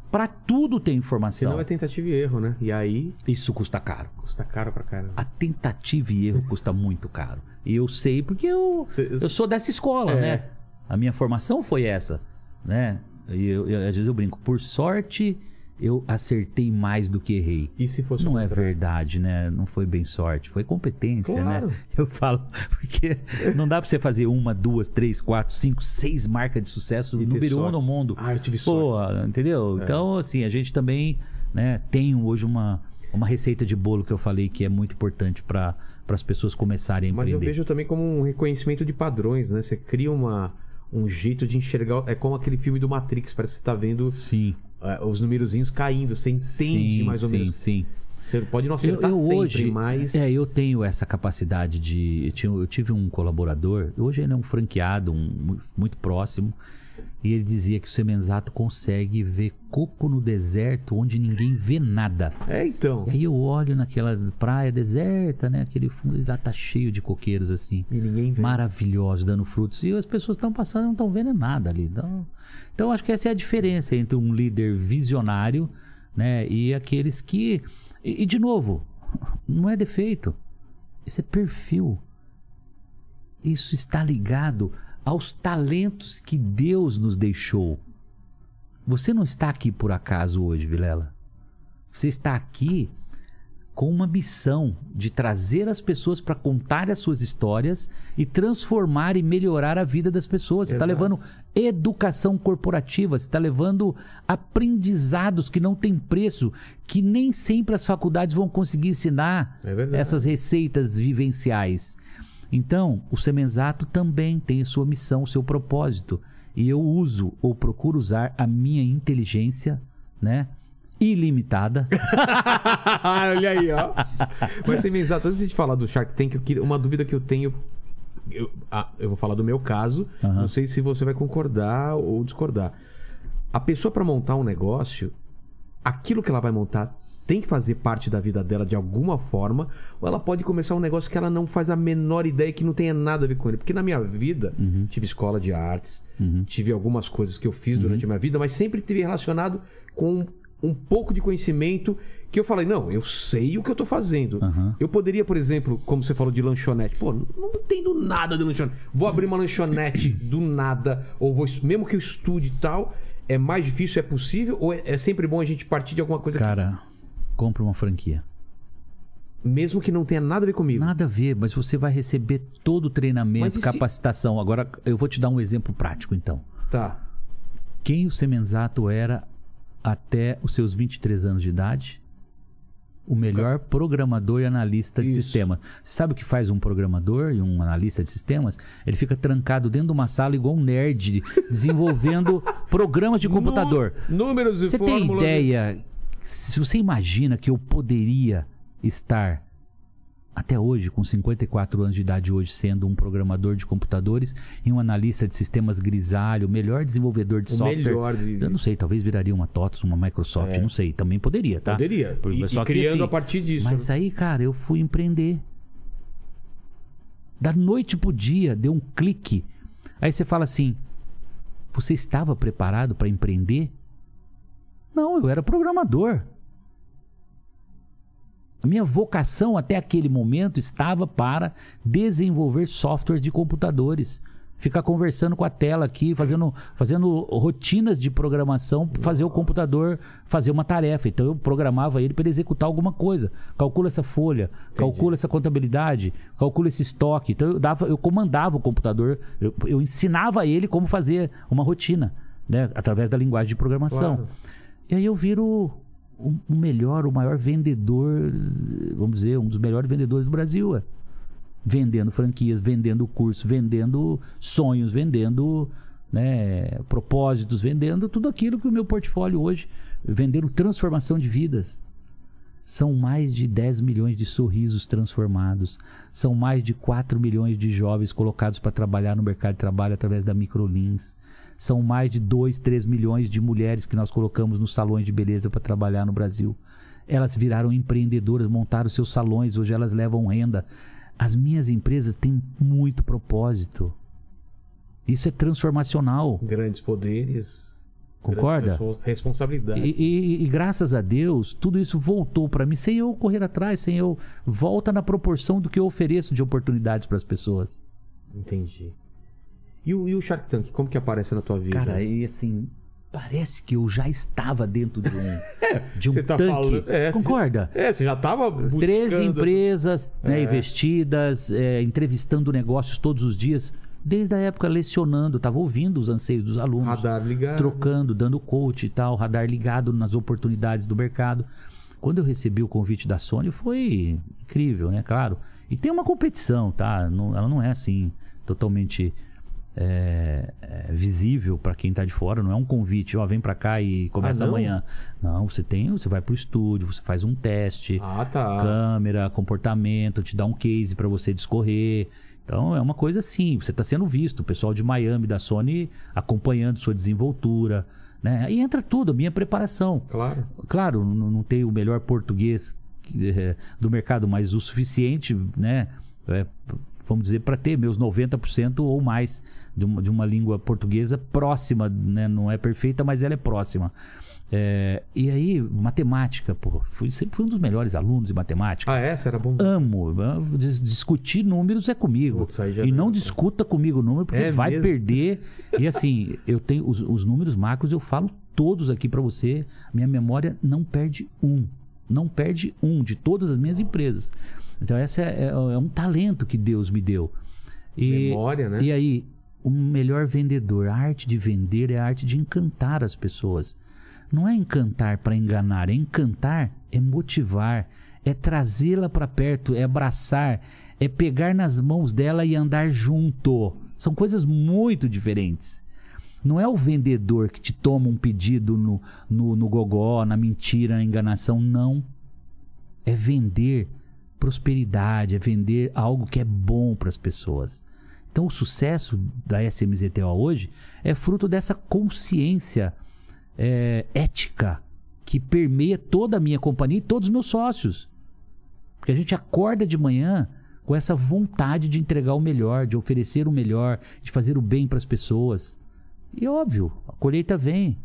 Para tudo tem informação. Senão é tentativa e erro, né? E aí Isso custa caro. custa caro pra caramba. A tentativa e erro custa muito caro. E eu sei porque eu, Cê- eu sou dessa escola, É. né? A minha formação foi essa, né? E eu, eu- às vezes eu brinco, por sorte eu acertei mais do que errei. E se fosse Não é contrário? verdade, né? Não foi bem sorte, foi competência, Claro. né? *laughs* Eu falo, porque não dá pra você fazer uma, duas, três, quatro, cinco, seis marcas de sucesso E número um no mundo. Ah, eu tive Pô, sorte. É. entendeu? Então, assim, a gente também né, tem hoje uma, uma receita de bolo que eu falei que é muito importante para as pessoas começarem a Mas empreender. eu vejo também como um reconhecimento de padrões, né? Você cria uma, um jeito de enxergar. É como aquele filme do Matrix, parece que você tá vendo Sim. é, os numerozinhos caindo. Você entende sim, mais ou sim, menos. Sim, Você pode não Eu, acertar eu sempre, hoje, mas. é, eu tenho essa capacidade de. Eu, tinha- eu tive um colaborador, hoje ele é um franqueado, um, mu- muito próximo, e ele dizia que o Semenzato consegue ver coco no deserto onde ninguém vê nada. É, então. E aí eu olho naquela praia deserta, né? Aquele fundo, lá tá cheio de coqueiros assim. E ninguém vê. Maravilhosos, dando frutos. E as pessoas estão passando e não estão vendo nada ali. Então, então, acho que essa é a diferença entre um líder visionário né, e aqueles que. E, e, de novo, não é defeito. Isso é perfil. Isso está ligado aos talentos que Deus nos deixou. Você não está aqui por acaso hoje, Vilela. Você está aqui com uma missão de trazer as pessoas para contar as suas histórias e transformar e melhorar a vida das pessoas. Você está levando educação corporativa, você está levando aprendizados que não têm preço, que nem sempre as faculdades vão conseguir ensinar É essas receitas vivenciais. Então, o Semenzato também tem a sua missão, o seu propósito. E eu uso ou procuro usar a minha inteligência, né? Ilimitada. *laughs* Olha aí, ó. Mas sem exato, antes de falar do Shark Tank, eu queria, uma dúvida que eu tenho. Eu, ah, eu vou falar do meu caso. Aham. Não sei se você vai concordar ou discordar. A pessoa, para montar um negócio, aquilo que ela vai montar tem que fazer parte da vida dela de alguma forma, ou ela pode começar um negócio que ela não faz a menor ideia que não tenha nada a ver com ele. Porque na minha vida, tive escola de artes, tive algumas coisas que eu fiz durante a minha vida, mas sempre tive relacionado com um pouco de conhecimento que eu falei, não, eu sei o que eu tô fazendo. Aham. Eu poderia, por exemplo, como você falou de lanchonete, pô, não não entendo nada de lanchonete. Vou abrir uma lanchonete *coughs* do nada, ou vou, mesmo que eu estude e tal, é mais difícil, é possível, ou é, é sempre bom a gente partir de alguma coisa Cara, compra uma franquia. mesmo que não tenha nada a ver comigo? Nada a ver, mas você vai receber todo o treinamento, e se- capacitação. Agora, eu vou te dar um exemplo prático, então. Tá. Quem o Semenzato era até os seus 23 anos de idade? O melhor programador e analista de Isso. sistema. Você sabe o que faz um programador e um analista de sistemas? Ele fica trancado dentro de uma sala igual um nerd, desenvolvendo *laughs* programas de computador. Números e Você tem ideia? Se você imagina que eu poderia estar até hoje, com 54 anos de idade hoje, sendo um programador de computadores e um analista de sistemas grisalho, o melhor desenvolvedor de O software. melhor de- Eu não sei, talvez viraria uma TOTS, uma Microsoft, não sei. Também poderia, tá? Poderia. E- e só que, criando assim, a partir disso, Mas né? aí, cara, eu fui empreender. Da noite pro dia, deu um clique. Aí você fala assim: você estava preparado para empreender? Não, eu era programador. A minha vocação até aquele momento estava para desenvolver software de computadores. Ficar conversando com a tela aqui, fazendo, fazendo rotinas de programação, fazer o computador fazer uma tarefa. Então eu programava ele para ele executar alguma coisa. Calcula essa folha, calcula essa contabilidade, calcula esse estoque. Então eu, dava, eu comandava o computador, eu, eu ensinava ele como fazer uma rotina, né? através da linguagem de programação. Claro. E aí eu viro o o melhor, o maior vendedor, vamos dizer, um dos melhores vendedores do Brasil. é. Vendendo franquias, vendendo curso, vendendo sonhos, vendendo né, propósitos, vendendo tudo aquilo que o meu portfólio hoje, vendendo transformação de vidas. São mais de 10 milhões de sorrisos transformados. São mais de 4 milhões de jovens colocados para trabalhar no mercado de trabalho através da Microlins. São mais de 2, 3 milhões de mulheres que nós colocamos nos salões de beleza para trabalhar no Brasil. Elas viraram empreendedoras, montaram seus salões, hoje elas levam renda. As minhas empresas têm muito propósito. Isso é transformacional. Grandes poderes. Concorda? grandes respo- Responsabilidades. E, e- e graças a Deus, tudo isso voltou para mim sem eu correr atrás, sem eu. Volta na proporção do que eu ofereço de oportunidades para as pessoas. Entendi. E o, e o Shark Tank, como que aparece na tua vida? Cara, e assim. Parece que eu já estava dentro de um, *laughs* de um Você tá tanque. falando- é, você- Concorda? É, você já tava buscando... Três assim, empresas né, É. investidas, é, entrevistando negócios todos os dias. Desde a época lecionando, estava ouvindo os anseios dos alunos. Radar ligado. trocando, dando coach e tal, radar ligado nas oportunidades do mercado. Quando eu recebi o convite da Sony foi incrível, né? Claro. E tem uma competição, tá? Não- ela não é assim totalmente é, é, visível para quem tá de fora. Não é um convite, ó, vem para cá e começa Ah, não? amanhã. Não, você tem, você vai pro estúdio, você faz um teste Ah, tá. câmera, comportamento, te dá um case para você discorrer. Então é uma coisa assim, você está sendo visto, o pessoal de Miami da Sony acompanhando sua desenvoltura, né? Aí entra tudo, a minha preparação. Claro. Claro, não, não tenho o melhor português eh, do mercado, mas o suficiente, né? é, vamos dizer, para ter meus 90% ou mais de uma, de uma língua portuguesa próxima, né? Não é perfeita, mas ela é próxima. É, e aí, matemática, pô, fui, sempre fui um dos melhores alunos de matemática. Ah, essa era bom. Amo. Dis- Discutir números é comigo. Putz, e não não. discuta comigo o número, porque É vai mesmo? perder. E assim, *laughs* eu tenho os, os números macros, eu falo todos aqui para você. Minha memória não perde um. Não perde um de todas as minhas empresas. Então, essa é, é- é um talento que Deus me deu. E, Memória, né? E aí, o melhor vendedor, a arte de vender é a arte de encantar as pessoas. Não é encantar para enganar, é encantar, é motivar, é trazê-la para perto, é abraçar, é pegar nas mãos dela e andar junto. São coisas muito diferentes. Não é o vendedor que te toma um pedido no, no, no gogó, na mentira, na enganação. Não. É vender prosperidade, é vender algo que é bom para as pessoas. Então, o sucesso da SMZTO hoje é fruto dessa consciência é, ética que permeia toda a minha companhia e todos os meus sócios. Porque a gente acorda de manhã com essa vontade de entregar o melhor, de oferecer o melhor, de fazer o bem para as pessoas. E óbvio, a colheita vem.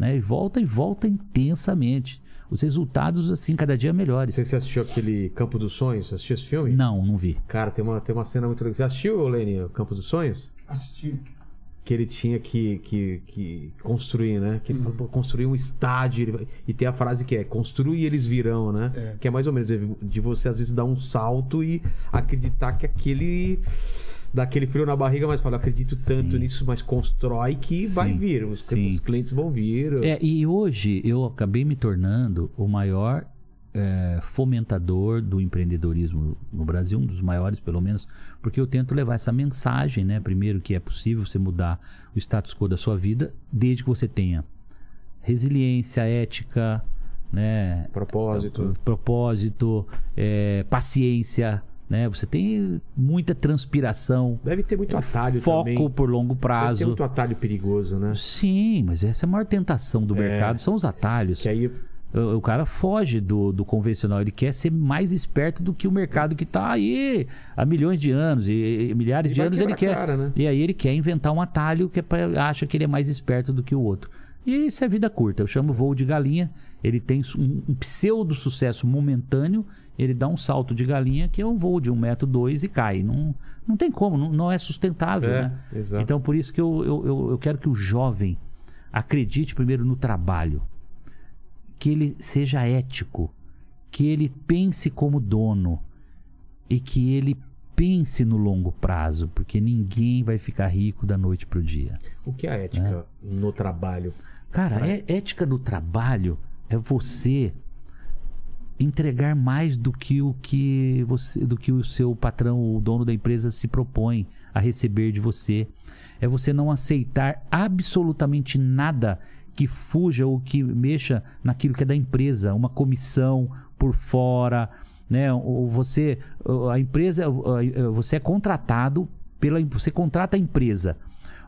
Né? E volta e volta intensamente. Os resultados, assim, cada dia melhores. Você, você assistiu aquele Campo dos Sonhos? Você assistiu esse filme? Não, não vi. Cara, tem uma, tem uma cena muito legal. Você assistiu, Lene, o Campo dos Sonhos? Assisti. Que ele tinha que, que, que construir, né? Que ele falou, construir um estádio. E tem a frase que é, construir e eles virão, né? É. Que é mais ou menos de você, às vezes, dar um salto e acreditar que aquele... Dá aquele frio na barriga, mas fala, acredito tanto Sim. nisso, mas constrói que vai Sim, vir. Os, clientes vão vir. É, e hoje eu acabei me tornando o maior é, fomentador do empreendedorismo no Brasil, um dos maiores pelo menos, porque eu tento levar essa mensagem, né? Primeiro que é possível você mudar o status quo da sua vida, desde que você tenha resiliência, ética, né? Propósito. propósito, é, paciência, né? Você tem muita transpiração, Deve ter muito atalho foco também. por longo Deve ter prazo. muito atalho perigoso, né? Sim, mas essa é a maior tentação do mercado, são os atalhos. Que aí O, o cara foge do, do convencional, ele quer ser mais esperto do que o mercado que está aí há milhões de anos e, e milhares E de anos ele quer. cara, né? E aí ele quer inventar um atalho que é pra, acha que ele é mais esperto do que o outro. E isso é vida curta. Eu chamo voo de galinha. Ele tem um, um pseudo sucesso momentâneo. Ele dá um salto de galinha que é um voo de um metro dois e cai. Não, não tem como, não, não é sustentável, É, né? exato. Então por isso que eu, eu, eu, eu quero que o jovem acredite primeiro no trabalho, que ele seja ético, que ele pense como dono e que ele pense no longo prazo, porque ninguém vai ficar rico da noite pro dia. O que é a ética no trabalho? Cara, é, ética no trabalho é você entregar mais do que o que você, do que o seu patrão, o dono da empresa se propõe a receber de você. É você não aceitar absolutamente nada que fuja ou que mexa naquilo que é da empresa, uma comissão por fora, né? Ou você, a empresa, você é contratado pela, você contrata a empresa.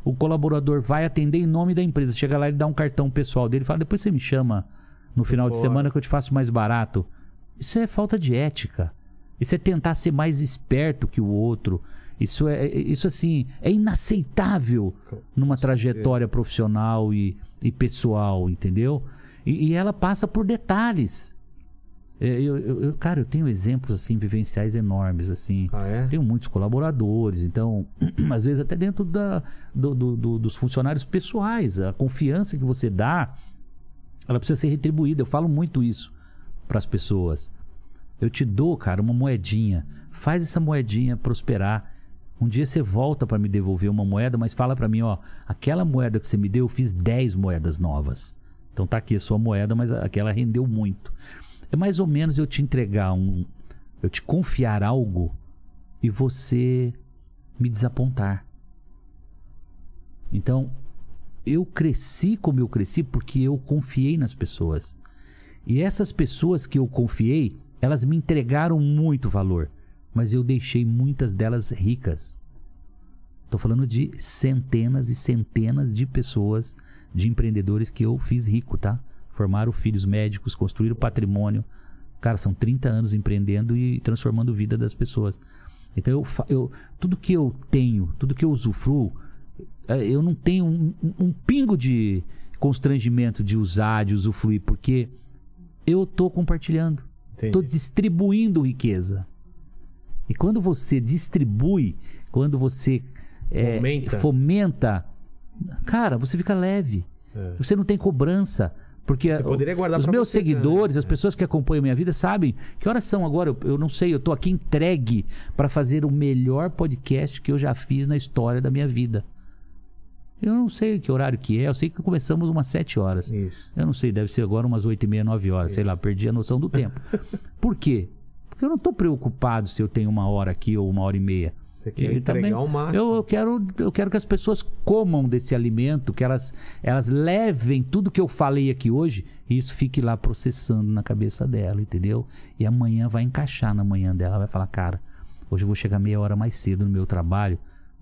O colaborador vai atender em nome da empresa. Chega lá e dá um cartão pessoal dele e fala: depois você me chama no final de fora. semana que eu te faço mais barato. Isso é falta de ética. Isso é tentar ser mais esperto que o outro. Isso é isso assim é inaceitável numa trajetória profissional e, e pessoal, entendeu? E, e ela passa por detalhes. É, Eu, eu- eu- cara, eu tenho exemplos assim vivenciais enormes assim. Ah, é? Tenho muitos colaboradores, então, *clears throat* às vezes até dentro da, do- do- do- dos funcionários pessoais, a confiança que você dá, ela precisa ser retribuída. Eu falo muito isso para as pessoas. Eu te dou, cara, uma moedinha. Faz essa moedinha prosperar. Um dia você volta para me devolver uma moeda, mas fala para mim, ó, aquela moeda que você me deu, eu fiz 10 moedas novas. Então tá aqui a sua moeda, mas aquela rendeu muito. É mais ou menos eu te entregar um, eu te confiar algo e você me desapontar. Então, eu cresci como eu cresci porque eu confiei nas pessoas. E essas pessoas que eu confiei, elas me entregaram muito valor, mas eu deixei muitas delas ricas. Estou falando de centenas e centenas de pessoas, de empreendedores que eu fiz rico, tá? Formaram filhos médicos, construíram patrimônio. Cara, são 30 anos empreendendo e transformando a vida das pessoas. Então, eu, eu, tudo que eu tenho, tudo que eu usufruo, eh, eu não tenho um- um pingo de constrangimento de usar, de usufruir, porque eu estou compartilhando. Estou distribuindo riqueza. E quando você distribui, quando você eh, Fomenta. fomenta, cara, você fica leve. É. Você não tem cobrança. Porque Você poderia guardar os meus você seguidores, as né? pessoas que acompanham a minha vida, sabem que horas são agora. Eu, eu não sei, eu estou aqui entregue para fazer o melhor podcast que eu já fiz na história da minha vida. Eu não sei que horário que é, eu sei que começamos umas 7 horas. Isso. Eu não sei, deve ser agora umas 8 e meia, 9 horas, sei lá, perdi a noção do tempo. *laughs* Por quê? Porque eu não estou preocupado se eu tenho uma hora aqui ou uma hora e meia. Você quer entregar o máximo. Eu, eu quero, eu quero que as pessoas comam desse alimento, que elas, elas levem tudo que eu falei aqui hoje e isso fique lá processando na cabeça dela, entendeu? E amanhã vai encaixar na manhã dela, vai falar, cara, hoje eu vou chegar meia hora mais cedo no meu trabalho,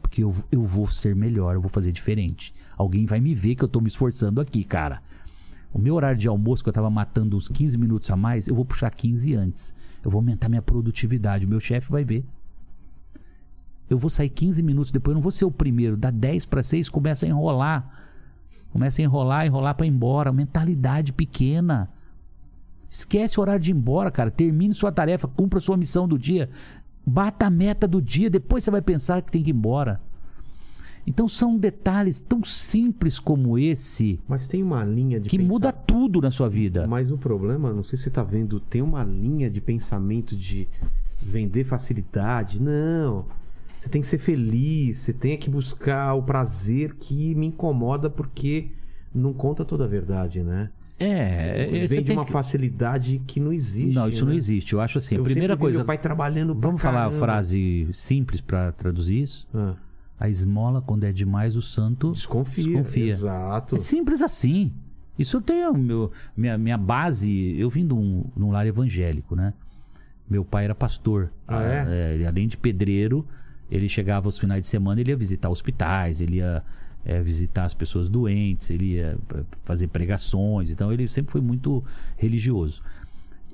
porque eu, eu vou ser melhor, eu vou fazer diferente. Alguém vai me ver que eu tô me esforçando aqui, cara. O meu horário de almoço, que eu tava matando uns 15 minutos a mais, eu vou puxar 15 antes. Eu vou aumentar minha produtividade. O meu chefe vai ver. Eu vou sair 15 minutos depois, eu não vou ser o primeiro. Dá 10 para 6, começa a enrolar. Começa a enrolar, enrolar para ir embora. Mentalidade pequena. Esquece o horário de ir embora, cara. Termine sua tarefa, cumpra sua missão do dia. Bata a meta do dia, depois você vai pensar que tem que ir embora. Então são detalhes tão simples como esse Mas tem uma linha de que pensar- muda tudo na sua vida. Mas o problema, não sei se você tá vendo, tem uma linha de pensamento de vender facilidade. Não. Você tem que ser feliz, você tem que buscar o prazer que me incomoda porque não conta toda a verdade, né? É, é, você Vende tem uma que- facilidade que não existe. Não, isso não né? existe. Eu acho assim, a Eu primeira sempre vi coisa. Meu pai trabalhando pra Vamos falar a caramba. frase simples para traduzir isso? Ah, A esmola, quando é demais, o santo desconfia. desconfia. Exato. É simples assim. Isso eu tenho meu, minha, minha base. Eu vim de um, num lar evangélico, né? Meu pai era pastor. Ah, é? ele, além de pedreiro, ele chegava aos finais de semana, ele ia visitar hospitais, ele ia é, visitar as pessoas doentes, ele ia é, fazer pregações. Então ele sempre foi muito religioso.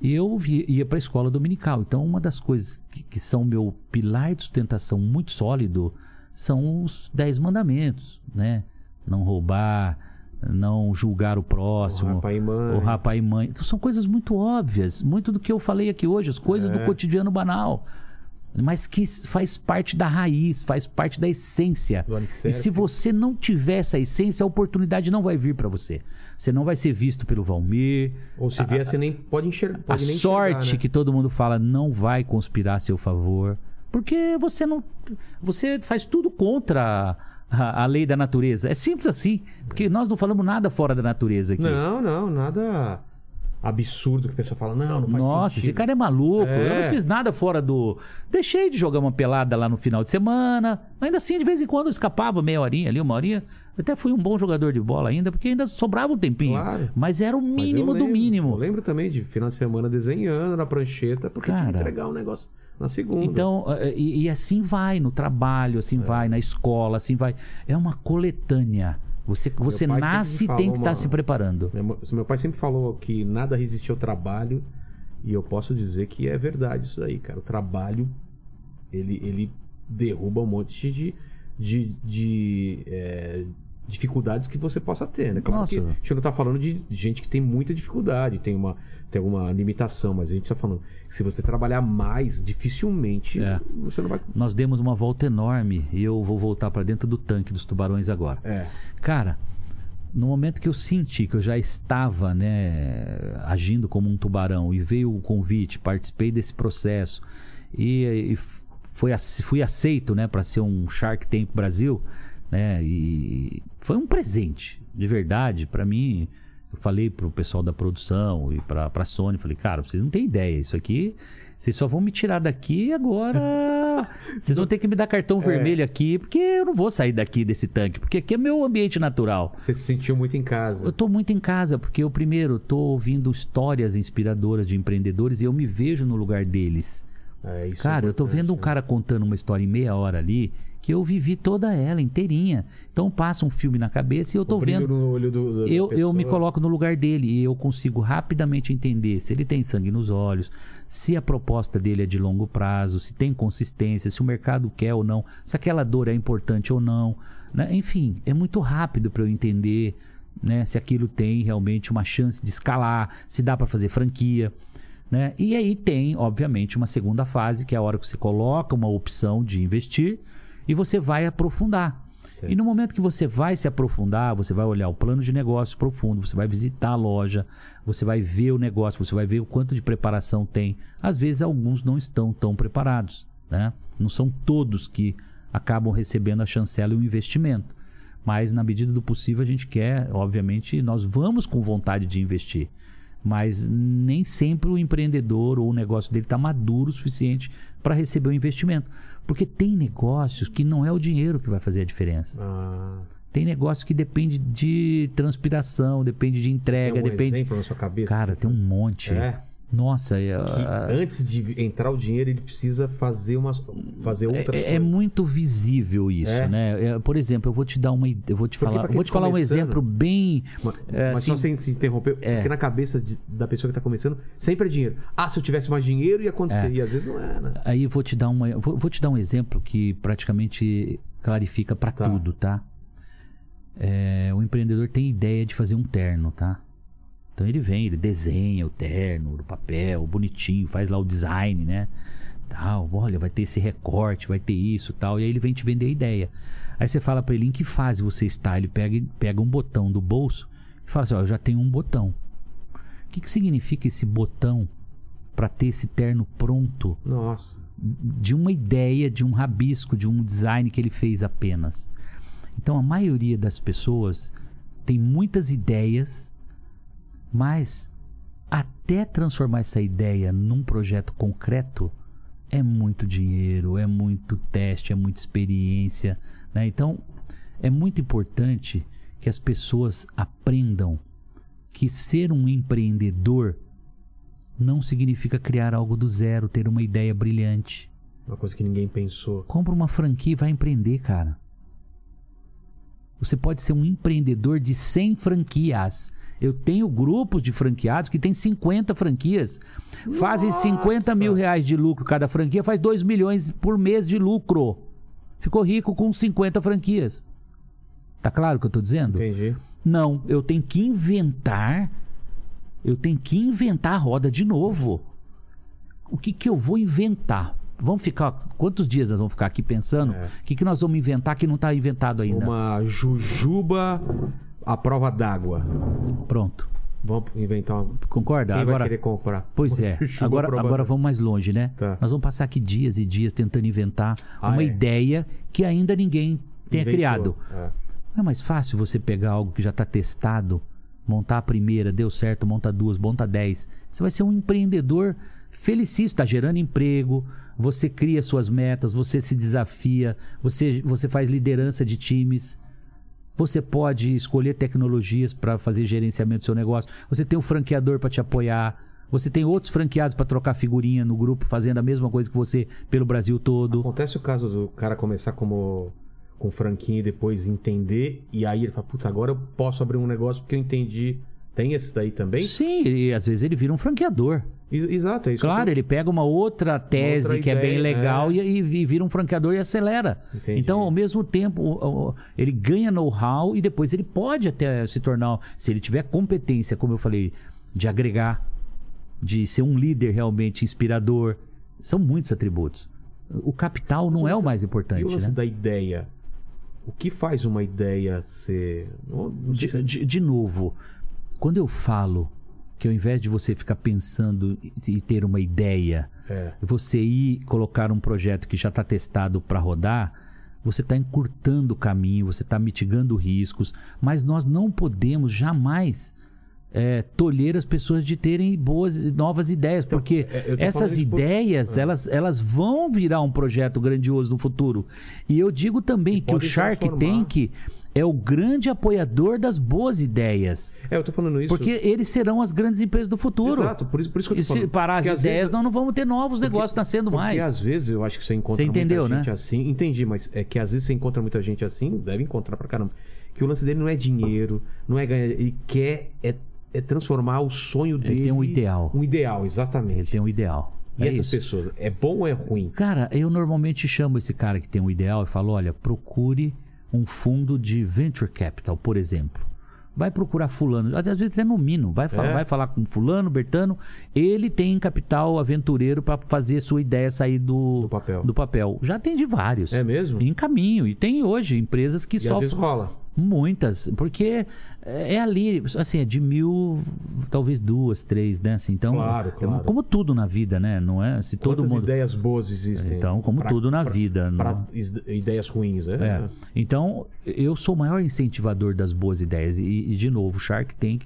E eu ia para a escola dominical. Então, uma das coisas que, que são meu pilar de sustentação muito sólido são os dez mandamentos, né? Não roubar, não julgar o próximo. E honrar pai e mãe. Então, são coisas muito óbvias, muito do que eu falei aqui hoje, as coisas É. do cotidiano banal. Mas que faz parte da raiz, faz parte da essência. E se você não tiver essa essência, a oportunidade não vai vir para você. Você não vai ser visto pelo Valmir. Ou se vier, você nem pode enxergar. A Pode nem sorte enxergar, né? que todo mundo fala não vai conspirar a seu favor. Porque você não. Você faz tudo contra a, a lei da natureza. É simples assim. Porque nós não falamos nada fora da natureza aqui. Não, não, nada absurdo que a pessoa fala. Não, não faz Nossa, sentido. esse cara é maluco. Eu É. não fiz nada fora do. Deixei de jogar uma pelada lá no final de semana. Ainda assim, de vez em quando eu escapava meia horinha ali, uma horinha. Eu até fui um bom jogador de bola ainda, porque ainda sobrava um tempinho. Claro. Mas era o eu mínimo do lembro, mínimo. Eu lembro também de final de semana desenhando na prancheta, porque tinha que Cara. entregar um negócio na segunda. Então, eh, e, e assim vai no trabalho, assim vai na escola, assim vai. É uma coletânea. Você, você nasce e tem que estar uma- se preparando. Meu, meu pai sempre falou que nada resiste ao trabalho, e eu posso dizer que é verdade isso aí, cara. O trabalho, ele, ele derruba um monte de, de, de, é, dificuldades que você possa ter, né? Claro que a Nossa. gente não tá falando de gente que tem muita dificuldade, tem uma tem alguma limitação, mas a gente tá falando se você trabalhar mais, dificilmente É. você não vai... Nós demos uma volta enorme e eu vou voltar para dentro do tanque dos tubarões agora. É. Cara, no momento que eu senti que eu já estava, né, agindo como um tubarão e veio o convite, participei desse processo e, e foi, fui aceito, né, para ser um Shark Tank Brasil, né, e foi um presente, de verdade, para mim. Eu falei pro pessoal da produção e pra, pra Sony, falei, cara, vocês não têm ideia, isso aqui, vocês só vão me tirar daqui agora. *laughs* Vocês vão ter que me dar cartão vermelho aqui, porque eu não vou sair daqui desse tanque, porque aqui é meu ambiente natural. Você se sentiu muito em casa. Eu tô muito em casa, porque eu primeiro tô ouvindo histórias inspiradoras de empreendedores e eu me vejo no lugar deles. É, isso é Cara, eu tô vendo um né? cara contando uma história em meia hora ali que eu vivi toda ela inteirinha. Então passa um filme na cabeça e eu tô O vendo. no olho do, Eu, eu me coloco no lugar dele e eu consigo rapidamente entender se ele tem sangue nos olhos, se a proposta dele é de longo prazo, se tem consistência, se o mercado quer ou não, se aquela dor é importante ou não. né? Enfim, é muito rápido para eu entender né, se aquilo tem realmente uma chance de escalar, se dá para fazer franquia. Né? E aí tem, obviamente, uma segunda fase, que é a hora que você coloca uma opção de investir e você vai aprofundar. E no momento que você vai se aprofundar, você vai olhar o plano de negócio profundo, você vai visitar a loja, você vai ver o negócio, você vai ver o quanto de preparação tem. Às vezes alguns não estão tão preparados, né? Não são todos que acabam recebendo a chancela e o investimento. Mas na medida do possível a gente quer, obviamente, nós vamos com vontade de investir. Mas nem sempre o empreendedor ou o negócio dele está maduro o suficiente para receber o investimento. Porque tem negócios que não é o dinheiro que vai fazer a diferença. Ah, Tem negócio que depende de transpiração, depende de entrega, tem um depende. exemplo na sua cabeça? Cara, assim, tem um monte. É. Nossa, é, que a- antes de entrar o dinheiro, ele precisa fazer umas fazer outras é, é coisas. muito visível isso, É. né? É, por exemplo, eu vou te dar uma, eu vou te Porque falar, vou te falar um exemplo bem, Mas, é, mas assim, só sem se interromper, é. porque na cabeça de- da pessoa que tá começando, sempre é dinheiro. Ah, se eu tivesse mais dinheiro ia acontecer. É. E às vezes não é, né? Aí eu vou te dar uma, vou, vou te dar um exemplo que praticamente clarifica para Tá. tudo, tá? É, o empreendedor tem ideia de fazer um terno, tá? Então ele vem, ele desenha o terno, o papel, bonitinho, faz lá o design, né? Tal, olha, vai ter esse recorte, vai ter isso, tal. E aí ele vem te vender a ideia. Aí você fala para ele em que fase você está, ele pega, pega um botão do bolso e fala assim, ó, eu já tenho um botão. O que, que significa esse botão para ter esse terno pronto Nossa. de uma ideia, de um rabisco, de um design que ele fez apenas. Então a maioria das pessoas tem muitas ideias, mas até transformar essa ideia num projeto concreto é muito dinheiro, é muito teste, é muita experiência. Né? Então é muito importante que as pessoas aprendam que ser um empreendedor não significa criar algo do zero, ter uma ideia brilhante. Uma coisa que ninguém pensou. Compra uma franquia e vai empreender, cara. Você pode ser um empreendedor de 100 franquias. Eu tenho grupos de franqueados que têm 50 franquias. Fazem 50 mil reais de lucro cada franquia, faz 2 milhões por mês de lucro. Ficou rico com 50 franquias. Tá claro o que eu tô dizendo? Entendi. Não, eu tenho que inventar. Eu tenho que inventar a roda de novo. O que, que eu vou inventar? Vamos ficar. Quantos dias nós vamos ficar aqui pensando? O É. que, que nós vamos inventar que não está inventado ainda? Uma jujuba à prova d'água. Pronto. Vamos inventar uma. Concorda? Quem agora, vai querer comprar? Pois é. *laughs* Agora, agora vamos mais longe, né? Tá. Nós vamos passar aqui dias e dias tentando inventar Ah, uma é? ideia que ainda ninguém tenha Inventou. criado. É. Não é mais fácil você pegar algo que já está testado, montar a primeira, deu certo, monta duas, monta dez. Você vai ser um empreendedor felicíssimo, está gerando emprego, você cria suas metas, você se desafia, você, você faz liderança de times. Você pode escolher tecnologias para fazer gerenciamento do seu negócio. Você tem um franqueador para te apoiar. Você tem outros franqueados para trocar figurinha no grupo, fazendo a mesma coisa que você pelo Brasil todo. Acontece o caso do cara começar como com franquinha e depois entender, e aí ele fala, putz, agora eu posso abrir um negócio porque eu entendi. Tem esse daí também? Sim, e às vezes ele vira um franqueador. Exato, é isso. Claro, ele pega uma outra tese outra que é bem ideia, legal é. e, e vira um franqueador e acelera. Entendi. Então, ao mesmo tempo, ele ganha know-how e depois ele pode até se tornar, se ele tiver competência, como eu falei, de agregar, de ser um líder realmente inspirador. São muitos atributos. O capital não Mas é o mais E o importante, lance né? da ideia? O que faz uma ideia ser. De, se- de- de novo, quando eu falo que ao invés de você ficar pensando e- e ter uma ideia, É. você ir colocar um projeto que já está testado para rodar, você está encurtando o caminho, você está mitigando riscos, mas nós não podemos jamais é, tolher as pessoas de terem boas, novas ideias, porque é, essas isso por- ideias, elas, elas vão virar um projeto grandioso no futuro. E eu digo também que o Shark transformar. Tank é o grande apoiador das boas ideias. É, eu tô falando isso. Porque eles serão as grandes empresas do futuro. Exato, por isso, por isso que eu tô E se falando. parar as Porque às ideias, vezes- nós não vamos ter novos negócios nascendo Porque mais. às vezes eu acho que você encontra Você entendeu, muita gente né? assim. Entendi, mas é que às vezes você encontra muita gente assim, deve encontrar pra caramba. Que o lance dele não é dinheiro, não é ganhar. Ele quer é, é transformar o sonho Ele dele. tem um ideal. Um ideal, exatamente. Ele tem um ideal. E é essas isso. pessoas, é bom ou é ruim? Cara, eu normalmente chamo esse cara que tem um ideal e falo: olha, procure um fundo de venture capital, por exemplo. Vai procurar fulano, às vezes até no Mino, vai, É? vai falar com fulano, Bertano, ele tem capital aventureiro para fazer sua ideia sair do, Do papel. do papel. Já tem de vários. É mesmo? Em caminho. E tem hoje empresas que E às só vezes rola. Muitas, porque é ali, assim, é de mil, talvez duas, três, né? Assim, então, Claro, claro. como tudo na vida, né? Não é? Se todo Quantas mundo. ideias boas existem? Então, como tudo na vida, Pra não- ideias ruins, né? É. Então, eu sou o maior incentivador das boas ideias. E, e, de novo, o Shark Tank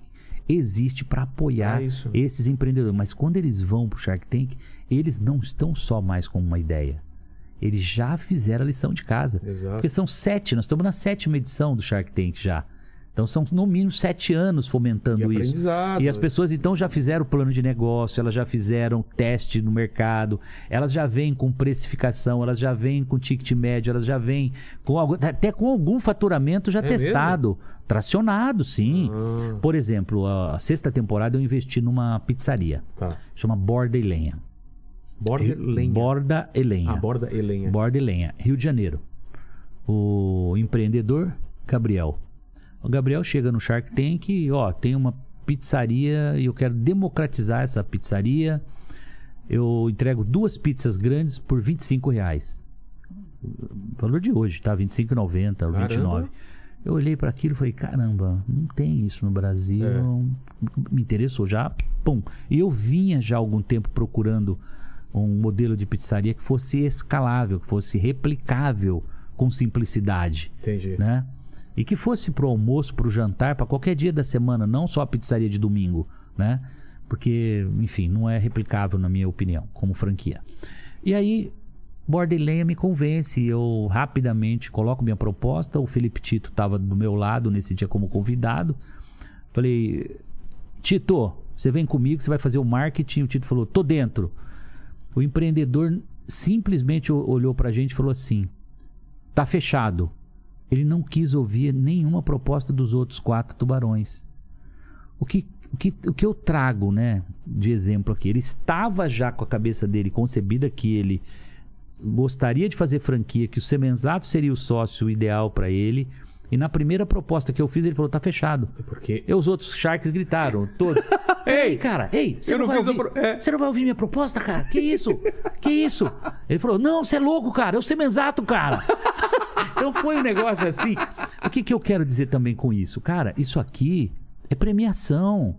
existe para apoiar É esses empreendedores. Mas quando eles vão para o Shark Tank, eles não estão só mais com uma ideia. Eles já fizeram a lição de casa. Exato. Porque são sete, nós estamos na sétima edição do Shark Tank já. Então são no mínimo sete anos fomentando E isso. E as pessoas então já fizeram plano de negócio, elas já fizeram teste no mercado, elas já vêm com precificação, elas já vêm com ticket médio, elas já vêm com algum, até com algum faturamento já É testado, tracionado, sim. Ah. Por exemplo, a sexta temporada eu investi numa pizzaria, Tá. chama Borda e Lenha. Borda lenha. Borda e Lenha. Ah, borda e lenha. Borda e Lenha, Rio de Janeiro. O empreendedor, Gabriel. O Gabriel chega no Shark Tank e, ó, tem uma pizzaria e eu quero democratizar essa pizzaria. Eu entrego duas pizzas grandes por 25 reais. Valor de hoje, tá? 25,90 ou Caramba. 29. Eu olhei para aquilo e falei, caramba, não tem isso no Brasil. É. Me interessou já, pum. E eu vinha já há algum tempo procurando um modelo de pizzaria que fosse escalável, que fosse replicável com simplicidade, Entendi. né? E que fosse pro almoço, pro jantar, para qualquer dia da semana, não só a pizzaria de domingo, né? Porque, enfim, não é replicável na minha opinião, como franquia. E aí, Borda Lenha me convence, eu rapidamente coloco minha proposta, o Felipe Tito estava do meu lado nesse dia como convidado. Falei, Tito, você vem comigo, você vai fazer o marketing. O Tito falou, tô dentro. O empreendedor simplesmente olhou pra gente e falou assim: tá fechado. Ele não quis ouvir nenhuma proposta dos outros quatro tubarões. O que, o que, o que eu trago, né, de exemplo aqui? Ele estava já com a cabeça dele concebida que ele gostaria de fazer franquia, que o Semenzato seria o sócio ideal para ele. E na primeira proposta que eu fiz, ele falou: tá fechado. Porque E os outros Sharks gritaram, todos. *laughs* ei, cara, ei, você não, não vai ouvir, pro- é. você não vai ouvir minha proposta, cara? Que isso? Que isso? Ele falou: não, você é louco, cara, eu sei mensato, cara. *laughs* então foi um negócio assim. O que, que eu quero dizer também com isso? Cara, isso aqui é premiação.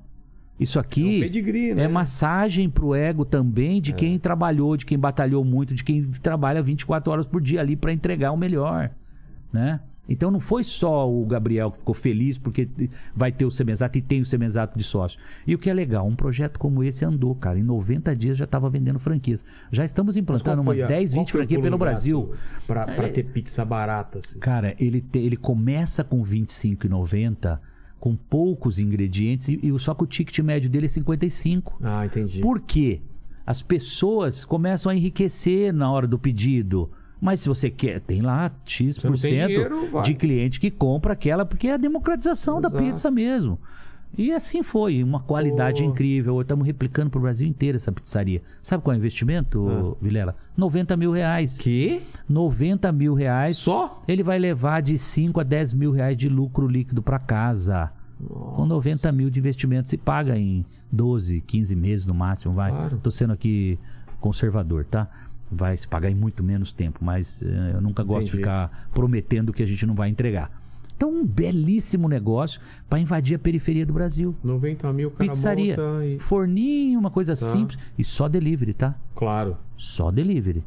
Isso aqui É um pedigree, né? é massagem pro ego também de quem trabalhou, de quem batalhou muito, de quem trabalha 24 horas por dia ali para entregar o melhor, né? Então não foi só o Gabriel que ficou feliz porque vai ter o Semenzato e tem o Semenzato de sócio. E o que é legal, um projeto como esse andou, cara. Em 90 dias já estava vendendo franquias. Já estamos implantando umas 10, 20 franquias pelo Brasil. Pra, pra ter pizza barata, assim. Cara, ele, te- ele começa com R$ 25,90, com poucos ingredientes, e, e só que o ticket médio dele é 55. Ah, entendi. Por quê? As pessoas começam a enriquecer na hora do pedido. Mas se você quer, tem lá X% não tem dinheiro, de cliente que compra aquela, porque é a democratização da Exato. pizza mesmo. E assim foi, uma qualidade Pô. incrível. Estamos replicando para o Brasil inteiro essa pizzaria. Sabe qual é o investimento, Ah. Vilela? 90 mil reais. Que? 90 mil reais. Só? Ele vai levar de 5 a 10 mil reais de lucro líquido para casa. Com 90 mil de investimento se paga em 12, 15 meses no máximo, vai. Claro. Tô sendo aqui conservador, tá? Vai se pagar em muito menos tempo, mas eh, eu nunca gosto de Entendi. ficar prometendo que a gente não vai entregar. Então, um belíssimo negócio para invadir a periferia do Brasil. 90 mil, cara Pizzaria, e... forninho, uma coisa simples e só delivery, tá? Claro. só delivery.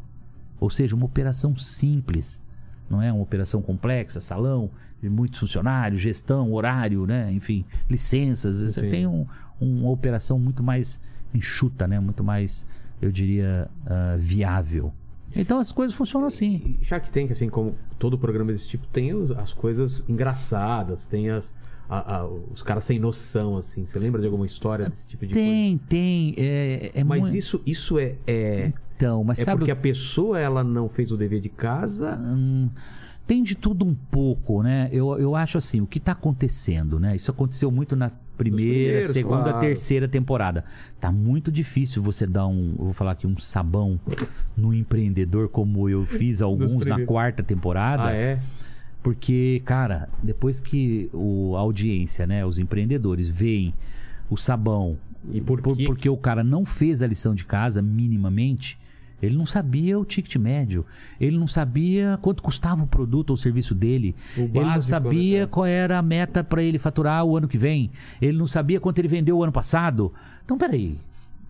Ou seja, uma operação simples. Não é uma operação complexa, salão, muitos funcionários, gestão, horário, né? enfim, licenças. Você Entendi. tem um- uma operação muito mais enxuta, né? muito mais, eu diria, ah, viável. Então as coisas funcionam assim. E Shark Tank, assim, como todo programa desse tipo, tem os- as coisas engraçadas, tem as, a- a- os caras sem noção, assim. Você lembra de alguma história desse tipo de coisa? Tem, tem. É, é Mas muito- isso, isso é, é, Então, mas é sabe porque a pessoa ela não fez o dever de casa. Hum, tem de tudo um pouco, né? Eu, eu acho assim, o que está acontecendo, né? Isso aconteceu muito na primeira, segunda, claro. terceira temporada. Tá muito difícil você dar um, vou falar aqui, um sabão no empreendedor como eu fiz alguns na quarta temporada. Ah, é? Porque, cara, depois que o, a audiência, né, os empreendedores veem o sabão E por quê? porque o cara não fez a lição de casa minimamente, ele não sabia o ticket médio, ele não sabia quanto custava o produto ou o serviço dele, O ele não básico, sabia né, qual era a meta para ele faturar o ano que vem, ele não sabia quanto ele vendeu o ano passado. Então, peraí,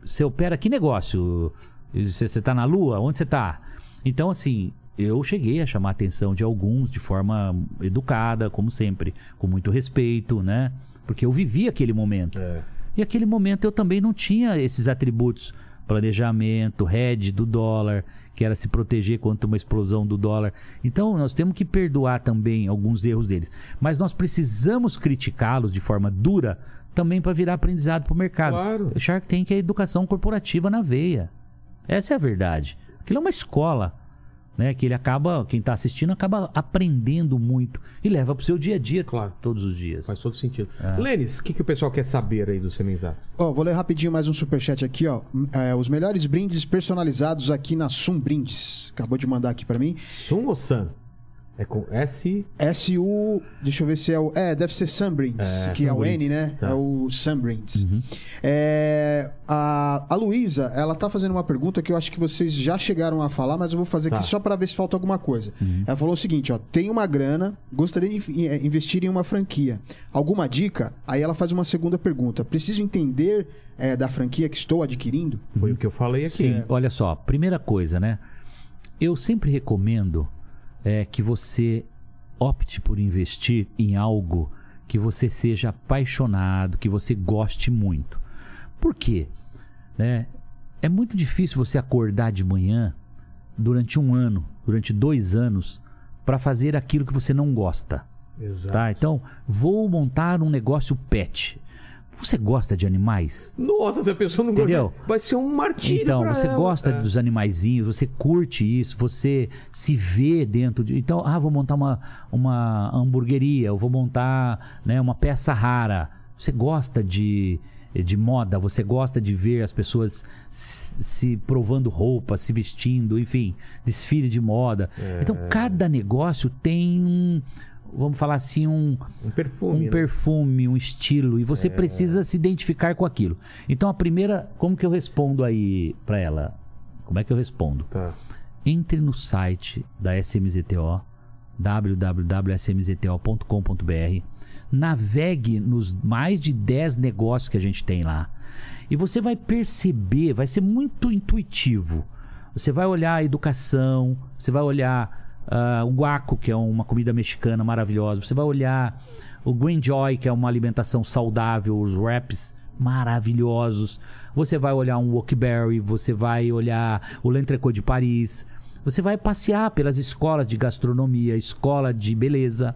você opera que negócio? Você você tá na lua? Onde você tá? Então, assim, eu cheguei a chamar a atenção de alguns de forma educada, como sempre, com muito respeito, né? Porque eu vivi aquele momento. É. E aquele momento eu também não tinha esses atributos. Planejamento, hedge do dólar, que era se proteger contra uma explosão do dólar. Então nós temos que perdoar também alguns erros deles. Mas nós precisamos criticá-los de forma dura também para virar aprendizado para o mercado. Claro. O Shark Tank é educação corporativa na veia. Essa é a verdade. Aquilo é uma escola. Né, que ele acaba, quem está assistindo, acaba aprendendo muito e leva para o seu dia a dia, Claro. todos os dias. Faz todo sentido. É. Lênis, o que, que o pessoal quer saber aí do Semenzato? Ó, vou ler rapidinho mais um superchat aqui, ó. É, os melhores brindes personalizados aqui na Sum Brindes. Acabou de mandar aqui pra mim. Sun ou Sun? É com S. S-U. Deixa eu ver se é o. É, deve ser Sunbrinds, É, que é o N, né? tá. É o Sunbrinds. Uhum. É, a a Luísa, ela tá fazendo uma pergunta que eu acho que vocês já chegaram a falar, mas eu vou fazer Tá. aqui só pra ver se falta alguma coisa. Uhum. Ela falou o seguinte: ó, tem uma grana, gostaria de eh, investir em uma franquia. Alguma dica? Aí ela faz uma segunda pergunta. Preciso entender eh, da franquia que estou adquirindo? Foi o que eu falei aqui. Sim, olha só, primeira coisa, né? Eu sempre recomendo é, que você opte por investir em algo que você seja apaixonado, que você goste muito. Por quê? Né? É muito difícil você acordar de manhã durante um ano, durante dois anos, para fazer aquilo que você não gosta. Exato. Tá? Então, vou montar um negócio pet. Você gosta de animais? Nossa, se a pessoa não Entendeu? gosta, vai ser um martírio Então, você ela. gosta É. dos animaizinhos, você curte isso, você se vê dentro de. Então, ah, vou montar uma, uma hamburgueria, eu vou montar né, uma peça rara. Você gosta de, de moda, você gosta de ver as pessoas se, se provando roupa, se vestindo, enfim, desfile de moda. É. Então, cada negócio tem um, vamos falar assim, um, Um perfume. um né? perfume, um estilo, e É. você precisa se identificar com aquilo. Então a primeira, como que eu respondo aí pra ela? Como é que eu respondo? Tá. Entre no site da SMZTO, www.smzto.com.br, navegue nos mais de 10 negócios que a gente tem lá. E você vai perceber, vai ser muito intuitivo. Você vai olhar a educação, você vai olhar ah, o guaco, que é uma comida mexicana maravilhosa, você vai olhar o Green Joy, que é uma alimentação saudável, os wraps maravilhosos. Você vai olhar um Wokberry, você vai olhar o L'Entrecôte de Paris. Você vai passear pelas escolas de gastronomia, escola de beleza.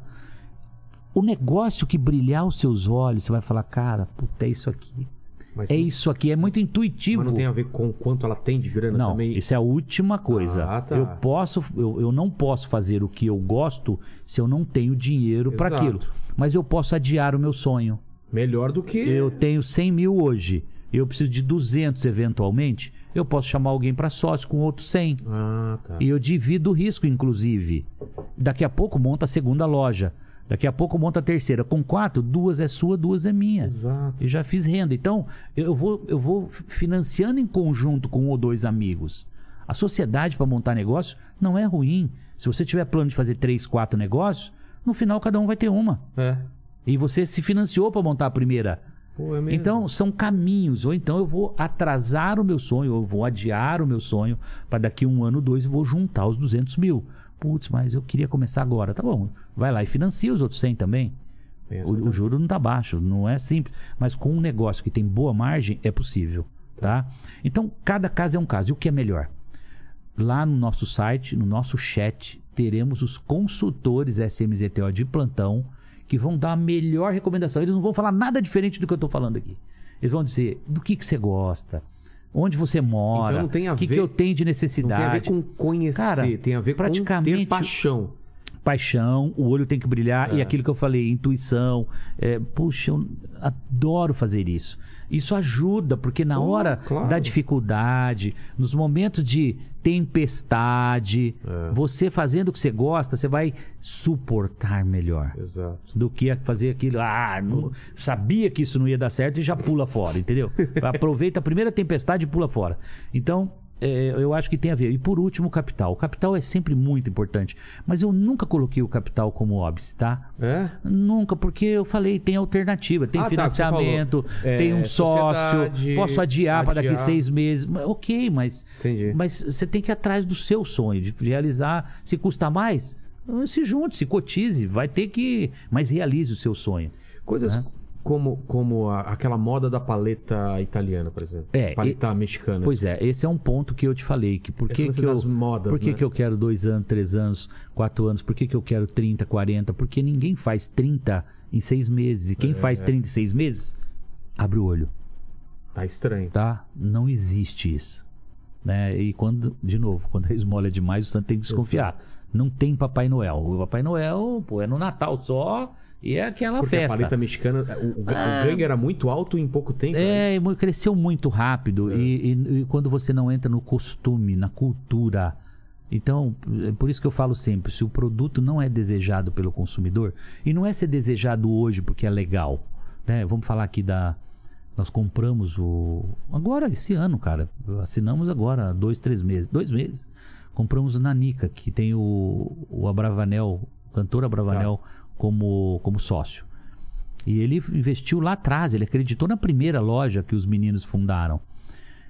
O negócio que brilhar os seus olhos, você vai falar, cara, puta, é isso aqui. Mas, É isso aqui, é muito intuitivo. mas não tem a ver com quanto ela tem de grana Não, também? isso é a última coisa. Ah, tá. Eu posso, eu, eu não posso fazer o que eu gosto se eu não tenho dinheiro para aquilo. Mas eu posso adiar o meu sonho. Melhor do que. Eu tenho 100 mil hoje. Eu preciso de 200 eventualmente. Eu posso chamar alguém para sócio com outros 100. Ah, tá. E eu divido o risco, inclusive. Daqui a pouco monta a segunda loja. Daqui a pouco monta a terceira. Com quatro, duas é sua, duas é minha. Exato. E já fiz renda. Então, eu vou, eu vou financiando em conjunto com um ou dois amigos. A sociedade para montar negócio não é ruim. Se você tiver plano de fazer três, quatro negócios, no final cada um vai ter uma. É. E você se financiou para montar a primeira. Pô, é mesmo. Então, são caminhos. Ou então eu vou atrasar o meu sonho, ou eu vou adiar o meu sonho para daqui um ano, dois, eu vou juntar os 200 mil. Putz, mas eu queria começar agora. Tá bom, vai lá e financia os outros 100 também. O, o juro não tá baixo, não é simples. Mas com um negócio que tem boa margem, é possível. Tá? Então, cada caso é um caso. E o que é melhor? Lá no nosso site, no nosso chat, teremos os consultores SMZTO de plantão que vão dar a melhor recomendação. Eles não vão falar nada diferente do que eu estou falando aqui. Eles vão dizer do que, que você gosta, onde você mora, Então não o que, ver- que eu tenho de Não necessidade. tem a ver com conhecer, Cara, tem a ver com ter praticamente- paixão. Paixão, o olho tem que brilhar e É. aquilo que eu falei, intuição. É, puxa, eu adoro fazer isso. Isso ajuda, porque na hora claro. da dificuldade, nos momentos de tempestade, É. você fazendo o que você gosta, você vai suportar melhor Exato. do que fazer aquilo. Ah, não, sabia que isso não ia dar certo e já pula fora, entendeu? *laughs* Aproveita a primeira tempestade e pula fora. Então, é, eu acho que tem a ver. E por último, o capital. O capital é sempre muito importante. Mas eu nunca coloquei o capital como óbice, tá? É? Nunca, porque eu falei, tem alternativa, tem Ah, tá, financiamento, você falou. É, tem um sócio, posso adiar para daqui adiar. seis meses. Ok, mas, Entendi. mas você tem que ir atrás do seu sonho, de realizar. Se custa mais, se junte, se cotize, vai ter que. Mas realize o seu sonho. Coisas Né? Como, como a- aquela moda da paleta italiana, por exemplo. É, paleta mexicana. Pois é, esse é um ponto que eu te falei. Que por que, que eu. das modas, por que, né? que eu quero dois anos, três anos, quatro anos? Por que, que eu quero 30, 40? Porque ninguém faz 30 em seis meses. E É, quem faz 30 em seis meses, abre o olho. Tá estranho. tá? Não existe isso. Né? E quando, de novo, quando a esmola é demais, o santo tem que desconfiar. Não tem Papai Noel. O Papai Noel, pô, é no Natal só e é aquela Porque a festa. paleta mexicana, o, o, o ganho era muito alto em pouco tempo. né? É, cresceu muito rápido. E, e- e quando você não entra no costume, na cultura. Então, é por isso que eu falo sempre: se o produto não é desejado pelo consumidor, e não é ser desejado hoje porque é legal. Né? Vamos falar aqui da. Nós compramos o. Agora, esse ano, cara. Assinamos agora, dois, três meses. Dois meses. Compramos o Nanica, que tem o, o Abravanel, o cantor Abravanel, como, como sócio. E ele investiu lá atrás, ele acreditou na primeira loja que os meninos fundaram.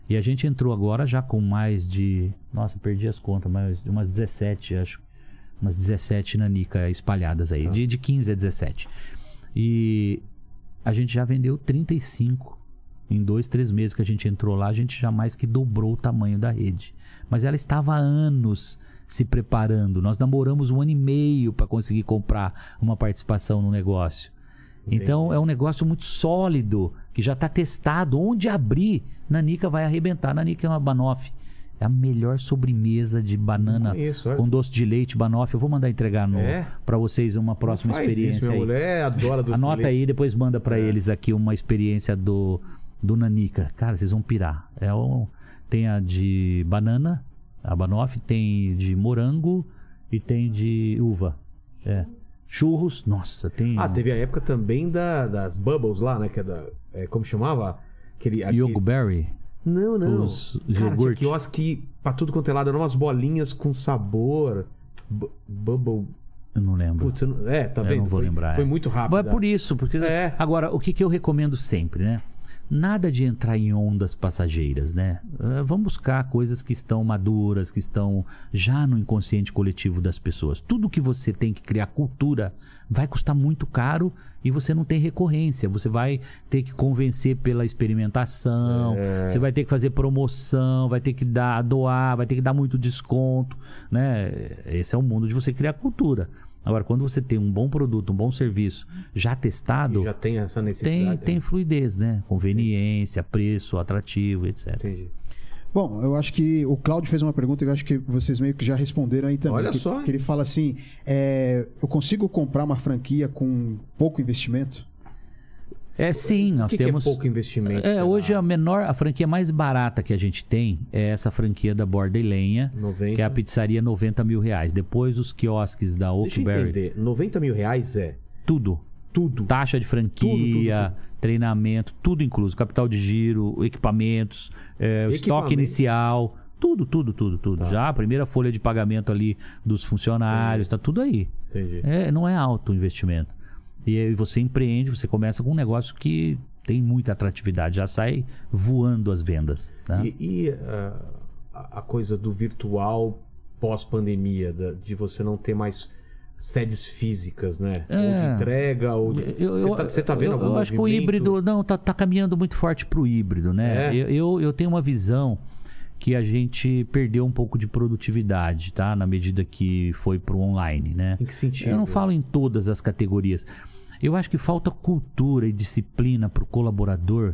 E a gente entrou agora já com mais de. Nossa, perdi as contas, mas umas 17, acho. Umas 17 nanica espalhadas aí. De, de 15 a 17. E a gente já vendeu 35. Em dois, três meses que a gente entrou lá, a gente já mais que dobrou o tamanho da rede. Mas ela estava há anos se preparando. Nós namoramos um ano e meio para conseguir comprar uma participação no negócio. Então é um negócio muito sólido, que já está testado. Onde abrir, Nanica vai arrebentar. Nanica é uma banoffee. É a melhor sobremesa de banana Isso, olha. com doce de leite, banoffee. Eu vou mandar entregar É? para vocês uma próxima experiência isso, minha aí. mulher adora doce de Anota leite. aí, depois manda pra É. eles aqui uma experiência do, do Nanica. Cara, vocês vão pirar. É um, tem a de banana, a banoffee, tem de morango e tem de uva. É. Churros, nossa, tem. Ah, teve a época também da- das Bubbles lá, né? Que é da. é, como chamava? Aquele. aquele- Yogo Berry. Não, não. Os Cara, tinha quiosque pra tudo quanto é lado. Eram umas bolinhas com sabor. Bu- Bubble. Eu não lembro. Putz, eu não- é, tá Eu vendo? não vou foi, lembrar. Foi é. muito rápido. Mas é por isso, porque É. agora o que, que eu recomendo sempre, né? Nada de entrar em ondas passageiras, né? Eh, vamos buscar coisas que estão maduras, que estão já no inconsciente coletivo das pessoas. Tudo que você tem que criar cultura vai custar muito caro e você não tem recorrência. Você vai ter que convencer pela experimentação, É. você vai ter que fazer promoção, vai ter que dar, doar, vai ter que dar muito desconto, né? Esse é o mundo de você criar cultura. Agora, quando você tem um bom produto, um bom serviço já testado, E já tem essa tem, necessidade. tem né? fluidez, né? Conveniência, preço, atrativo, etc. Entendi. Bom, eu acho que o Cláudio fez uma pergunta que eu acho que vocês meio que já responderam aí também. Olha que, só, que ele fala assim: é, eu consigo comprar uma franquia com pouco investimento? É sim, nós que, temos. que é pouco investimento? É, hoje lá? a menor, a franquia mais barata que a gente tem é essa franquia da Borda e Lenha, 90. que é a pizzaria 90 mil reais. Depois os quiosques da Deixa eu Oakberry, entender. 90 mil reais é tudo. tudo. Taxa de franquia, Tudo, tudo, treinamento, tudo incluso. Capital de giro, equipamentos, é, o estoque Equipamento. inicial, tudo, tudo, tudo, tudo. Tá. Já a primeira folha de pagamento ali dos funcionários, tá tudo aí. Entendi. É, não é alto o investimento. E aí você empreende, você começa com um negócio que tem muita atratividade, já sai voando as vendas. Né? E, e, ah, a coisa do virtual pós-pandemia, de você não ter mais sedes físicas, né? Ou É. de entrega, ou de... Eu, eu, você, tá, você tá vendo eu, algum eu acho que o movimento? híbrido não tá, tá caminhando muito forte pro híbrido, né? É? Eu, eu, eu tenho uma visão que a gente perdeu um pouco de produtividade, tá? Na medida que foi pro online, né? Em que sentido? Eu não falo em todas as categorias. Eu acho que falta cultura e disciplina para o colaborador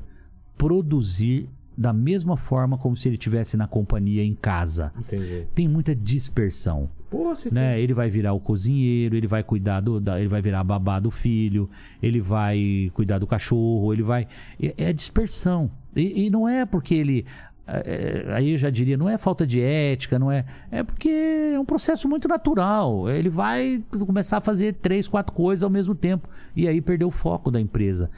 produzir da mesma forma como se ele estivesse na companhia em casa. Entendi. Tem muita dispersão Pô, né? Ele vai virar o cozinheiro, ele vai cuidar do, da- ele vai virar a babá do filho, ele vai cuidar do cachorro, ele vai é, é dispersão e, e não é porque ele aí eu já diria não é falta de ética, não é é porque é um processo muito natural. Ele vai começar a fazer três, quatro coisas ao mesmo tempo e aí perdeu o foco da empresa.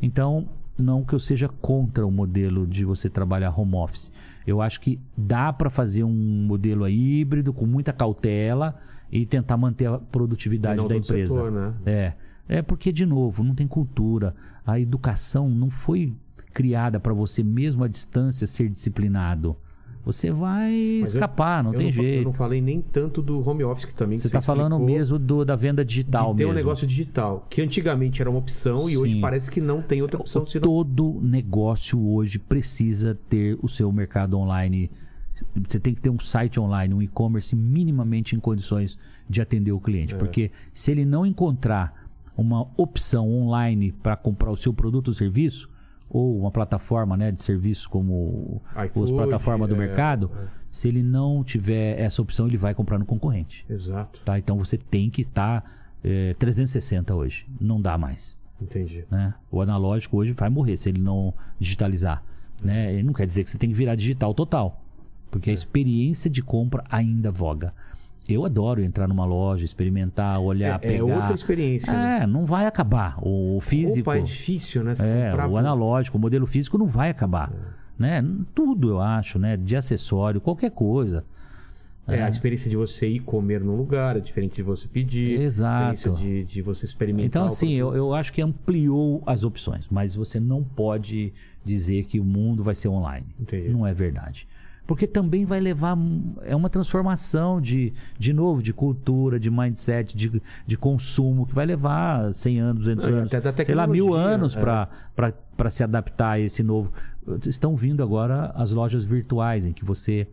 Então não que eu seja contra o modelo de você trabalhar home office. Eu acho que dá para fazer um modelo híbrido com muita cautela e tentar manter a produtividade não da empresa. setor, né? É. É porque, de novo, não tem cultura. A educação não foi criada para você, mesmo à distância, ser disciplinado. Você vai Mas eu- escapar, não eu tem Eu jeito. não falei nem tanto do home office que também Você está falando mesmo do, da venda digital de ter mesmo. um negócio digital, que antigamente era uma opção e hoje Sim. parece que não tem outra opção. senão- Todo negócio hoje precisa ter o seu mercado online. Você tem que ter um site online, um e-commerce minimamente em condições de atender o cliente. Porque se ele não encontrar uma opção online para comprar o seu produto ou serviço, ou uma plataforma né, de serviço como as plataformas do é, mercado, se ele não tiver essa opção, ele vai comprar no concorrente. Exato, Tá? Então você tem que estar eh, 360 hoje. Não dá mais entendi. né? O analógico hoje vai morrer se ele não digitalizar, né? Ele não quer dizer que você tem que virar digital total, porque É. a experiência de compra ainda voga. Eu adoro entrar numa loja, experimentar, olhar, É, é pegar. outra experiência, né? É, não vai acabar. O físico, Opa, é difícil, né? Você é, o analógico, o modelo físico não vai acabar, É. né? Tudo eu acho, né? De acessório, qualquer coisa. É, a experiência de você ir comer num lugar é diferente de você pedir. Exato. De, de você experimentar. Então, assim, eu, eu acho que ampliou as opções, mas você não pode dizer que o mundo vai ser online. Entendi. Não é verdade. Porque também vai levar. É uma transformação de, de novo, de cultura, de mindset, de, de consumo, que vai levar 100 anos, 200 Não, e anos, até da sei lá, mil anos é. para se adaptar a esse novo. Estão vindo agora as lojas virtuais, em que você.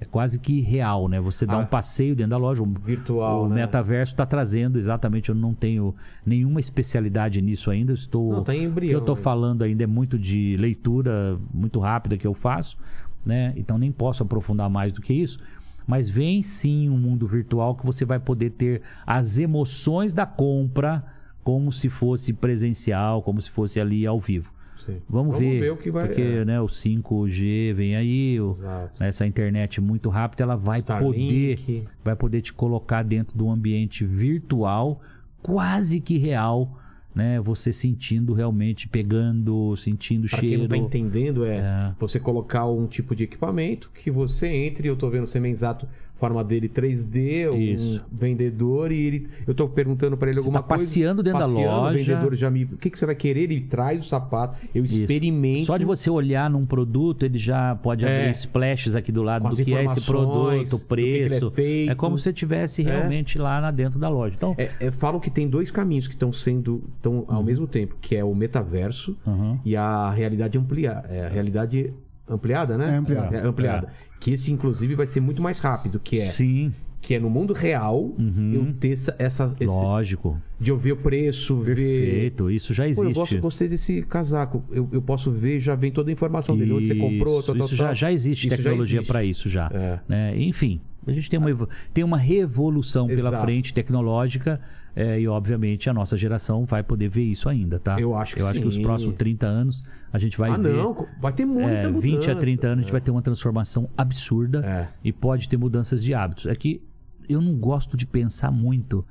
É quase que real, né? Você dá Ah. um passeio dentro da loja. Virtual, o né? metaverso está trazendo exatamente. Eu não tenho nenhuma especialidade nisso ainda. Eu estou. Não, tá em o que embrião eu estou ainda. falando ainda é muito de leitura muito rápida que eu faço, né? Então nem posso aprofundar mais do que isso. Mas vem sim um mundo virtual que você vai poder ter as emoções da compra como se fosse presencial, como se fosse ali ao vivo. Sim. Vamos, ver, o que vai. porque é. né, o 5G vem aí, o- né, essa internet muito rápida, ela vai Starlink. poder vai poder te colocar dentro de um ambiente virtual quase que real, né? Você sentindo realmente, pegando, sentindo Pra cheiro. quem não tá entendendo, é, É. você colocar um tipo de equipamento que você entre, eu tô vendo o Semenzato, forma dele 3D, um Isso. vendedor, e ele. Eu tô perguntando pra ele Você alguma tá coisa. passeando dentro da passeando, loja. O vendedor já me. O que, que você vai querer? Ele traz o sapato, eu Isso. experimento. Só de você olhar num produto, ele já pode É. abrir splashes aqui do lado Com do que é esse produto, do que que ele é preço. feito. como se você estivesse realmente lá na dentro da loja. Então, É, é, falam que tem dois caminhos que estão sendo tão ao mesmo tempo, que é o metaverso Uhum. e a realidade ampliada. É, a realidade ampliada, né? É, ampliada. É, ampliada. Que esse, inclusive, vai ser muito mais rápido, que é, sim, que é no mundo real eu ter essa, essa- esse- lógico. de eu ver o preço, ver. Perfeito, isso já Pô, existe. eu gosto- gostei desse casaco. Eu, eu posso ver, já vem toda a informação dele, onde você comprou, Isso, tal, tal, isso já, tal. já existe Isso tecnologia para isso já. É. né? Enfim, a gente tem uma, tem uma revolução pela Exato. frente tecnológica é, e, obviamente, a nossa geração vai poder ver isso ainda, tá? Eu acho que Eu acho que os sim. próximos 30 anos a gente vai ah, ver. não, vai ter muita É, mudança. 20 a 30 anos a gente vai ter uma transformação absurda É. e pode ter mudanças de hábitos. É que eu não gosto de pensar muito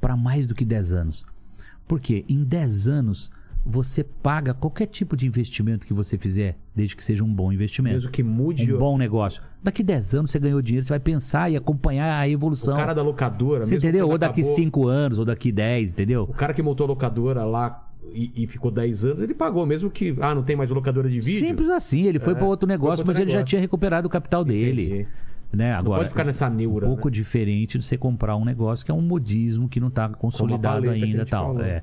para mais do que 10 anos. Por quê? Em 10 anos você paga qualquer tipo de investimento que você fizer, desde que seja um bom investimento. Mesmo que mude um o- bom negócio. Daqui 10 anos você ganhou dinheiro, você vai pensar e acompanhar a o evolução. cara da locadora. você mesmo entendeu? Ou daqui acabou- 5 anos, ou daqui 10, entendeu? O cara que montou a locadora lá e, e ficou 10 anos, ele pagou, mesmo que. Ah, não tem mais locadora de vídeo. Simples assim, ele foi É, para outro negócio, outro mas ele já negócio. tinha recuperado o capital dele. Entendi. Né? Não Agora, pode ficar nessa neura. um pouco né? diferente de você comprar um negócio que é um modismo que não está consolidado ainda tal. É,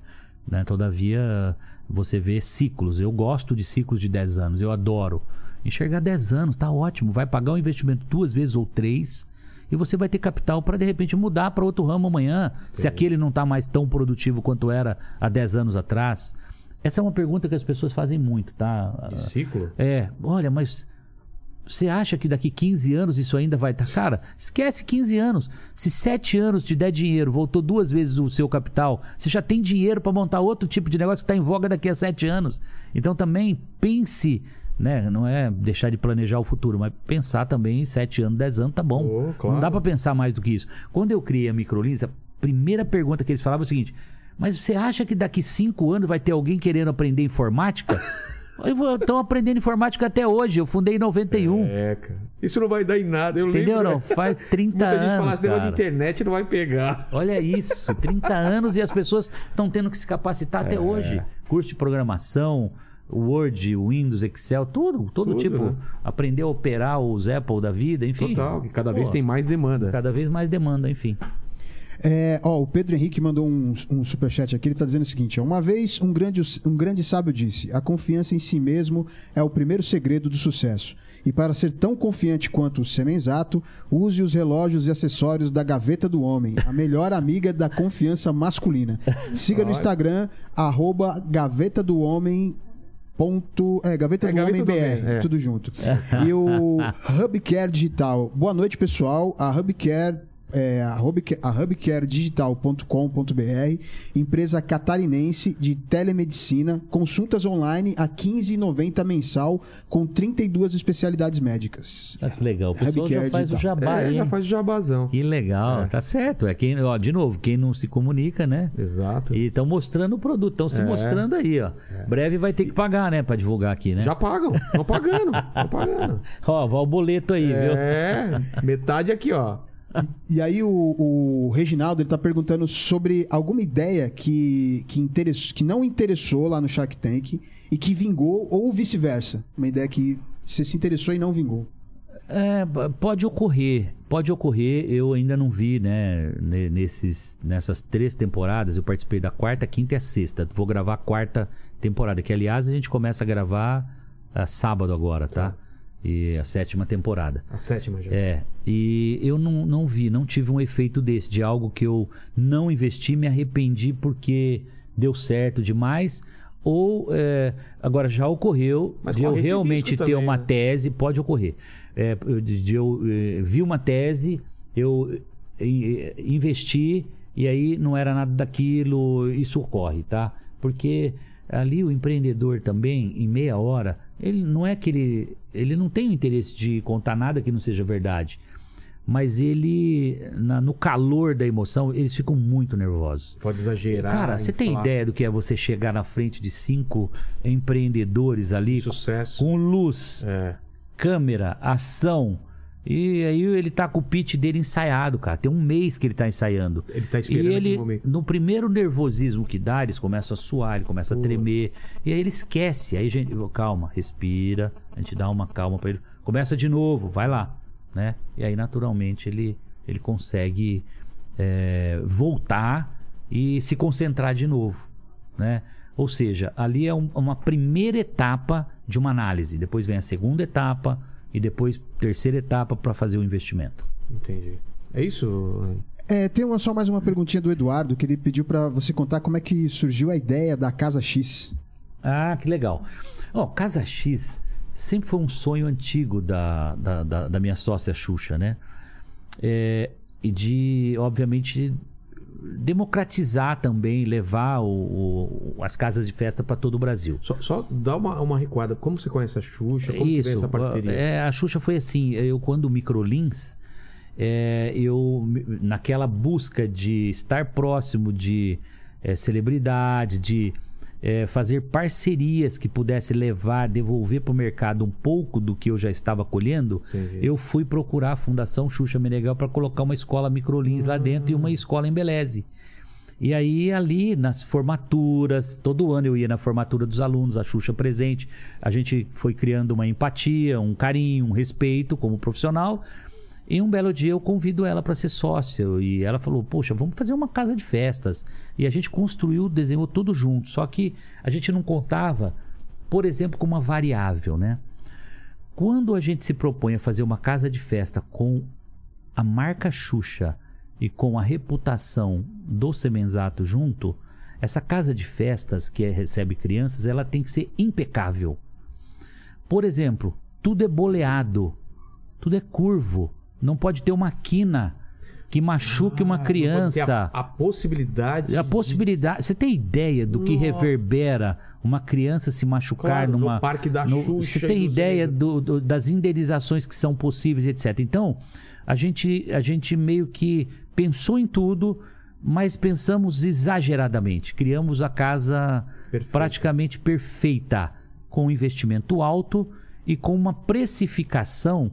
né? Todavia, você vê ciclos. Eu gosto de ciclos de 10 anos, eu adoro. Enxergar 10 anos, tá ótimo. Vai pagar um investimento duas vezes ou três. E você vai ter capital para de repente mudar para outro ramo amanhã, se aquele não está mais tão produtivo quanto era há 10 anos atrás. Essa é uma pergunta que as pessoas fazem muito, tá? De ciclo? É, olha, mas você acha que daqui 15 anos isso ainda vai estar? Cara, esquece 15 anos. Se 7 anos te der dinheiro, voltou duas vezes o seu capital, você já tem dinheiro para montar outro tipo de negócio que está em voga daqui a 7 anos. Então também pense, né? Não é deixar de planejar o futuro, mas pensar também em 7 anos, 10 anos, tá bom. Oh, claro. Não dá para pensar mais do que isso. Quando eu criei a Microlins, a primeira pergunta que eles falavam é o seguinte: Mas você acha que daqui 5 anos vai ter alguém querendo aprender informática? *laughs* Estão aprendendo informática até hoje. Eu fundei em 91. É, cara. Isso não vai dar em nada. Eu Entendeu? lembro. Não, faz 30 Muita gente fala anos, negócio de cara. internet não vai pegar. Olha isso, 30 anos e as pessoas estão tendo que se capacitar É. até hoje. Curso de programação, Word, Windows, Excel, tudo, todo Tudo, tipo. né? Aprender a operar os Apple da vida, enfim. Total, que cada vez Pô, tem mais demanda. Cada vez mais demanda, enfim. É, ó, o Pedro Henrique mandou um, um superchat aqui. Ele tá dizendo o seguinte: ó, Uma vez um grande, um grande sábio disse: A confiança em si mesmo é o primeiro segredo do sucesso. E para ser tão confiante quanto o Semenzato, use os relógios e acessórios da Gaveta do Homem, a melhor amiga da confiança masculina. Siga no. Instagram, arroba Gaveta do Homem. Ponto, é, Gaveta É, do Gaveta Homem do BR, é. tudo junto. E o Hubcare Digital. Boa noite, pessoal. A Hubcare é hubcaredigital.com.br, empresa catarinense de telemedicina, consultas online a R$ 15,90 mensal com 32 especialidades médicas. Ah, que legal. O pessoal já Hubcare faz o digital. jabá, É, hein? já faz o jabazão. Que legal, tá certo. É quem, ó, de novo, quem não se comunica, né? Exato. E estão mostrando o produto, estão se É. mostrando aí, ó. Breve vai ter que pagar, né, Pra divulgar aqui, né? Já pagam. Estão pagando. Estão pagando. *laughs* Ó, vai o boleto aí, viu? É, metade aqui, ó. E aí o, o Reginaldo ele tá perguntando sobre alguma ideia que, que, interess, que não interessou lá no Shark Tank e que vingou, ou vice-versa. Uma ideia que você se interessou e não vingou. É, pode ocorrer, pode ocorrer. Eu ainda não vi, né? ne- Nesses, nessas três temporadas, eu participei da quarta, quinta e a sexta. Vou gravar a quarta temporada, que aliás a gente começa a gravar ah, sábado agora, tá? E a sétima temporada. A sétima já. É, e eu não, não vi, não tive um efeito desse, de algo que eu não investi, me arrependi porque deu certo demais. Ou, é, agora já ocorreu Mas de eu realmente risco ter também, uma né? tese, pode ocorrer. É, eu- de eu eh, vi uma tese, eu eh, investi e aí não era nada daquilo, isso ocorre, tá? Porque ali o empreendedor também, em meia hora, ele não é que ele, ele não tem o interesse de contar nada que não seja verdade. mas ele, na- no calor da emoção, eles ficam muito nervosos. Pode exagerar. Cara, você tem ideia do que é você chegar na frente de cinco empreendedores ali Sucesso. com luz, É. câmera, ação. E aí ele tá com o pitch dele ensaiado, cara. Tem um mês que ele tá ensaiando. Ele tá esperando E ele, momento. no primeiro nervosismo que dá, eles começam a suar, ele começa a tremer. E aí ele esquece. Aí a gente, calma, respira. A gente dá uma calma pra ele. Começa de novo, vai lá, né? E aí naturalmente ele, ele consegue é, voltar e se concentrar de novo, né? Ou seja, ali é um- uma primeira etapa de uma análise. Depois vem a segunda etapa e depois terceira etapa para fazer o investimento. Entendi. É isso? É, tem uma, só mais uma perguntinha do Eduardo, que ele pediu pra você contar como é que surgiu a ideia da Casa X. Ah, que legal. Ó, Casa X sempre foi um sonho antigo da, da, da- da minha sócia Xuxa, né? É, e de, obviamente, democratizar também, levar o- o- as casas de festa para todo o Brasil. Só, só dá uma, uma recuada. Como você conhece a Xuxa? Como Isso, vem essa parceria? É, a Xuxa foi assim, eu quando o Microlins, é, eu naquela busca de estar próximo de é, celebridade, de é, fazer parcerias que pudesse levar, devolver para o mercado um pouco do que eu já estava colhendo, Entendi. eu fui procurar a Fundação Xuxa Meneghel para colocar uma escola Microlins lá dentro e uma escola em Beleze. E aí, ali nas formaturas, todo ano eu ia na formatura dos alunos, a Xuxa presente. A gente foi criando uma empatia, um carinho, um respeito como profissional. E um belo dia eu convido ela para ser sócia. E ela falou: Poxa, vamos fazer uma casa de festas. E a gente construiu, desenhou tudo junto. Só que a gente não contava, por exemplo, com uma variável, né? Quando a gente se propõe a fazer uma casa de festa com a marca Xuxa e com a reputação do Semenzato junto, essa casa de festas que é- recebe crianças, ela tem que ser impecável. Por exemplo, tudo é boleado, tudo é curvo, não pode ter uma quina que machuque uma Ah, ter criança. A, a possibilidade. A de- possibilidade. Você tem ideia do que Nossa. reverbera uma criança se machucar Claro, no numa. Parque da no- Xuxa Você tem ideia do- do- das indenizações que são possíveis, etc. Então, a gente, a gente meio que pensou em tudo, mas pensamos exageradamente. Criamos a casa Perfeito. praticamente perfeita, com investimento alto e com uma precificação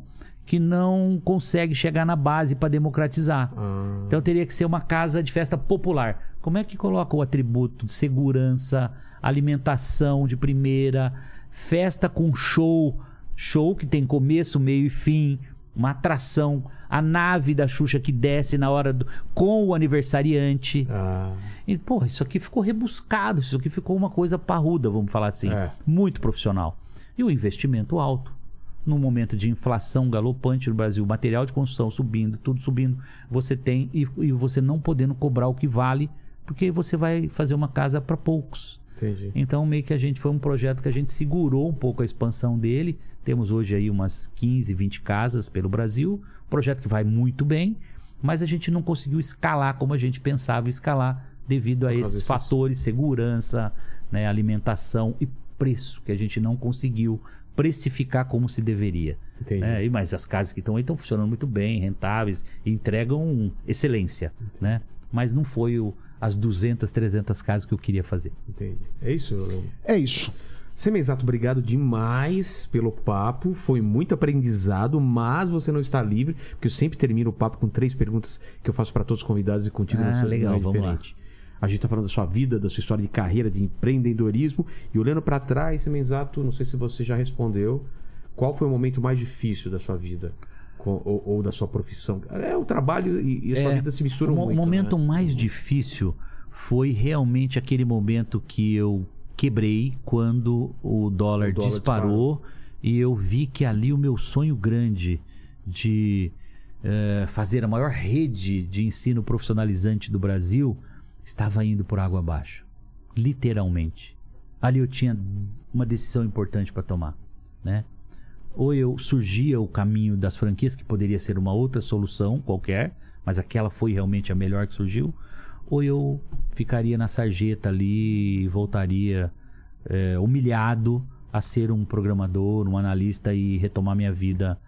que não consegue chegar na base para democratizar. Ah, Então teria que ser uma casa de festa popular. Como é que coloca o atributo de segurança, alimentação de primeira, festa com show, show que tem começo, meio e fim, uma atração, a nave da Xuxa que desce na hora do com o aniversariante. ah, E, porra, isso aqui ficou rebuscado, isso aqui ficou uma coisa parruda, vamos falar assim. É. Muito profissional. E o investimento alto. Num momento de inflação galopante no Brasil, material de construção subindo, tudo subindo, você tem e, e você não podendo cobrar o que vale, porque você vai fazer uma casa para poucos. entendi. Então, meio que a gente foi um projeto que a gente segurou um pouco a expansão dele. Temos hoje aí umas 15, 20 casas pelo Brasil. Projeto que vai muito bem, mas a gente não conseguiu escalar como a gente pensava escalar devido a esses fatores, segurança, né, alimentação e preço que a gente não conseguiu precificar como se deveria. Entendi. né? E mas as casas que estão aí estão funcionando muito bem, rentáveis, e entregam excelência, né? Mas não foi o, as 200, 300 casas que eu queria fazer. Entendi. É isso, Leandro? É isso. Semenzato, obrigado demais pelo papo. Foi muito aprendizado, mas você não está livre, porque eu sempre termino o papo com três perguntas que eu faço para todos os convidados e contigo Ah, legal, vamos lá. A gente está falando da sua vida, da sua história de carreira, de empreendedorismo. E olhando para trás, Semenzato, não sei se você já respondeu. Qual foi o momento mais difícil da sua vida? Ou, ou da sua profissão? É, o trabalho e, e a sua É, vida se misturam o, muito. O momento né? mais difícil foi realmente aquele momento que eu quebrei quando o dólar, O dólar disparou, e eu vi que ali o meu sonho grande de eh, fazer a maior rede de ensino profissionalizante do Brasil estava indo por água abaixo. Literalmente. Ali eu tinha uma decisão importante para tomar, né? ou eu surgia o caminho das franquias, que poderia ser uma outra solução qualquer, mas aquela foi realmente a melhor que surgiu, ou eu ficaria na sarjeta ali e voltaria é, humilhado a ser um programador, um analista e retomar minha vida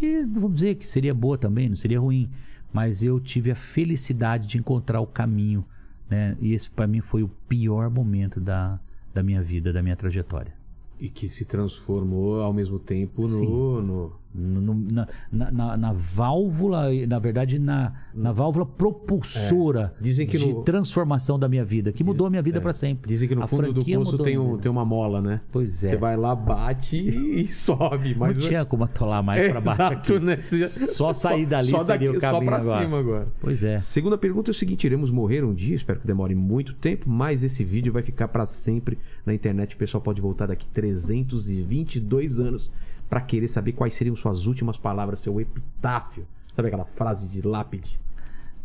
E vamos dizer que seria boa também, não seria ruim. Mas eu tive a felicidade de encontrar o caminho. Né? E esse, para mim, foi o pior momento da, da minha vida, da minha trajetória. E que se transformou ao mesmo tempo no, no- No- na, na, na- válvula, na verdade, na, na válvula propulsora É. Dizem que de no- transformação da minha vida, que mudou a minha vida para sempre. Dizem que no A fundo do poço tem, um, tem uma mola, né? Pois é. Você vai lá, bate *laughs* e sobe. Mas Não tinha como atolar mais É, para baixo exato, aqui. né? Você Só sair *laughs* dali só daqui, o só caminho pra agora. cima agora. Pois é. Segunda pergunta é o seguinte: iremos morrer um dia, espero que demore muito tempo, mas esse vídeo vai ficar pra sempre na internet. O pessoal pode voltar daqui 322 anos pra querer saber quais seriam suas últimas palavras, seu epitáfio. Sabe aquela frase de lápide?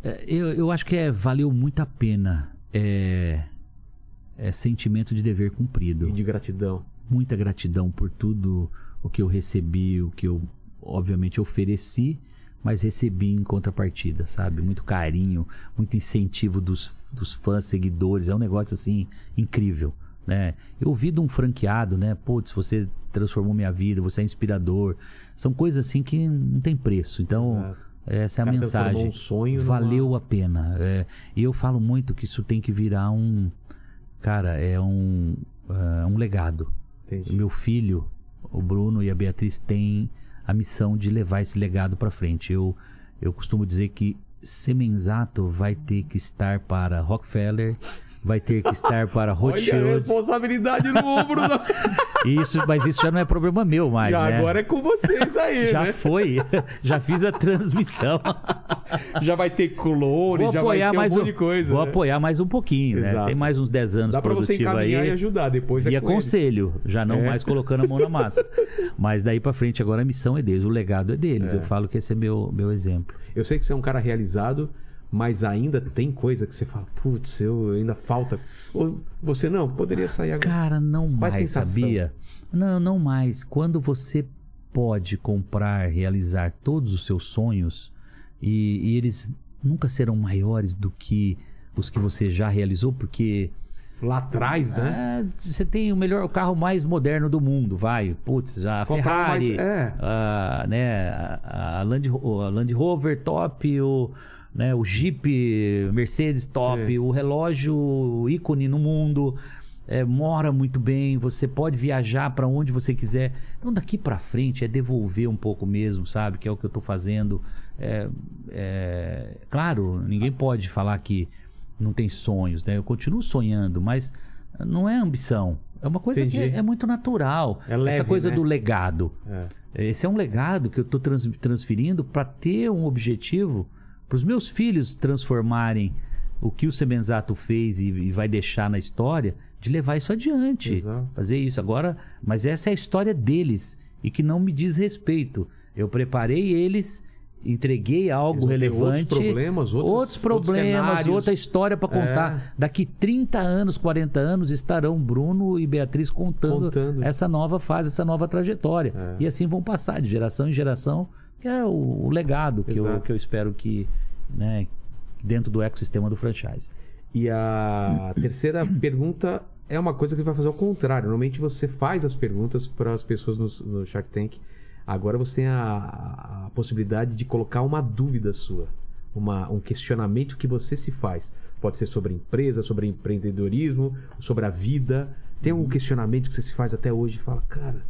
É, Eu, eu acho que é, valeu muito a pena. É, é sentimento de dever cumprido. E de gratidão. muita gratidão por tudo o que eu recebi, o que eu obviamente ofereci, mas recebi em contrapartida, sabe? Muito carinho, muito incentivo dos, dos fãs, seguidores, é um negócio assim incrível, né? Eu ouvi de um franqueado, né? Putz, você transformou minha vida, você é inspirador. São coisas assim que não tem preço. Então, Exato. essa é a mensagem. um sonho numa- Valeu a pena. É, e eu falo muito que isso tem que virar um. Cara, é um, é um legado. Entendi. Meu filho, o Bruno e a Beatriz têm a missão de levar esse legado para frente. Eu, eu costumo dizer que Semenzato vai ter que estar para Rockefeller, vai ter que estar para Olha a Rothschild. responsabilidade no ombro. do- *laughs* Isso, mas isso já não é problema meu mais, E né? agora é com vocês aí, Já né? foi, *laughs* já fiz a transmissão. *laughs* Já vai ter clone, Vou já vai ter um mais monte um, de coisa. vou né? apoiar mais um pouquinho, né? Exato. Tem mais uns 10 anos Dá produtivo aí. e ajudar depois. é E eles. aconselho, já não É. mais colocando a mão na massa. Mas daí pra frente agora a missão é deles, o legado é deles. Eu falo que esse é meu, meu exemplo. Eu sei que você é um cara realizado, mas ainda tem coisa que você fala, putz, eu ainda falta. Ou você não, poderia sair agora. Cara, não é mais, sensação? sabia? Não, não mais. Quando você pode comprar, realizar todos os seus sonhos e, e eles nunca serão maiores do que os que você já realizou, porque Lá atrás, né? Ah, você tem o melhor o carro mais moderno do mundo, vai. Putz, já a Comprar mais- Ferrari, é. a, né, a, Land, a Land Rover top, o, né, o Jeep Mercedes top, Sim. o relógio ícone no mundo. é, mora muito bem, você pode viajar para onde você quiser. Então daqui para frente é devolver um pouco mesmo, sabe? Que é o que eu tô fazendo. É, é, claro, ninguém pode falar que não tem sonhos, né? Eu continuo sonhando, mas não é ambição. É uma coisa que Entendi. é, é muito natural. É leve, Essa coisa né? do legado. É. Esse é um legado que eu estou transferindo para ter um objetivo para os meus filhos transformarem o que o Semenzato fez e, e vai deixar na história, de levar isso adiante. Exato. Fazer isso. Agora, mas essa é a história deles e que não me diz respeito. Eu preparei eles, entreguei algo relevante. outros problemas, outros- outros outros problemas, cenários. outra história para contar. É. Daqui 30 anos, 40 anos, estarão Bruno e Beatriz contando, Contando. essa nova fase, essa nova trajetória. É. E assim vão passar de geração em geração, que é o, o legado que eu, que eu espero que, né, dentro do ecossistema do franchise. E a *coughs* terceira pergunta é uma coisa que vai fazer ao contrário. Normalmente você faz as perguntas para as pessoas no, no Shark Tank. Agora você tem a, a possibilidade de colocar uma dúvida sua, uma, um questionamento que você se faz. Pode ser sobre empresa, sobre empreendedorismo, sobre a vida. Tem algum questionamento que você se faz até hoje e fala, cara,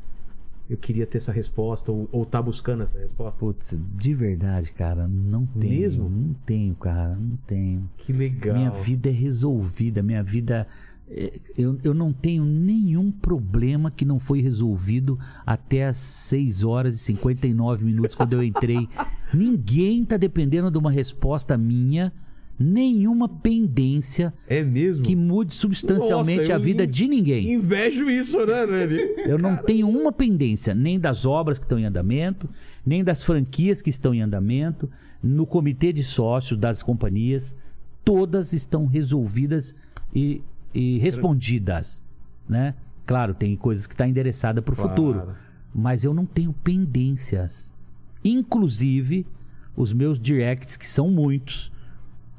eu queria ter essa resposta, ou, ou tá buscando essa resposta? Putz, de verdade, cara, não tenho. Mesmo? Não tenho, cara, não tenho. Que legal. Minha vida é resolvida, minha vida. é, Eu, eu não tenho nenhum problema que não foi resolvido até as 6 horas e 59 minutos quando eu entrei. *laughs* Ninguém tá dependendo de uma resposta minha, nenhuma pendência É mesmo? que mude substancialmente Nossa, a vida de ninguém. Invejo isso, né, Nani? *laughs* Eu não tenho uma pendência, nem das obras que estão em andamento, nem das franquias que estão em andamento, no comitê de sócios das companhias, todas estão resolvidas e, e respondidas, né? Claro, tem coisas que estão endereçadas para o Claro. futuro, mas eu não tenho pendências. Inclusive, os meus directs, que são muitos,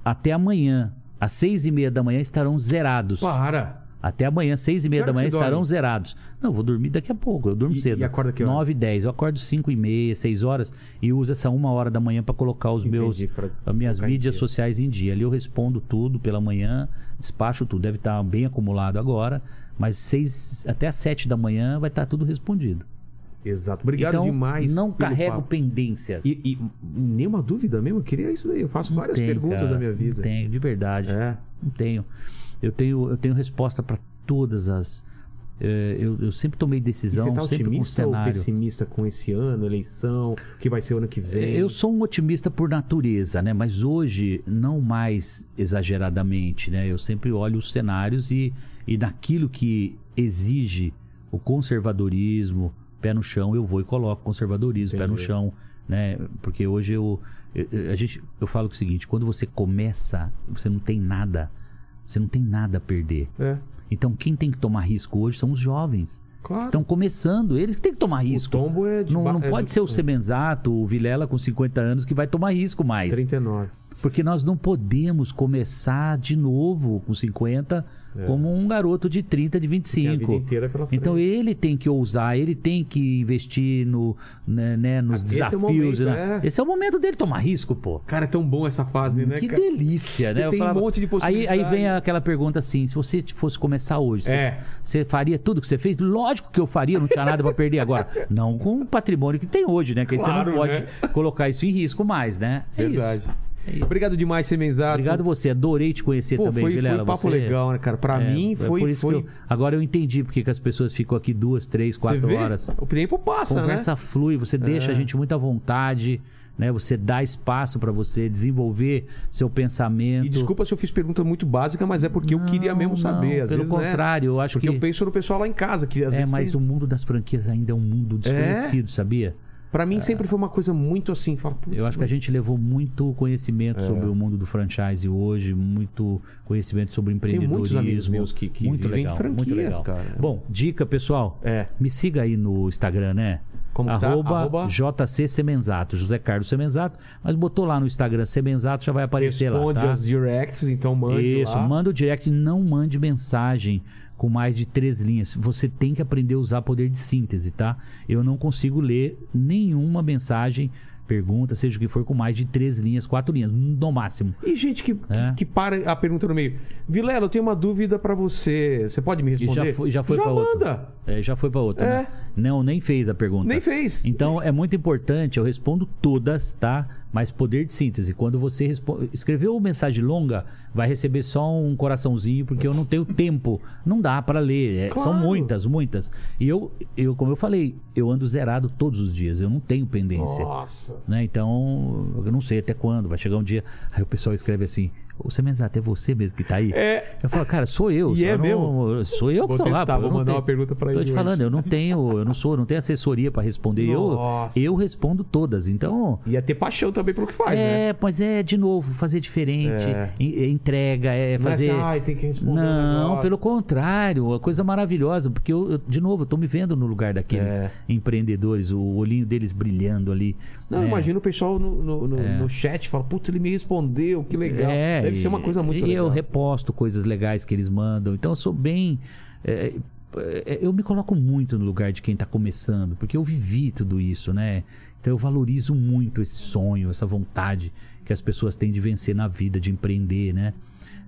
até amanhã, às seis e meia da manhã, estarão zerados. Para. Até amanhã, seis e meia da manhã, estarão dorme? zerados. Não, vou dormir daqui a pouco. Eu durmo E- cedo. e acorda que horas? 9 e 10. Eu acordo 5 e meia, 6 horas e uso essa uma hora da manhã para colocar os Entendi, meus, as minhas em mídias dia. sociais em dia. Ali eu respondo tudo pela manhã, despacho tudo. Deve estar bem acumulado agora, mas seis, até às 7 da manhã vai estar tudo respondido. Exato. Obrigado então, demais. Não carrego papo. pendências. E, e nenhuma dúvida mesmo? Eu queria isso daí. Eu faço várias Tem, perguntas cara, da minha vida. Não tenho, de verdade. É. Não tenho. Eu tenho, eu tenho resposta para todas as. eh, eu, eu sempre tomei E decisão, você tá sempre com otimista ou cenário. pessimista com esse ano, eleição, o que vai ser o ano que vem? Eu sou um otimista por natureza, né? Mas hoje, não mais exageradamente, né? Eu sempre olho os cenários e, e naquilo que exige o conservadorismo, pé no chão, eu vou e coloco conservadorismo, pé no Entendi. chão, né? Porque hoje eu, eu, a gente, eu falo o seguinte, quando você começa, você não tem nada, você não tem nada a perder. É, Então quem tem que tomar risco hoje são os jovens. claro. Estão começando, eles que têm que tomar o risco. tombo é de Não, não é pode ser o Semenzato, o Vilela com 50 anos que vai tomar risco mais. 39. Porque nós não podemos começar de novo com 50 como um garoto de 30, de É. Tem a vida 25. inteira pela frente. Então ele tem que ousar, ele tem que investir no, né, né, nos Esse é desafios. momento, né? é. Esse é o momento dele tomar risco, pô. Cara, é tão bom essa fase, né? que cara? delícia, né? Tem um monte de aí, possibilidade. aí vem aquela pergunta assim: se você fosse começar hoje, você, É. você faria tudo que você fez? Lógico que eu faria, não tinha nada pra perder agora. *laughs* Não com o patrimônio que tem hoje, né? Que aí Claro, você não pode né? colocar isso em risco mais, né? É Verdade. isso. É. Obrigado demais, Semenzato. Obrigado você, adorei te conhecer Pô, também, foi, Vilela. foi um papo Você- legal, né, cara? Pra É, mim é foi. por isso foi... que eu- agora eu entendi porque que as pessoas ficam aqui duas, três, Você quatro vê? horas. O tempo passa, Conversa né? flui, você deixa a gente muito à vontade, né? Você dá espaço pra você desenvolver seu pensamento. E desculpa se eu fiz pergunta muito básica, mas é porque eu queria mesmo Não, saber. não, às pelo vezes, né? contrário, eu acho Porque que eu penso no pessoal lá em casa, que às é, vezes. mas tem... o mundo das franquias ainda é um mundo desconhecido, sabia? Pra mim sempre foi uma coisa muito assim. Fala, Eu acho que a gente levou muito conhecimento É. sobre o mundo do franchise hoje, muito conhecimento sobre Tem empreendedorismo. muitos amigos meus que- que muito legal, muito franquias, legal. cara. Bom, dica, pessoal. É. Me siga aí no Instagram, né? Como que tá? Arroba, Arroba? JC Semenzato, José Carlos Semenzato. Mas botou lá no Instagram Semenzato, já vai aparecer Responde lá, tá? as directs, então mande Isso, lá. manda o direct, não mande mensagem com mais de três linhas. Você tem que aprender a usar poder de síntese, tá? Eu não consigo ler nenhuma mensagem, pergunta, seja o que for, com mais de três linhas, quatro linhas, no máximo. E gente que, É. que, que para a pergunta no meio. Vilela, eu tenho uma dúvida pra você. Você pode me E responder? já foi, já foi já para outro. manda. É, já foi para outro, É. né? Não, nem fez a pergunta. Nem fez. Então é muito importante, eu respondo todas, tá? Mas poder de síntese. Quando você respo- escreveu mensagem longa, vai receber só um coraçãozinho, porque eu não tenho tempo. Não dá para ler. É, São Claro. muitas, muitas. E eu, eu, como eu falei, eu ando zerado todos os dias. Eu não tenho pendência. Nossa. Né? Então, eu não sei até quando. Vai chegar um dia. Aí o pessoal escreve assim: Ô Semenzato, é você mesmo que tá aí? É. Eu falo, cara, sou eu. E é não- mesmo? Sou eu que Vou tô lá. testar, pô, vou eu mandar tenho- uma pergunta pra Tô ele te hoje. falando, eu não tenho, eu não sou, não tenho assessoria pra responder. Eu, Nossa. eu respondo todas. Então, Ia ter paixão também pelo que faz, é, né? mas é de novo, fazer diferente, É. é entrega, é é fazer. assim, "Ai, tem que responder um Não, negócio." pelo contrário, uma coisa maravilhosa, porque eu, eu- de novo, eu tô me vendo no lugar daqueles É. empreendedores, o olhinho deles brilhando ali. Não, né? imagina o pessoal no, no, no- no chat fala, putz, ele me respondeu, que legal. É, Deve e- ser uma coisa muito e legal. eu reposto coisas legais que eles mandam. Então eu sou bem. é, é, eu me coloco muito no lugar de quem está começando, porque eu vivi tudo isso, né? Então eu valorizo muito esse sonho, essa vontade que as pessoas têm de vencer na vida, de empreender, né?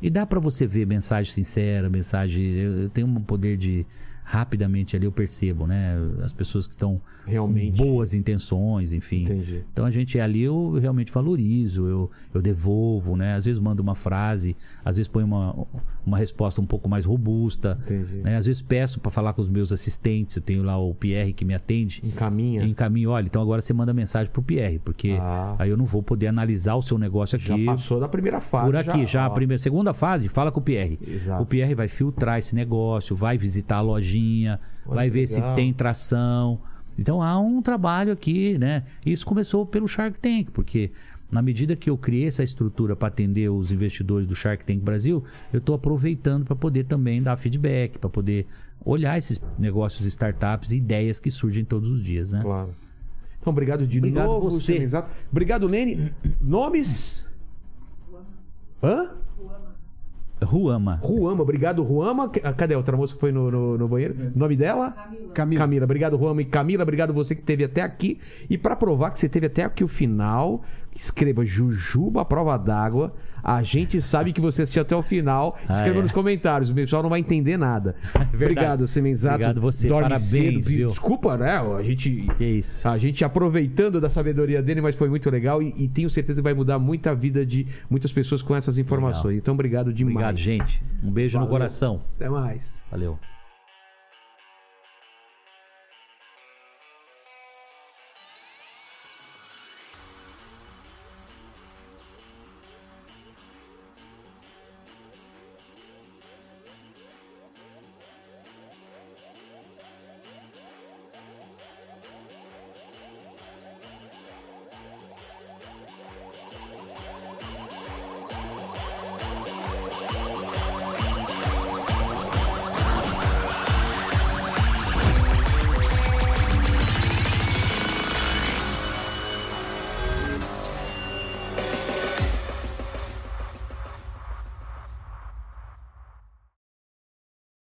E dá para você ver mensagem sincera, mensagem. Eu, eu tenho um poder de rapidamente ali eu percebo, né? As pessoas que estão Realmente. boas intenções, enfim. Entendi. Então a gente ali eu realmente valorizo, eu, eu devolvo, né? Às vezes mando uma frase, às vezes ponho uma, uma resposta um pouco mais robusta. Entendi. Né? Às vezes peço para falar com os meus assistentes, eu tenho lá o Pierre que me atende. Encaminha. Em caminho, olha, então agora você manda mensagem pro Pierre, porque Ah. aí eu não vou poder analisar o seu negócio aqui. Já passou da primeira fase. Por aqui, já, a ó. primeira, segunda fase, fala com o Pierre. Exato. O Pierre vai filtrar esse negócio, vai visitar a lojinha, Olha vai ver se legal. tem tração. Então há um trabalho aqui, né? Isso começou pelo Shark Tank, porque na medida que eu criei essa estrutura para atender os investidores do Shark Tank Brasil, eu estou aproveitando para poder também dar feedback, para poder olhar esses negócios, startups e ideias que surgem todos os dias, né? Claro. Então, obrigado de Obrigado novo. você. Obrigado, Lene. Nomes? Hã? Ruama. Ruama, obrigado, Ruama. Que- Cadê a outra moça que foi no, no, no banheiro? O nome dela? Camila. Camila, obrigado, Ruama. E Camila, obrigado você que esteve até aqui. E pra provar que você teve até aqui o final, escreva Jujuba Prova d'Água. A gente sabe que você assistiu até o final. Ah, Escreva é. nos comentários, o pessoal não vai entender nada. *laughs* verdade. obrigado, Semenzato. Obrigado você, Dorme parabéns, cedo. Desculpa, né? A gente Que isso. a gente aproveitando da sabedoria dele, mas foi muito legal e, e tenho certeza que vai mudar muito a vida de muitas pessoas com essas informações. Então, obrigado demais. Obrigado, gente. Um beijo no Valeu. coração. Até mais. Valeu.